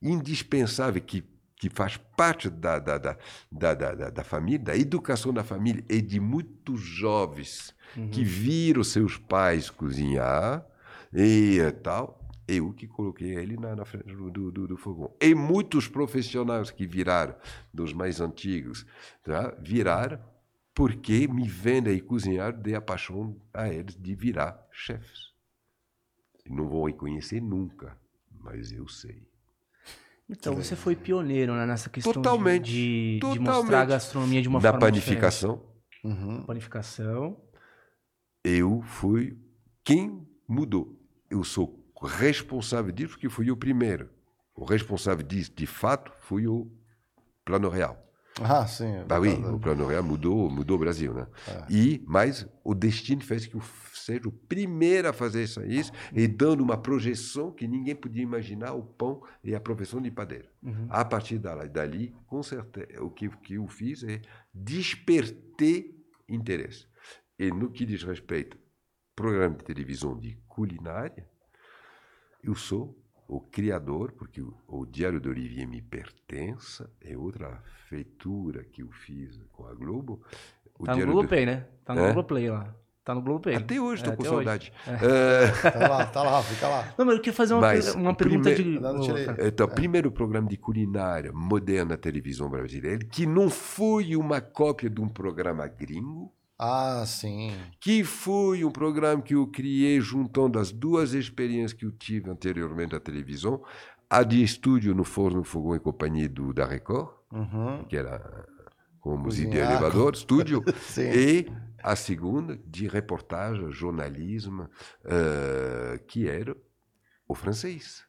indispensável que, que faz parte da, da, da, da, da, da- família, da educação da família e de muitos jovens que viram seus pais cozinhar e tal. Eu que coloquei ele na, na frente do, do, do- do fogão. E muitos profissionais que viraram, dos mais antigos, tá? viraram porque me vendo aí cozinhar, dei a paixão a eles de virar chefes. Não vão reconhecer nunca, mas eu sei. Então você foi pioneiro né, nessa questão de- Totalmente, de, de totalmente. mostrar a gastronomia de uma Na forma panificação, diferente. Uhum. Panificação. eu fui quem mudou. Eu sou responsável disso porque fui o primeiro. O responsável disso, de fato, fui o Plano Real. Ah, sim. é Bah oui, o Plano Real mudou, mudou o Brasil, né? E, mas o destino fez que eu seja o primeiro a fazer isso, isso e dando uma projeção que ninguém podia imaginar o pão e a profissão de padeiro. A partir dali, dali, com certeza, o que, que eu fiz é desperter interesse. E no que diz respeito ao programa de televisão de culinária, eu sou o criador, porque o, o Diário do Olivier me pertence, é outra feitura que eu fiz com a Globo. O Tá no Diário do- Globoplay, né? Tá no É? Globoplay lá. Tá no Globoplay. Até hoje estou É, com saudade. É, *laughs* Tá lá, tá lá, fica lá. Não, mas eu queria fazer uma, Mas uma o pergunta primeiro- de. Então, o primeiro programa de culinária moderna da televisão brasileira, que não foi uma cópia de um programa gringo, Ah, sim. que foi um programa que eu criei juntando as duas experiências que eu tive anteriormente à televisão, a de estúdio no Forno Fogão e Companhia do, da Record, Uhum. que era como música de elevador, estúdio, *laughs* e a segunda de reportagem, jornalismo, eh, que era o francês.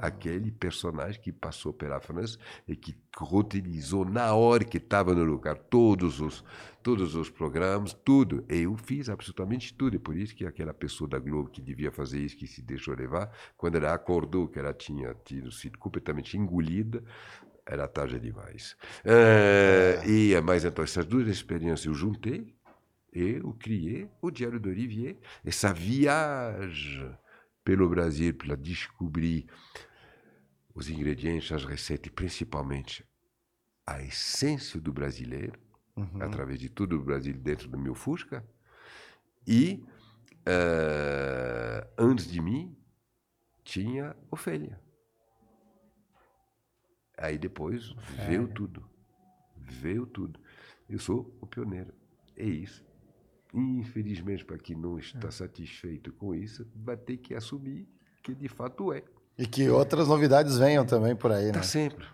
Aquele personagem que passou pela França e que roteirizou na hora que estava no lugar todos os, todos os programas, tudo. E eu fiz absolutamente tudo. E por isso que aquela pessoa da Globo que devia fazer isso, que se deixou levar, quando ela acordou que ela tinha tido sido completamente engolida, era tarde demais. É, e, mas então, essas duas experiências eu juntei e eu criei o Diário do Olivier, essa viagem pelo Brasil para descobrir os ingredientes, as receitas e principalmente a essência do brasileiro, Uhum. através de tudo o Brasil dentro do meu Fusca. E eh, antes de mim tinha Ofélia. Aí depois veio tudo. Veio tudo. Eu sou o pioneiro. É isso. Infelizmente, para quem não está satisfeito com isso, vai ter que assumir que de fato é. E que outras novidades venham também por aí, né? Tá sempre.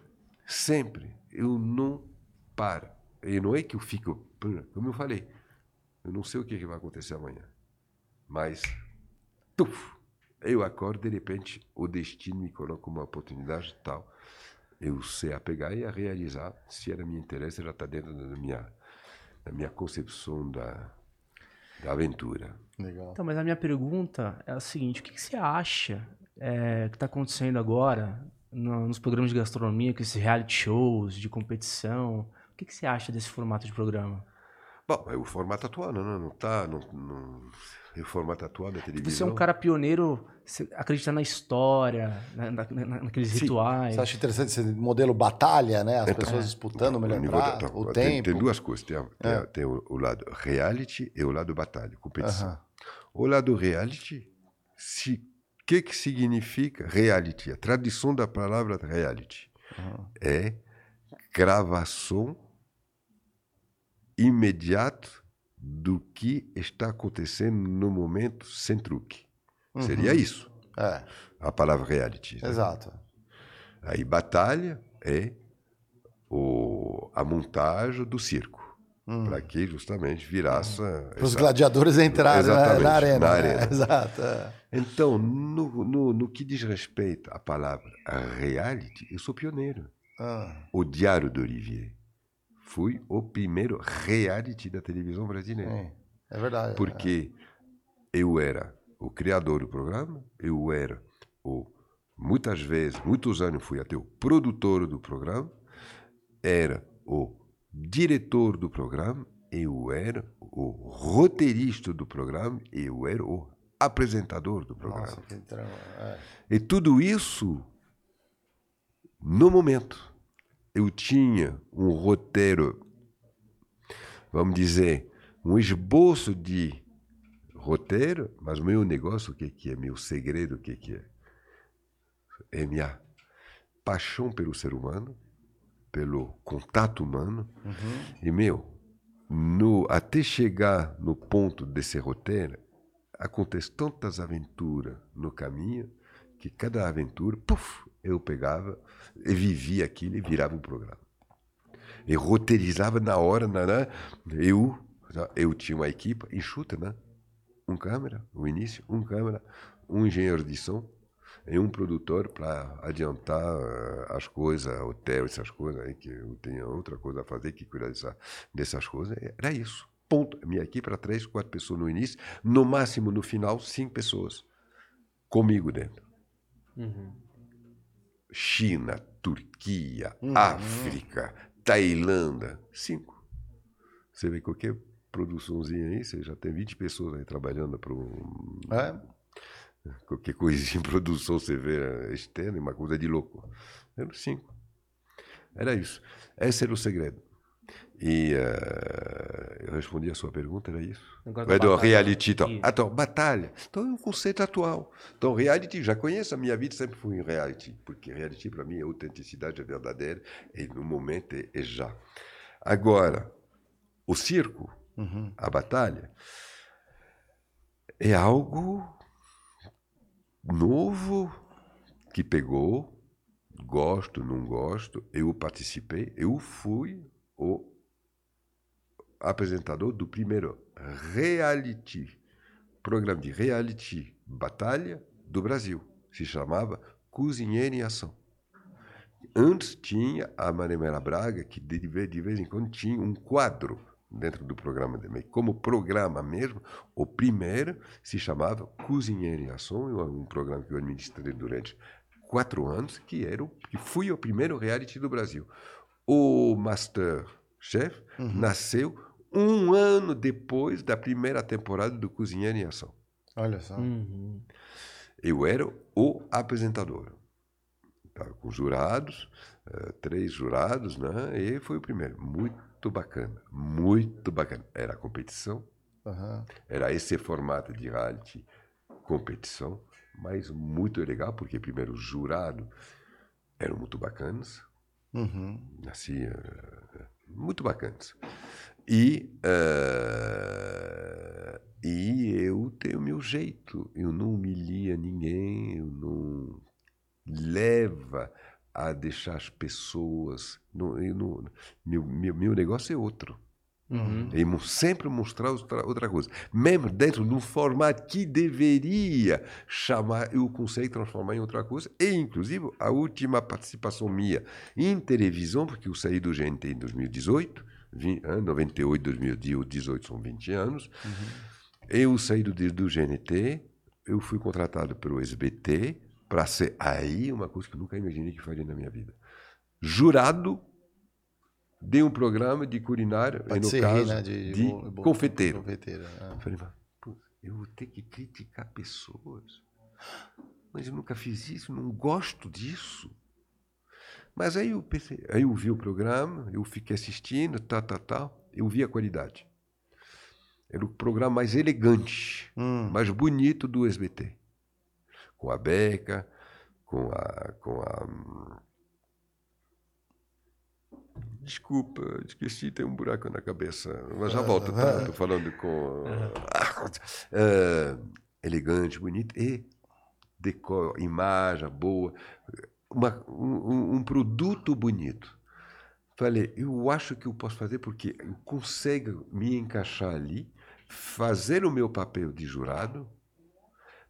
Sempre. Eu não paro. E não é que eu fico. Como eu falei, eu não sei o que que vai acontecer amanhã. Mas. Tuf, eu acordo, de repente, o destino me coloca uma oportunidade tal. Eu sei a pegar e a realizar. Se era meu interesse, já está dentro da minha, da minha concepção da, da aventura. Legal. Então, mas a minha pergunta é a seguinte: o que, que você acha é, que está acontecendo agora no- nos programas de gastronomia, com esses reality shows de competição? O que, que você acha desse formato de programa? Bom, é o formato atual, não, não, não tá. Não, não, é o formato atual da televisão. Você é um cara pioneiro, você acredita na história, na, na- na- naqueles Sim. rituais. Você acha interessante esse modelo batalha, né? As Então, pessoas disputando o melhor nível da- prato, tá, o tem, tempo. tem duas coisas. Tem, a- tem, É. a- tem o, o lado reality e o lado batalha, competição. Aham. O lado reality, o que, que significa reality? A tradução da palavra reality é gravação imediata do que está acontecendo no momento sem truque. Seria isso, É, a palavra reality. né? exato. Aí batalha é o, a montagem do circo. Para que justamente virasse. Para os essa- gladiadores entrarem na, na arena. na né? arena. *laughs* Exato. é. Então, no, no, no que diz respeito à palavra reality, eu sou pioneiro. Ah, O Diário do Olivier. Fui o primeiro reality da televisão brasileira. sim, é verdade. Porque eu era o criador do programa, eu era o muitas vezes, muitos anos fui até o produtor do programa, era o diretor do programa, eu era o roteirista do programa, eu era o apresentador do programa. Nossa, que. É. E tudo isso no momento. Eu tinha um roteiro, vamos dizer, um esboço de roteiro, mas meu negócio, o que, que é? Meu segredo, o que, que é? É minha paixão pelo ser humano, pelo contato humano. E, meu, no, até chegar no ponto desse roteiro, acontece tantas aventuras no caminho que cada aventura, puf, eu pegava e vivia aquilo e virava um programa. E roteirizava na hora, na, na- eu, eu tinha uma equipe enxuta, né? Um câmera, no início, um câmera, um engenheiro de som e um produtor para adiantar eh, as coisas, hotel, essas coisas aí, que eu tinha outra coisa a fazer que cuidar dessa, dessas coisas. Era isso. Ponto. Minha equipe era três, quatro pessoas no início, no máximo no final, cinco pessoas comigo dentro. China, Turquia, África, Tailândia, cinco. Você vê qualquer produçãozinha aí, você já tem 20 pessoas aí trabalhando para um, É? *laughs* qualquer coisinha em produção você vê externa, é uma coisa de louco. Eram cinco. Era isso. Esse era o segredo. E eh, eu respondi a sua pergunta, era isso? Agora da do batalha. reality, então. Ah, então, batalha. Então é um conceito atual. Então, reality, já conheço, a minha vida sempre foi em reality, porque reality para mim é autenticidade, é verdadeira, e no momento é, é já. Agora, o circo, a batalha, é algo novo que pegou, gosto, não gosto, eu participei, eu fui o apresentador do primeiro reality, programa de reality batalha do Brasil. Se chamava Cozinheiro em Ação. Antes tinha a Marimela Braga, que de vez, em quando tinha um quadro dentro do programa dele. Mas Como programa mesmo, o primeiro se chamava Cozinheiro em Ação, um programa que eu administrei durante quatro anos, que era o, que fui o primeiro reality do Brasil. O Masterchef nasceu um ano depois da primeira temporada do Cozinheiro em Ação. Olha só. Uhum. Eu era o apresentador. Estava com jurados, eh, três jurados, né? E foi o primeiro. Muito bacana, muito bacana. Era competição, Aham. era esse formato de reality competição, mas muito legal, porque primeiro os jurados eram muito bacanas, Uhum. assim, eh, muito bacanas. E, eh, e eu tenho meu jeito, eu não humilia ninguém, eu não leva a deixar as pessoas. Não, eu não, meu, meu, meu negócio é outro. Uhum. E mo- sempre mostrar outra, outra coisa. Mesmo dentro de um formato que deveria chamar, eu consigo transformar em outra coisa. E, inclusive, a última participação minha em televisão, porque eu saí do GNT em 2018, vim, ah, 98, 2018 são 20 anos. Eu saí do, do GNT, eu fui contratado pelo SBT para ser aí uma coisa que eu nunca imaginei que faria na minha vida. Jurado de um programa de culinária, e no caso, né? de, De, bolo- confeiteiro. confeiteiro, é. Eu falei, eu vou ter que criticar pessoas. Mas eu nunca fiz isso, não gosto disso. Mas aí eu pensei, aí eu vi o programa, eu fiquei assistindo, tal, tal, tal, eu vi a qualidade. Era o programa mais elegante, Hum. mais bonito do SBT. Com a Beca, com a. Com a Desculpa, esqueci, tem um buraco na cabeça. Mas já volto, tá? Estou falando com. Ah, elegante, bonito e decor, imagem boa, uma- um, um- um produto bonito. Falei, eu acho que eu posso fazer porque eu consigo me encaixar ali, fazer o meu papel de jurado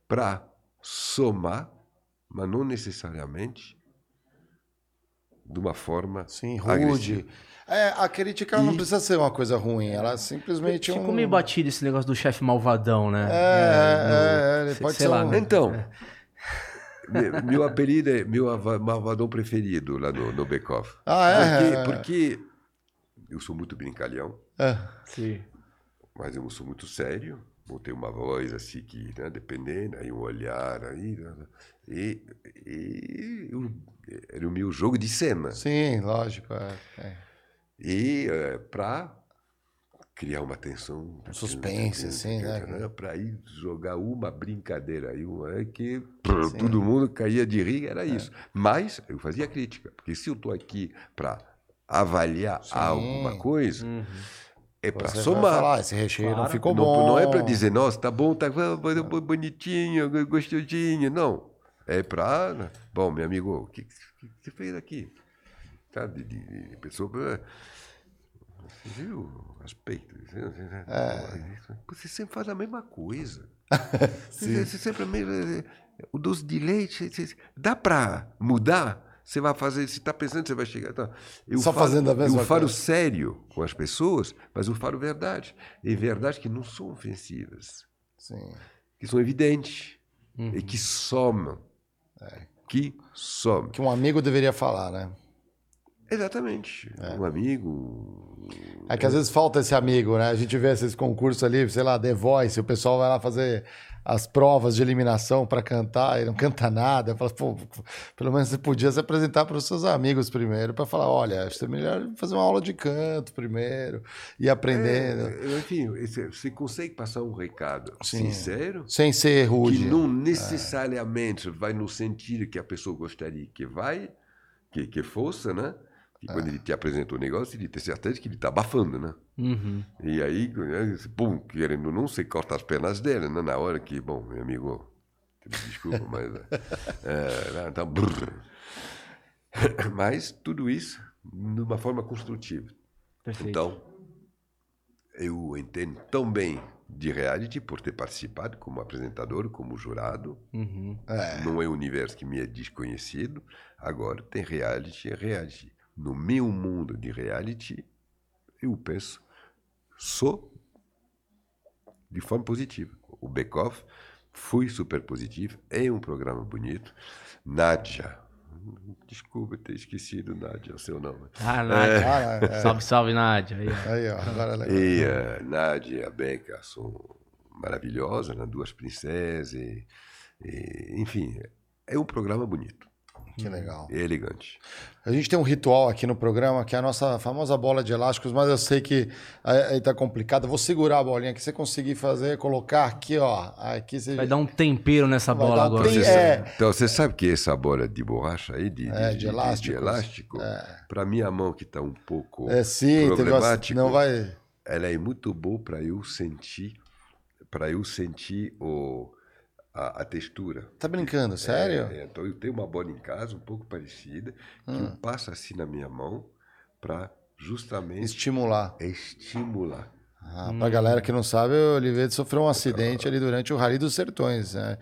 para somar, mas não necessariamente de uma forma Sim, agressiva. rude. É, a crítica ela não E- precisa ser uma coisa ruim, ela é simplesmente Ficou um... meio batido esse negócio do chefe malvadão, né? É, é, é, ele sei- pode sei ser lá, um- né? Então, me- meu apelido é meu malvadão preferido lá no, no Off. Ah, é? Porque, porque eu sou muito brincalhão, É. Sim. mas eu sou muito sério. Vou ter uma voz assim que, né, dependendo, aí um olhar aí. né, E, e eu- era o meu jogo de cena. Sim, lógico. é, é. E para criar uma tensão. Um suspense, assim, né? Para ir jogar uma brincadeira aí, uma, é que prr, todo mundo caía de rir, É. era isso. Mas eu fazia crítica, porque se eu estou aqui para avaliar Sim. alguma coisa, Uhum. É para somar. falar, esse recheio não Claro. ficou não, bom. não é para dizer, nossa, tá bom, tá bo- bonitinho, gostosinho. Não. É para. Bom, meu amigo, o que, que você fez aqui? Sabe? De, de, pessoa. Você viu o aspecto? Você sempre faz a mesma coisa. *laughs* você, sempre a mesma. O doce de leite, você- dá para mudar? Você vai fazer, se está pensando, você vai chegar. Tá. Eu Só falo- fazendo a mesma Eu falo coisa. sério com as pessoas, mas eu falo verdade. E verdade que não são ofensivas, Sim. que são evidentes Uhum. e que somam. É. Que somam. Que um amigo deveria falar, né? Exatamente. Um amigo. É que às vezes falta esse amigo, né? A gente vê esses concursos ali, sei lá, The Voice, o pessoal vai lá fazer as provas de eliminação para cantar e não canta nada. Fala, pô, pelo menos você podia se apresentar para os seus amigos primeiro, para falar: olha, acho que é melhor fazer uma aula de canto primeiro e aprendendo. É, enfim, esse- você consegue passar um recado Sim. sincero Sem ser rude. que não necessariamente vai no sentido que a pessoa gostaria que vai, que, que fosse, né? E quando ele te apresenta o negócio, ele tem certeza que ele está abafando, né? Uhum. E aí, né, pum, querendo ou não, você corta as pernas dele, né? Na hora que, bom, meu amigo, desculpa, *laughs* mas. É, então, brrr. mas tudo isso de uma forma construtiva. Perfeito. Então, eu entendo tão bem de reality por ter participado como apresentador, como jurado. Uhum. Não é um universo que me é desconhecido. Agora, tem reality, é reality. No meu mundo de reality, eu penso, sou de forma positiva. O Bake Off Fui super positivo. É um programa bonito. Nádia. Desculpa ter esquecido, Nádia, o seu nome. Ah, Nádia. Ah, é. Salve, salve, Nádia. Aí, ó. Agora é. E a Nádia e a Beca são maravilhosas, né? duas princesas. E, e, enfim, é um programa bonito. Que legal. É elegante. A gente tem um ritual aqui no programa, que é a nossa famosa bola de elásticos, mas eu sei que aí tá complicado. Vou segurar a bolinha aqui. Se você conseguir fazer, colocar aqui, ó. Aqui você Vai dar um tempero nessa Vai bola um agora. tem- Você é. sabe- Então, você sabe que essa bola de borracha aí, de, É, de elásticos. elástico, para minha mão que está um pouco É sim, teve uma- problemático, não vai. ela é muito boa para eu sentir, para eu sentir o, a, a textura. Tá brincando, sério? É, é, então eu tenho uma bola em casa um pouco parecida que Hum. eu passo assim na minha mão para justamente Estimular. estimular. Ah, pra galera que não sabe, o Oliveira sofreu um acidente *laughs* ali durante o Rally dos Sertões. Né?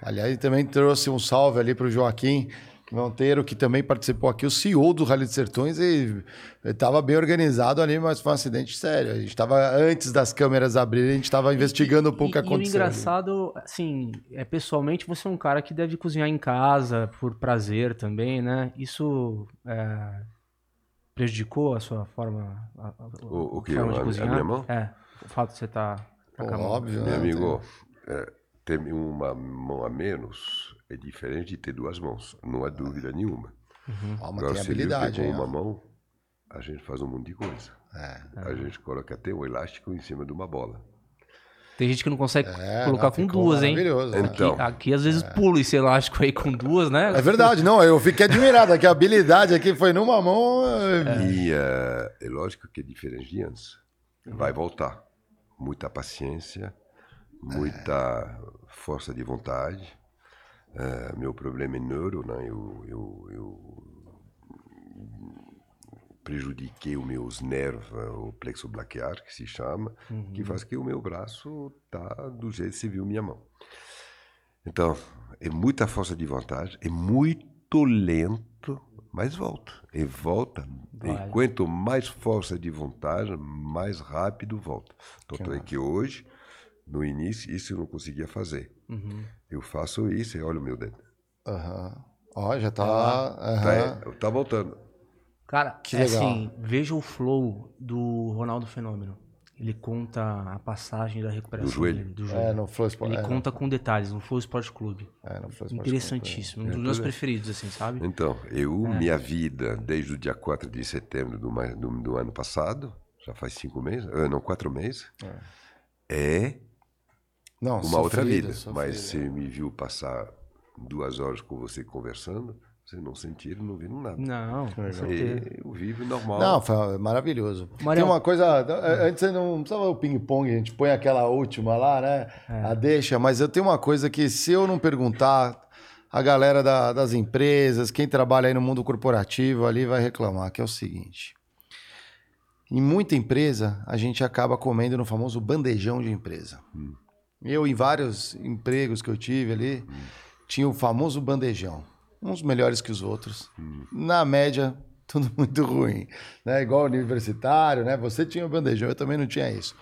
Aliás, também trouxe um salve ali pro Joaquim Monteiro, que também participou aqui, o CEO do Rally dos Sertões, e estava bem organizado ali, mas foi um acidente sério. A gente estava, antes das câmeras abrirem, a gente estava investigando um pouco o que E, e o aconteceu. ali. engraçado, assim, é pessoalmente você é um cara que deve cozinhar em casa por prazer também, né? Isso é, prejudicou a sua forma, a, a- O- o quê? forma A- a minha mão? É, o fato de você estar tá, Pô, com a mão. óbvio, Meu né? amigo, é, ter uma mão a menos é diferente de ter duas mãos, não há dúvida nenhuma. Ó, mas Agora, você viu que habilidade, com uma ó. mão, a gente faz um monte de coisa. É. A gente coloca até o elástico em cima de uma bola. Tem gente que não consegue É, colocar não, com duas, hein? maravilhoso, né? Aqui, Então. aqui, às vezes pula esse elástico aí com duas, né? É verdade, não, eu fiquei admirado, é que a habilidade aqui foi numa mão. é, E é, é lógico que é diferente de antes. Vai voltar. Muita paciência, muita força de vontade. É, meu problema é neuro, né? Eu, eu, eu prejudiquei os meus nervos, o plexo braquial, que se chama, que faz que o meu braço tá do jeito que você viu minha mão. Então, é muita força de vontade, é muito lento, mas volta. E volta. E quanto mais força de vontade, mais rápido volta. Tanto é que hoje, no início, isso eu não conseguia fazer. Uhum. Eu faço isso e olha o meu dedo. Aham. Ó, já tá. Tá, aham. tá voltando. Cara, Que é legal. assim, veja o flow do Ronaldo Fenômeno. Ele conta a passagem da recuperação Do joelho. dele, do É, no Flow Sport. Ele é, conta com detalhes no Flow Sport Clube. É, no Flow Sport Interessantíssimo. Um dos meus preferidos, assim, sabe? Então, eu, minha vida, desde o dia 4 de setembro do, ma- do, do ano passado, já faz cinco meses, ah, não, quatro meses, é Não, uma outra vida. Mas você me viu passar duas horas com você conversando, vocês não sentiram, não viram nada. Não. E eu vivo normal. Não, foi maravilhoso. Tem uma coisa. Antes você não precisava o ping-pong, a gente põe aquela última lá, né? É. A deixa, mas eu tenho uma coisa que, se eu não perguntar, a galera da- das empresas, quem trabalha aí no mundo corporativo ali vai reclamar, que é o seguinte. Em muita empresa, a gente acaba comendo no famoso bandejão de empresa. Eu, em vários empregos que eu tive ali, tinha o famoso bandejão. Uns melhores que os outros. Na média, *laughs* tudo muito ruim. Né? Igual universitário, né? Você tinha o bandejão, eu também não tinha isso.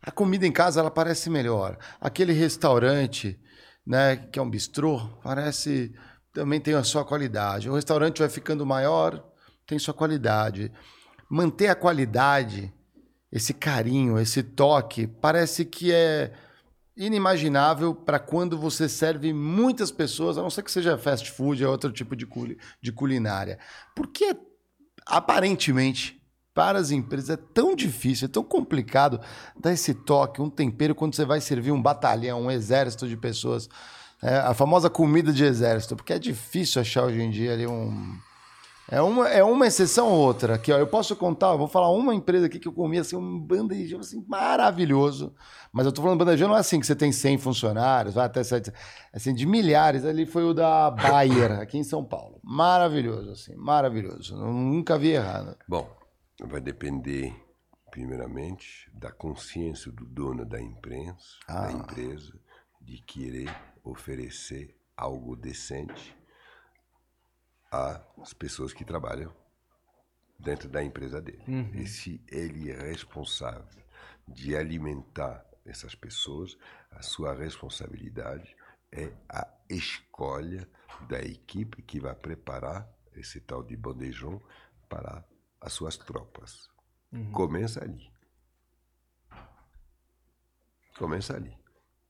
A comida em casa, ela parece melhor. Aquele restaurante, né, que é um bistrô, parece... Também tem a sua qualidade. O restaurante vai ficando maior, tem sua qualidade. Manter a qualidade, esse carinho, esse toque, parece que é inimaginável para quando você serve muitas pessoas, a não ser que seja fast food, é outro tipo de, culi- de culinária. Porque aparentemente para as empresas é tão difícil, é tão complicado dar esse toque, um tempero quando você vai servir um batalhão, um exército de pessoas, É, a famosa comida de exército, porque é difícil achar hoje em dia ali um é uma, é uma exceção ou outra. Aqui, ó, eu posso contar, eu vou falar uma empresa aqui que eu comi assim, um bandejão assim, maravilhoso. Mas eu tô falando bandejão não é assim que você tem 100 funcionários, vai até 7, assim, de milhares. Ali foi o da Bayer, aqui em São Paulo. Maravilhoso, assim, maravilhoso. Nunca vi errado. Bom, vai depender, primeiramente, da consciência do dono da imprensa, Ah. da empresa, de querer oferecer algo decente às pessoas que trabalham dentro da empresa dele. Uhum. E se ele é responsável de alimentar essas pessoas, a sua responsabilidade é a escolha da equipe que vai preparar esse tal de bandejão para as suas tropas. Uhum. Começa ali. Começa ali.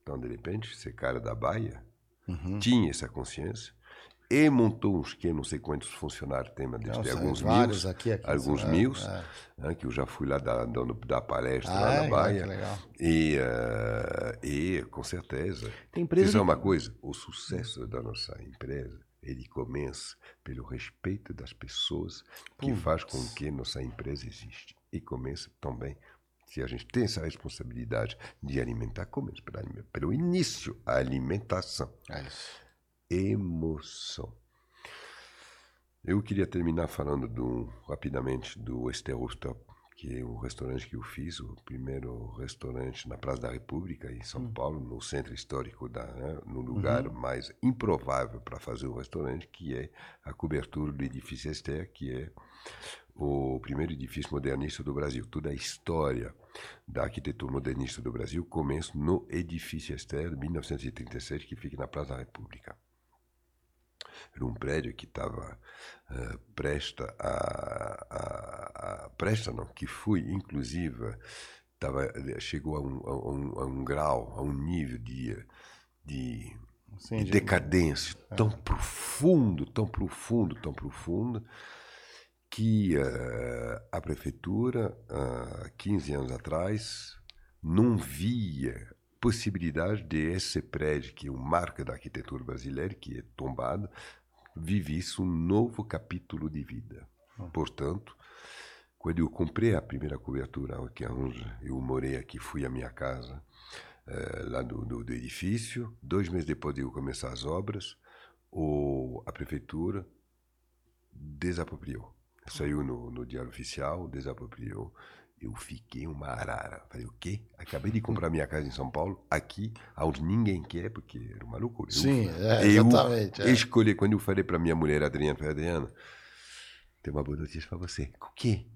Então, de repente, esse cara da Baia Uhum. tinha essa consciência e montou uns que não sei quantos funcionários tem, mas são alguns mil, aqui, aqui, alguns é, mil, é. né, que eu já fui lá dar, dando, dar palestra Ah, lá é? na. Que legal. E, eh, e, com certeza, Tem empresa isso é que- uma coisa, o sucesso da nossa empresa, ele começa pelo respeito das pessoas que faz com que nossa empresa existe. E começa também, se a gente tem essa responsabilidade de alimentar, começa pelo, pelo início, a alimentação. É isso. Emoção. Eu queria terminar falando do, rapidamente do Esterostop, que é o restaurante que eu fiz, o primeiro restaurante na Praça da República, em São Paulo, no centro histórico, da, né, no lugar mais improvável para fazer o restaurante, que é a cobertura do edifício Esther, que é o primeiro edifício modernista do Brasil. Toda a história da arquitetura modernista do Brasil começa no edifício Esther, de 1937, que fica na Praça da República. Era um prédio que estava uh, presta a, a, a, presta não, que foi inclusive tava, chegou a um, a, um, a um grau, a um nível de, de, Sim, de de- decadência tão profundo, tão profundo, tão profundo que uh, a prefeitura, há 15 anos atrás, não via possibilidade de esse prédio, que é um marco da arquitetura brasileira, que é tombado, vivesse um novo capítulo de vida. Portanto, quando eu comprei a primeira cobertura, que é onde eu morei aqui, fui à minha casa, eh, lá do, do, do edifício, dois meses depois de eu começar as obras, o, a prefeitura desapropriou. Saiu no, no Diário Oficial, desapropriou. Eu fiquei uma arara. Falei, o quê? Acabei de comprar minha casa em São Paulo, aqui, onde ninguém quer, porque era uma loucura. Eu- Sim, é, eu exatamente, é. escolhi, quando eu falei para minha mulher, Adriana, falei, Adriana, tem uma boa notícia para você. O quê?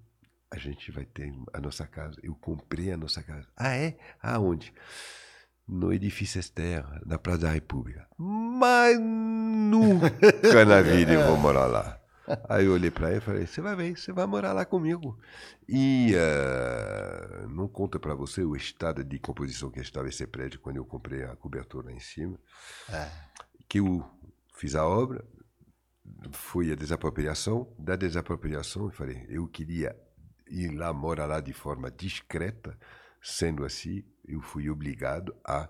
A gente vai ter a nossa casa. Eu comprei a nossa casa. Ah, é? Aonde? No edifício Esther, na Praça da República. Mas nunca na *laughs* vida eu vou morar lá. Aí eu olhei para ele e falei: Você vai ver, você vai morar lá comigo. E eh, não conta para você o estado de composição que estava esse prédio quando eu comprei a cobertura lá em cima. Que eu fiz a obra, foi a desapropriação. Da desapropriação, eu falei: Eu queria ir lá, morar lá de forma discreta. Sendo assim, eu fui obrigado a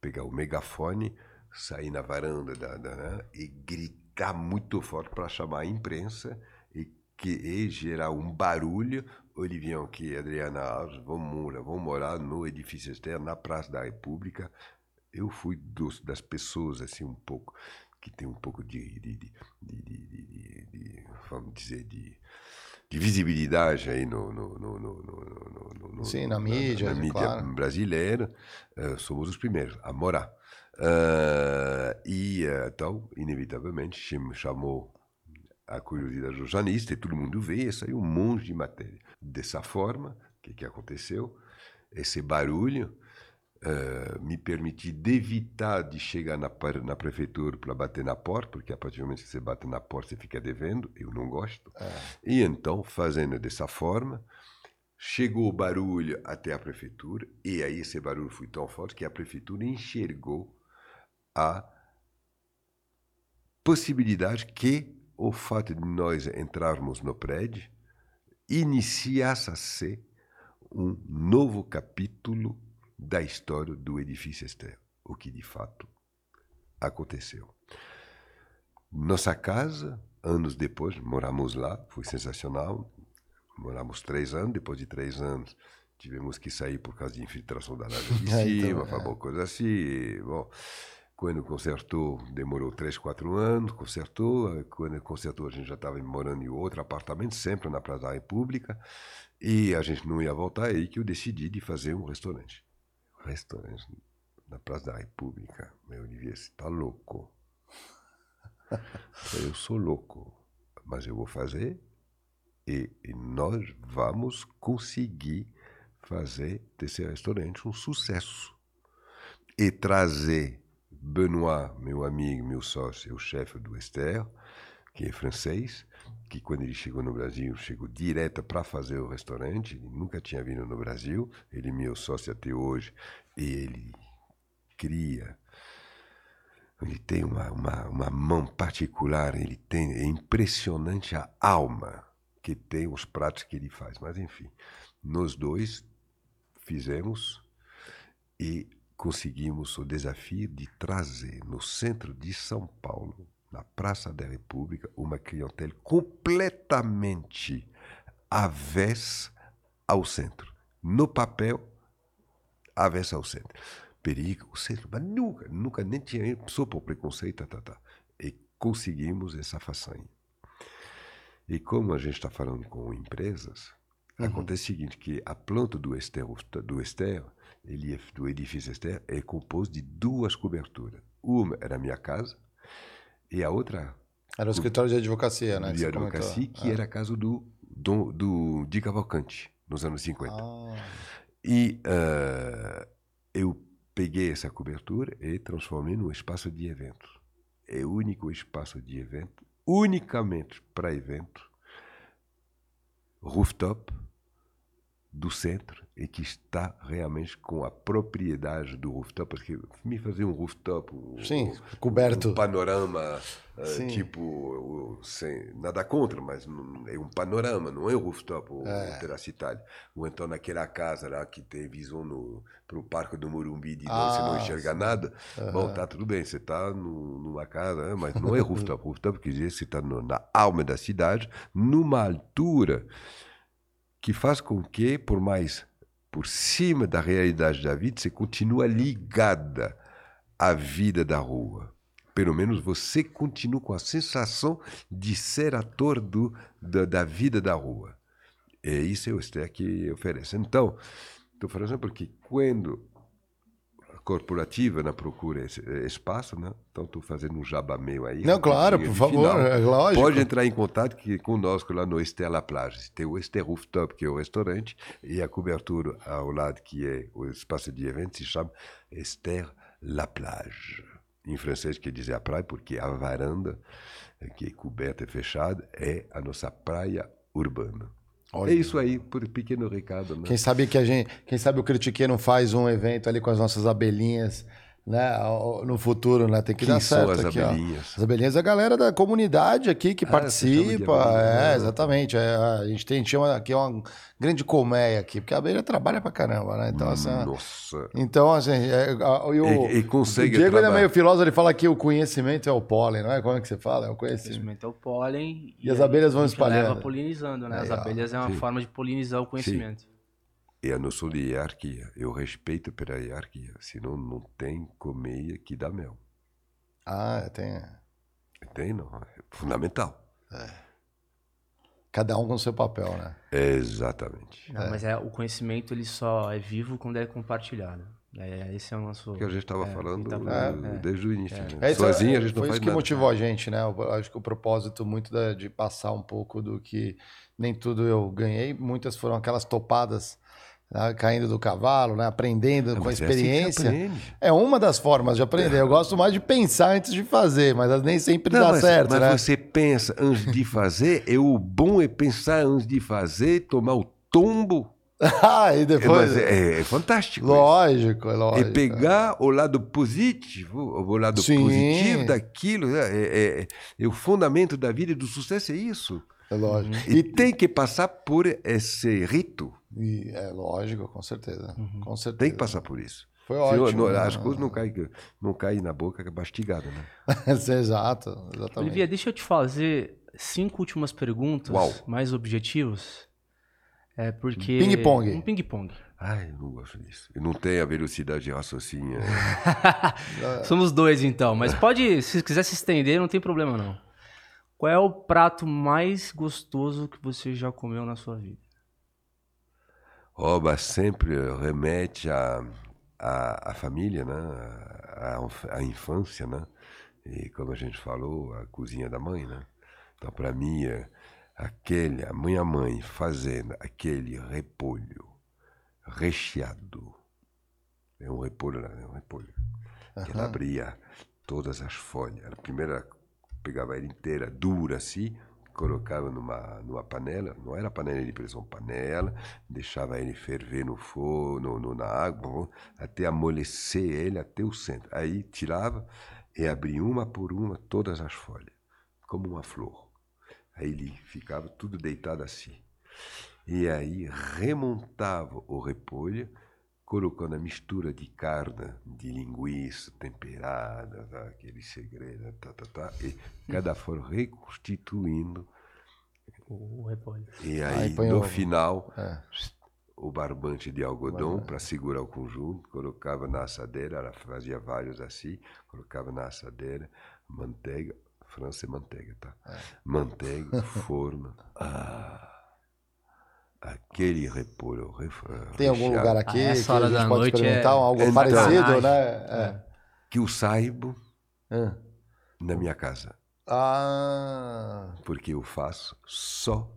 pegar o megafone, sair na varanda da, da, né, e gritar muito forte para chamar a imprensa e, que, e gerar um barulho. Olivião, que Adriana Alves, vamos morar, vamos morar no edifício externo, na Praça da República. Eu fui dos, das pessoas, assim, um pouco, que tem um pouco de, de, de, de, vamos dizer, de, de visibilidade aí no, no, no, no, no- no- no- no- Sim, na mídia, na mídia claro. brasileira, eh, somos os primeiros a morar. Eh, e eh, então, inevitavelmente, cham- chamou a curiosidade do jornalista e todo mundo vê, e saiu um monte de matéria. Dessa forma, o que, que aconteceu? Esse barulho eh, me permitiu evitar de chegar na, na prefeitura para bater na porta, porque a partir do momento que você bate na porta, você fica devendo, eu não gosto. E então, fazendo dessa forma, chegou o barulho até a prefeitura, e aí esse barulho foi tão forte que a prefeitura enxergou a possibilidade que o fato de nós entrarmos no prédio iniciasse a ser um novo capítulo da história do edifício Esther, o que de fato aconteceu. Nossa casa, anos depois, moramos lá, foi sensacional. Moramos três anos, depois de três anos tivemos que sair por causa de infiltração da nave de *laughs* cima, então, é. coisa assim. Bom, quando consertou, demorou três, quatro anos, consertou. aí Quando consertou, a gente já estava morando em outro apartamento, sempre na Praça da República, e a gente não ia voltar, aí que eu decidi de fazer um restaurante. Restaurante na Praça da República. Meu Olivier, você está louco. Eu sou louco, mas eu vou fazer e, e nós vamos conseguir fazer desse restaurante um sucesso. E trazer Benoît, meu amigo, meu sócio, o chefe do Esther, que é francês, que quando ele chegou no Brasil, chegou direto para fazer o restaurante, ele nunca tinha vindo no Brasil, ele é meu sócio até hoje, e ele cria, ele tem uma, uma, uma mão particular, ele tem, é impressionante a alma que tem os pratos que ele faz, mas enfim, nós dois fizemos e conseguimos o desafio de trazer no centro de São Paulo na Praça da República, uma clientela completamente avessa ao centro. No papel, avessa ao centro. Perigo, o centro, mas nunca, nunca nem tinha pessoa por preconceito, tá, tá. E conseguimos essa façanha. E como a gente está falando com empresas, uhum. acontece o seguinte, que a planta do Esther, do Esther do edifício Esther, é composto de duas coberturas. Uma era a minha casa, e a outra. Era o escritório de advocacia, né? De advocacia, que é. era a casa do, do, do Di Cavalcante, nos anos 50. Ah. E uh, eu peguei essa cobertura e transformei num espaço de evento. É o único espaço de evento, unicamente para evento, rooftop, do centro e que está realmente com a propriedade do rooftop, porque me fazer um rooftop, um, Sim, coberto, um panorama uh, tipo, sem nada contra, mas é um panorama, não é um rooftop o é. Terrace Itália. Ou então naquela casa lá que tem visão para o Parque do Morumbi de ah, você não enxerga sim. nada, uhum. bom, tá tudo bem, você está numa casa, né, mas não é rooftop. *laughs* rooftop quer dizer você está na alma da cidade, numa altura que faz com que, por mais por cima da realidade da vida, você continua ligada à vida da rua. Pelo menos você continua com a sensação de ser ator do, da, da vida da rua. É isso é o Esther que oferece. Então, estou falando porque quando corporativa na procura espaço, né? Então estou fazendo um jabá meu aí. Não, claro, por favor, é lógico. Pode entrar em contato que, conosco lá no Estela Plage. Tem o Ester Rooftop, que é o restaurante, e a cobertura ao lado, que é o espaço de eventos, se chama Ester La Plage. Em francês quer dizer a praia, porque a varanda, eh, que é coberta e fechada, é a nossa praia urbana. Olha. É isso aí, por pequeno recado. Né? Quem sabe que a gente, quem sabe o Critique não faz um evento ali com as nossas abelhinhas né, no futuro, né? Tem que Quem dar certo as aqui, abelhinhas? Ó. As abelhinhas é a galera da comunidade aqui que ah, participa. É, exatamente. É, a gente tem chama aqui uma grande colmeia aqui, porque a abelha trabalha pra caramba, né? Então, assim, Nossa. Então, assim, é, e, o, e, e consegue o Diego ainda é meio filósofo, ele fala que o conhecimento é o pólen, não é? Como é que você fala? É o conhecimento. O conhecimento é o pólen. E, e as abelhas vão espalhando. leva polinizando, né? As abelhas é uma Sim. forma de polinizar o conhecimento. Sim é a noção de hierarquia. Eu respeito pela hierarquia, senão não tem colmeia que dá mel. Ah, tem. Tem, não. É fundamental. É. Cada um com o seu papel, né? Exatamente. Não, é. Mas é, o conhecimento ele só é vivo quando é compartilhado. É, esse é o nosso. Que a gente estava é, falando tá é, desde o início. Né? Sozinho a gente não foi faz isso que nada. motivou a gente, né? Eu acho que o propósito muito da, de passar um pouco do que nem tudo eu ganhei, muitas foram aquelas topadas caindo do cavalo, né? aprendendo com a experiência. É, assim é, uma das formas de aprender. Eu gosto mais de pensar antes de fazer, mas nem sempre não, dá mas, certo. Mas né? você pensa antes de fazer, *laughs* é o bom é pensar antes de fazer, tomar o tombo. *laughs* ah, e depois. É, é, é fantástico. Lógico, é lógico. E pegar o lado positivo, o lado Sim. positivo daquilo. Né? É, é, é, o fundamento da vida e do sucesso, é isso. É lógico. E, e tem que passar por esse rito. E é lógico, com certeza. Uhum. Com certeza. Tem que passar por isso. Foi ótimo. Senão, não, as coisas não caem, não caem na boca, é mastigada, né? *laughs* Exato, exatamente. Olivia, deixa eu te fazer cinco últimas perguntas, Uau. mais objetivos. É porque... Ping-pong. Um ping-pong. Ai, não gosto disso. Eu não tenho a velocidade de raciocínio. *laughs* Somos dois, então. Mas pode, se quiser se estender, não tem problema, não. Qual é o prato mais gostoso que você já comeu na sua vida? Oba sempre remete à a, a, família, né? A, a, infância, né? E como a gente falou, a cozinha da mãe, né? Então, para mim, é aquele, a minha mãe fazendo aquele repolho recheado. É um repolho, né? é um repolho. Que ela abria todas as folhas. A primeira pegava ela inteira, dura assim, colocava numa, numa panela, não era panela de pressão, panela, deixava ele ferver no forno, no, na água, até amolecer ele até o centro. Aí tirava e abria uma por uma todas as folhas, como uma flor. Aí ele ficava tudo deitado assim. E aí remontava o repolho, colocando a mistura de carne, de linguiça temperada, tá, aquele segredo, tá, tá, tá, e cada forma reconstituindo. O repolho. E Aí aí, põe no o- final, É. o barbante de algodão para segurar o conjunto, colocava na assadeira, ela fazia vários assim, colocava na assadeira, manteiga, França é manteiga, tá? Manteiga, forno. Ah, aquele repolho. ref- Tem algum lugar aqui Ah, que essa a hora gente da pode noite experimentar é- algo é parecido, né? É. que eu saiba Ah. na minha casa, Ah, porque eu faço só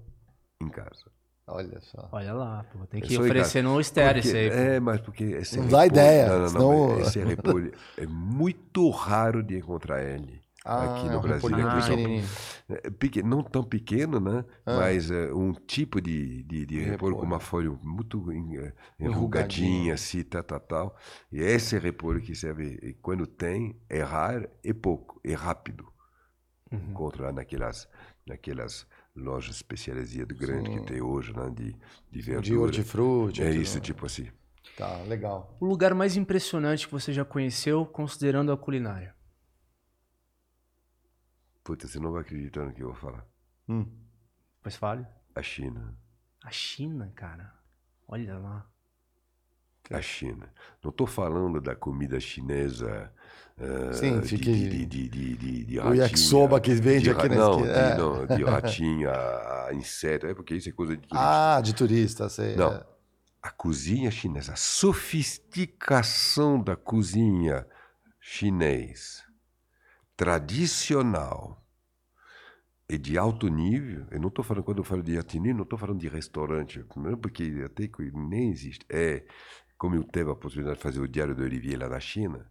em casa. olha só. Olha lá, pô. Tem Eu que oferecer no estéreo isso aí. pô. É, mas porque esse Não dá repolho- ideia, Não, não, não, senão- esse repolho é muito raro de encontrar ele Ah, aqui é no um Brasil. Ah, pequenininho. É, peque- não tão pequeno, né? Ah. Mas é, um tipo de, de, de repolho com uma folha muito eh, enrugadinha, assim, tal, tal, tal. E esse repolho que serve, e quando tem, é raro, é pouco, é rápido. Uhum. Encontra lá naquelas, naquelas lojas especializadas grandes que tem hoje, né? De, de verdura. De hortifruti. É tudo. isso, tipo assim. Tá, legal. O lugar mais impressionante que você já conheceu, considerando a culinária. Puta, você não vai acreditar no que eu vou falar. Hum. Pois fale. A China. A China, cara. Olha lá. A China. Não estou falando da comida chinesa. eh, Sim, de, de, de, de, de, de O yakisoba que vende de aqui na não, esquina. de, É. não, de *laughs* ratinho, a, a inseto. É porque isso é coisa de turista. Ah, de turista, sei. Não. é. A cozinha chinesa, a sofisticação da cozinha chinês, tradicional e de alto nível, eu não estou falando, quando eu falo de alto não estou falando de restaurante, porque até que nem existe. É, como eu teve a possibilidade de fazer o Diário do Olivier lá na China,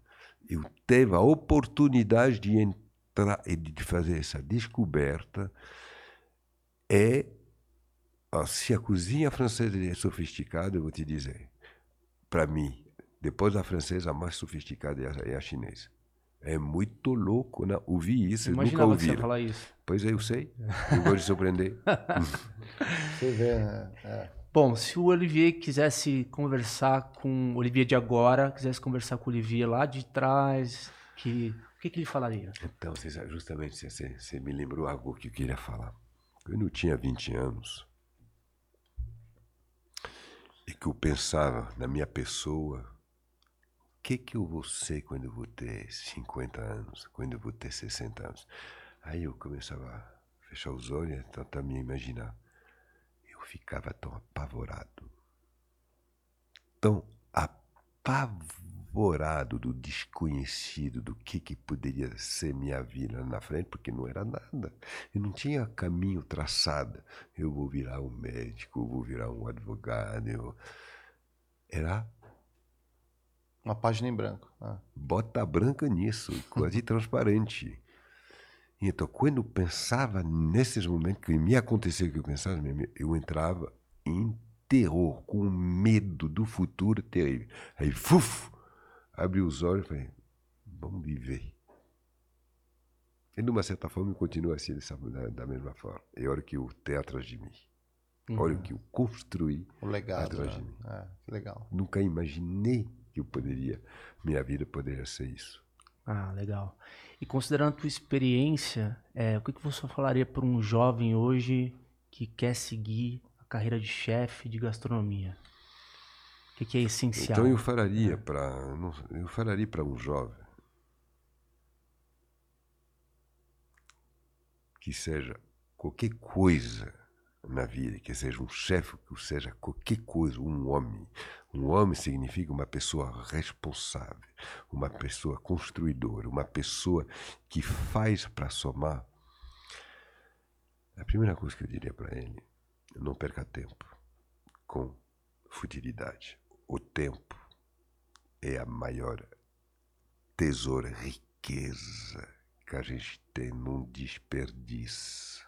eu teve a oportunidade de entrar e de fazer essa descoberta é se a cozinha francesa é sofisticada, eu vou te dizer, para mim, depois da francesa, a mais sofisticada é a, é a chinesa. É muito louco, né? Ouvi isso, eu nunca ouvi. falar isso. Pois é, eu sei. *laughs* Eu gosto de surpreender. *laughs* Você vê, né? É. Bom, se o Olivier quisesse conversar com o Olivier de agora, quisesse conversar com o Olivier lá de trás, que, o que, que ele falaria? Então, justamente, você, você- me lembrou algo que eu queria falar. Quando eu tinha 20 anos, e que eu pensava na minha pessoa, que, que eu vou ser quando eu vou ter 50 anos, quando eu vou ter 60 anos? Aí eu começava a fechar os olhos e tentar me imaginar. Eu ficava tão apavorado, tão apavorado do desconhecido, do que, que poderia ser minha vida na frente, porque não era nada. Eu não tinha caminho traçado. Eu vou virar um médico, eu vou virar um advogado. Eu... Era Uma página em branco. Ah. bota branca nisso, *laughs* quase transparente. Então, quando eu pensava nesses momentos que me aconteceu que eu pensava, eu entrava em terror, com medo do futuro terrível. Aí, fuf, abri os olhos e falei, vamos viver. E, de uma certa forma, eu continuo assim, dessa, da, da mesma forma. E olha que o tem atrás de mim. Olha o que eu construí O legado. atrás de Né? mim. É, legal. Nunca imaginei que eu poderia, minha vida poderia ser isso. Ah, legal. E considerando a tua experiência, é, o que, que você falaria para um jovem hoje que quer seguir a carreira de chefe de gastronomia? O que, que é essencial? Então eu falaria para eu falaria para um jovem que seja qualquer coisa na vida, que seja um chefe, que seja qualquer coisa, um homem. Um homem significa uma pessoa responsável, uma pessoa construidora, uma pessoa que faz para somar. A primeira coisa que eu diria para ele, não perca tempo com futilidade. o tempo é a maior tesouro, riqueza que a gente tem num desperdício.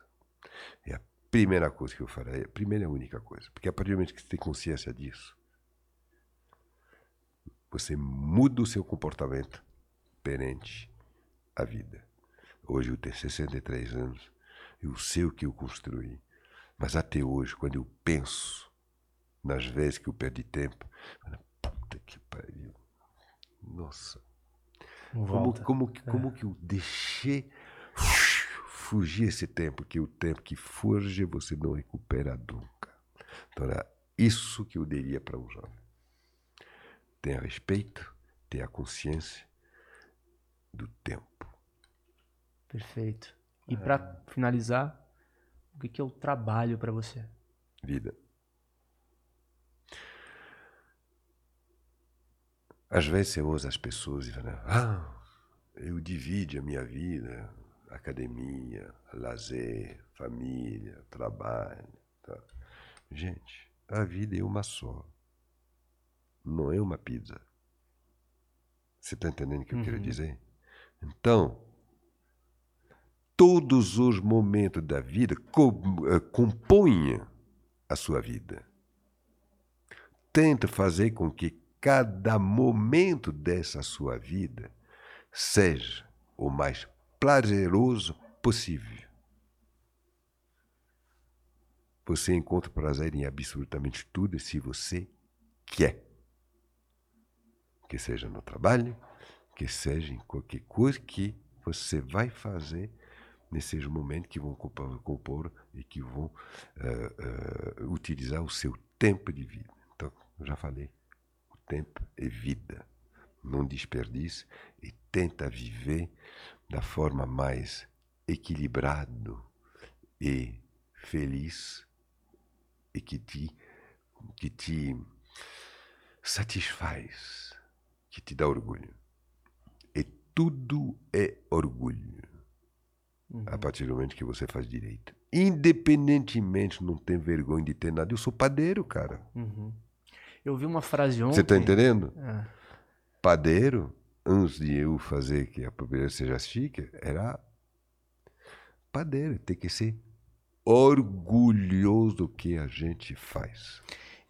É a primeira coisa que eu farei, a primeira e única coisa. Porque a partir do momento que você tem consciência disso, você muda o seu comportamento perante a vida. Hoje eu tenho 63 anos, eu sei o que eu construí, mas até hoje, quando eu penso nas vezes que eu perdi tempo, puta que pariu, nossa, como, como, que, como que eu deixei fugir esse tempo, que o tempo que foge você não recupera nunca. Então era isso que eu diria para um jovem. Tenha respeito, tenha consciência do tempo. Perfeito. E para finalizar, o que, que é o trabalho para você? Vida. Às vezes eu ouço as pessoas e falam, ah, eu divido a minha vida, academia, lazer, família, trabalho. Tá. Gente, a vida é uma só. Não é uma pizza. Você está entendendo o que eu quero Uhum. dizer? Então, todos os momentos da vida eh, compõem a sua vida. Tenta fazer com que cada momento dessa sua vida seja o mais prazeroso possível. Você encontra prazer em absolutamente tudo se você quer. Que seja no trabalho, que seja em qualquer coisa que você vai fazer nesses momentos que vão compor, e que vão eh, eh, utilizar o seu tempo de vida. Então, já falei, o tempo é vida. Não desperdice e tenta viver da forma mais equilibrado e feliz e que te, que te satisfaz, que te dá orgulho. E tudo é orgulho a partir do momento que você faz direito. Independentemente, não tem vergonha de ter nada. Eu sou padeiro, cara. Uhum. Eu vi uma frase ontem. Você tá entendendo? É. Padeiro, antes de eu fazer que a propriedade seja chique, era padeiro. Tem que ser orgulhoso do que a gente faz.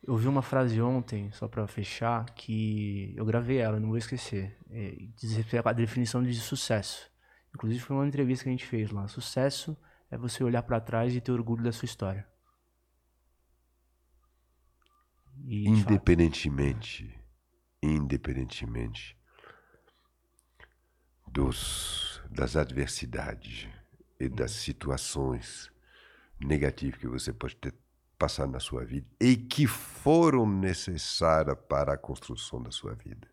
Eu vi uma frase ontem, só pra fechar, que eu gravei ela, não vou esquecer. É, diz respeito à definição de sucesso. Inclusive foi uma entrevista que a gente fez lá. Sucesso é você olhar pra trás e ter orgulho da sua história. E, de fato, Independentemente, independentemente dos, das adversidades e das situações negativas que você pode ter passado na sua vida e que foram necessárias para a construção da sua vida.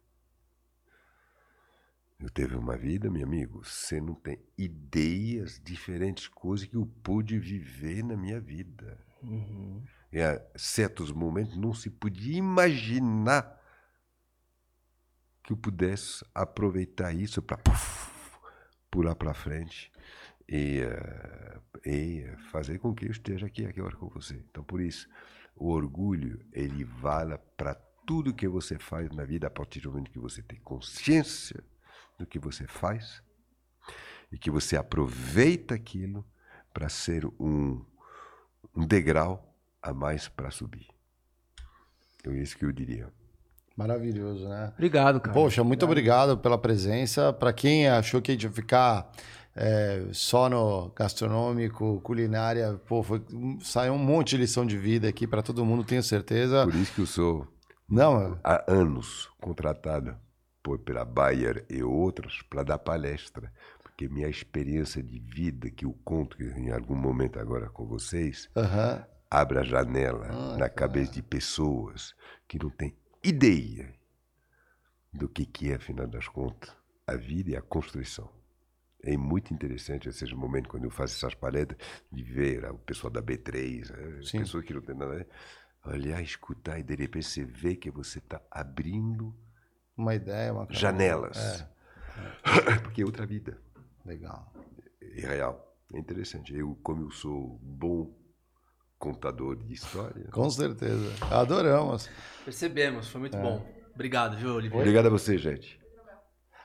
Eu teve uma vida, meu amigo, você não tem ideias diferentes coisas que eu pude viver na minha vida. Uhum. A certos momentos não se podia imaginar que eu pudesse aproveitar isso para pular para frente e, eh, e fazer com que eu esteja aqui agora com você. Então, por isso, o orgulho ele vale para tudo que você faz na vida a partir do momento que você tem consciência do que você faz e que você aproveita aquilo para ser um, um degrau a mais para subir. É isso que eu diria. Maravilhoso, né? Obrigado, cara. Poxa, muito obrigado pela presença. Para quem achou que a gente ia ficar é, só no gastronômico, culinária, pô, foi, saiu um monte de lição de vida aqui para todo mundo, tenho certeza. Por isso que eu sou Não, há anos contratado por, pela Bayer e outras para dar palestra, porque minha experiência de vida que eu conto em algum momento agora com vocês aham. abre a janela Ah, na cabeça de pessoas que não têm ideia do que, que é, afinal das contas, a vida e a construção. É muito interessante esses momentos, quando eu faço essas palestras, de ver o pessoal da B3, eh, Sim. pessoas que não têm nada a ver, olhar, escutar, e de repente você vê que você está abrindo uma ideia, uma janelas. É, Porque é outra vida. legal. É real. É interessante. Eu, como eu sou bom contador de história. Com certeza. Adoramos. Percebemos, foi muito bom. Obrigado, viu, Oliveira? Obrigado a você, gente.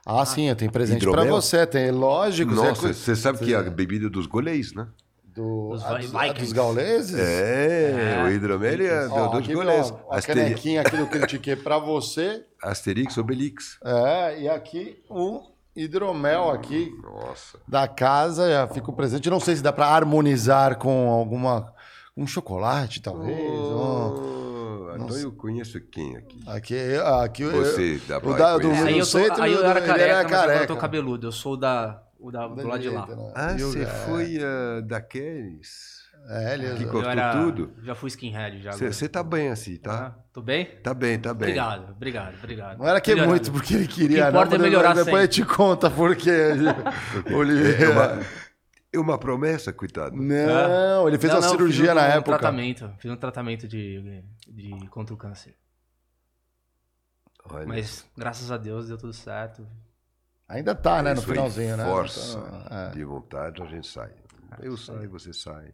Ah, sim, eu tenho presente para você. Tem, lógico. Nossa, você sabe que é a bebida dos goleis, né? Do, Dos a, dos, a dos gauleses? É, o hidromel é Ó, dos goleis. a Asteri- canequinha aqui do Critique para você. *laughs* Asterix, Obelix. É, e aqui um hidromel aqui Nossa. da casa. Já fica o presente. Não sei se dá para harmonizar com alguma... Um chocolate, talvez. um- Oh, então eu conheço quem aqui? Aqui, aqui eu- Você dá o pra da, do, do Aí eu, tô, centro, aí eu do- era careca, era mas agora eu tô careca. cabeludo. Eu sou da, o da, do Da lado de lá. né? Ah, E o- você é, foi uh, daqueles É, ele que Eu cortou era- tudo? Já fui skinhead já. Você tá bem assim, tá? Ah, Tô bem? Tá bem, tá bem. Obrigado, obrigado, obrigado. Não era que Melhorando. muito, porque ele queria, O que importa não. é melhorar depois a gente conta porque. É *laughs* Oliveira. uma, é uma promessa, coitado. Não, ele fez Não, uma não, cirurgia fiz um, na um época. tratamento, fiz um tratamento de, de contra o câncer. Olha, Mas graças a Deus deu tudo certo. Ainda tá, né? No finalzinho, né? Força Então, é. de vontade, a gente sai. Eu saio, você sai.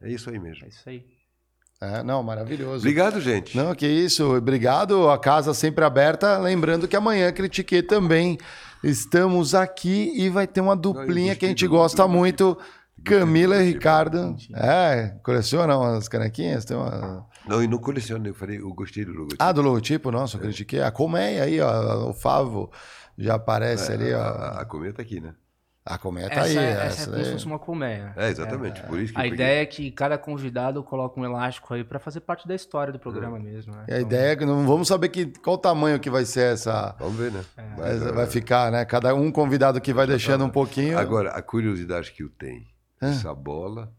É isso aí mesmo. É isso aí. É, não, maravilhoso. Obrigado, gente. Não, que isso. Obrigado. A casa sempre aberta. Lembrando que amanhã critiquei também. Estamos aqui e vai ter uma duplinha que a gente gosta muito. Camila e do- Ricardo. É, colecionam as canequinhas? Tem uma... Não, e não coleciono, eu falei, eu gostei do logotipo. Ah, do logotipo? Nossa, eu critiquei. A colmeia aí, ó. O Favo já aparece ali, a, ó. a, a cometa aqui, né? A colmeia tá essa, aí. essa essa é como se fosse uma colmeia. É, exatamente. Por isso que A ideia é que cada convidado coloca um elástico aí pra fazer parte da história do programa mesmo, né? E a ideia é que não vamos saber que, qual o tamanho que vai ser essa. Vamos ver, né? Vai, vai ficar, né? Cada um convidado que vai deixando um pouquinho. Agora, a curiosidade que eu tenho, essa bola,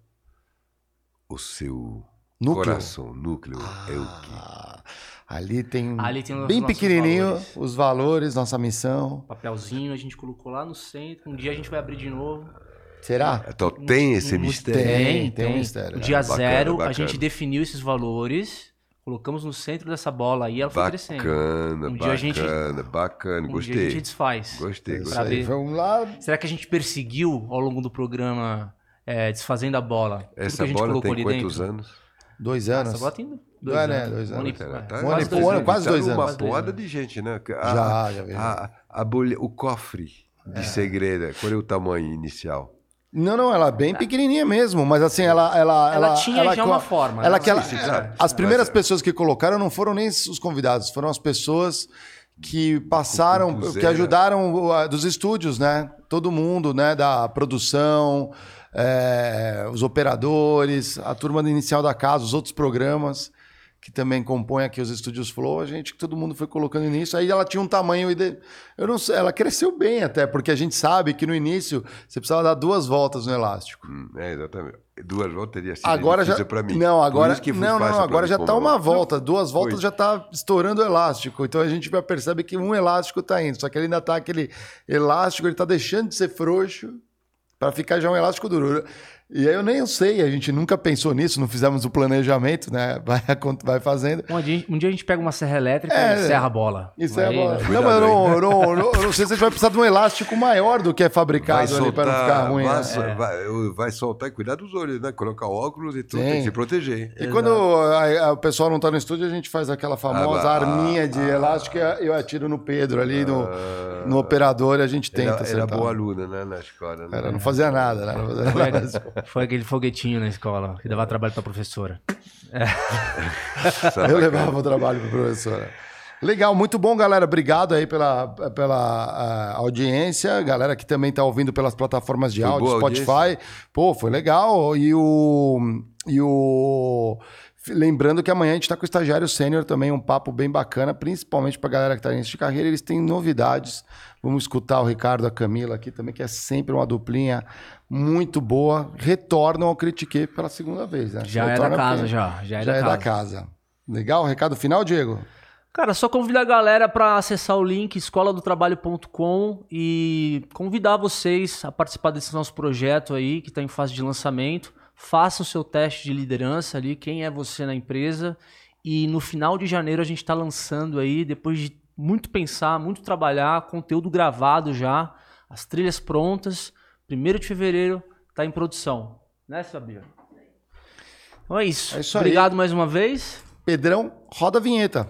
o seu Núcleo. coração, núcleo, é o quê? Ah, ali tem, Ali tem bem pequenininho valores. os valores, nossa missão. Papelzinho a gente colocou lá no centro. Um dia a gente vai abrir de novo. Será? Então tem esse Um- mistério. Tem, tem um mistério, O né? dia Bacana, zero, a bacana. gente definiu esses valores, colocamos no centro dessa bola aí, ela foi crescendo. Bacana, Um dia bacana, a gente- bacana. Um Gostei. dia a gente desfaz. Gostei, gostei. Vamos lá. Será que a gente perseguiu ao longo do programa é, desfazendo a bola? tudo que Essa a gente bola colocou tem ali quantos dentro? anos? Dois Ah, anos. Essa bola tem dois É, anos. né? Dois Um anos. ano Tá- é, ano quase dois anos. quase dois anos. uma dois anos. de gente, né? Já, já vi. A, a bolha- o cofre de segredo, qual é o tamanho inicial? Não, não, ela é bem pequenininha mesmo, mas assim, ela... Ela, Ela tinha já co- uma forma, Ela, né? que ela- Sim. As primeiras Mas, é. pessoas que colocaram não foram nem os convidados, foram as pessoas que passaram, que ajudaram dos estúdios, né? Todo mundo, né? Da produção, é, os operadores, a turma inicial da casa, os outros programas que também compõem aqui os estúdios Flow, a gente, todo mundo foi colocando nisso. Aí ela tinha um tamanho, eu não sei, ela cresceu bem até, porque a gente sabe que no início você precisava dar duas voltas no elástico. Hum, é, exatamente. Duas voltas teria sido Agora já. pra mim. Não, agora. que não, não, agora já tá comprar. uma volta. Duas voltas Foi. já tá estourando o elástico. Então a gente já percebe que um elástico tá indo. Só que ele ainda tá aquele elástico, ele tá deixando de ser frouxo para ficar já um elástico duro. E aí eu nem sei, a gente nunca pensou nisso, não fizemos o planejamento, né? *laughs* Vai, vai fazendo. Um dia, um dia a gente pega uma serra elétrica É, e serra a bola. Isso é bom. né? Não, mas eu não, eu, não, eu não- eu não sei se a gente vai precisar de um elástico maior do que é Vai fabricado ali para não ficar ruim. vai, né? vai, vai soltar e cuidar dos olhos, né? Colocar óculos e tudo, Sim. tem que se proteger. E quando a- a- o pessoal não tá no estúdio, a gente faz aquela famosa Ah, arminha ah, de ah. elástico e eu atiro no Pedro ali, no, no operador, e a gente tenta Era, era boa aluna, né? Na escola. Né? Era, não fazia nada, né? Não fazia nada. Foi aquele foguetinho na escola que dava trabalho pra professora. Sabe, Eu levava o trabalho para professora. Legal, muito bom, galera. Obrigado aí pela, pela ah, audiência. Galera que também está ouvindo pelas plataformas de Foi áudio, Spotify. Pô, foi legal. E o. E o. Lembrando que amanhã a gente está com o estagiário sênior também, um papo bem bacana, principalmente para a galera que está início de carreira. Eles têm novidades. Vamos escutar o Ricardo, a Camila aqui também, que é sempre uma duplinha muito boa. Retornam ao Critique pela segunda vez, né? Já é da casa, já. Já é, já da, é casa. da casa. Legal? Recado final, Diego? Cara, só convidar a galera para acessar o link escoladotrabalho.com e convidar vocês a participar desse nosso projeto aí, que está em fase de lançamento. Faça o seu teste de liderança ali, quem é você na empresa. E no final de janeiro a gente está lançando aí, depois de muito pensar, muito trabalhar, conteúdo gravado já, as trilhas prontas. Primeiro de fevereiro está em produção. Né, Sabia? Então é isso. É isso. Obrigado mais uma vez. Pedrão, roda a vinheta.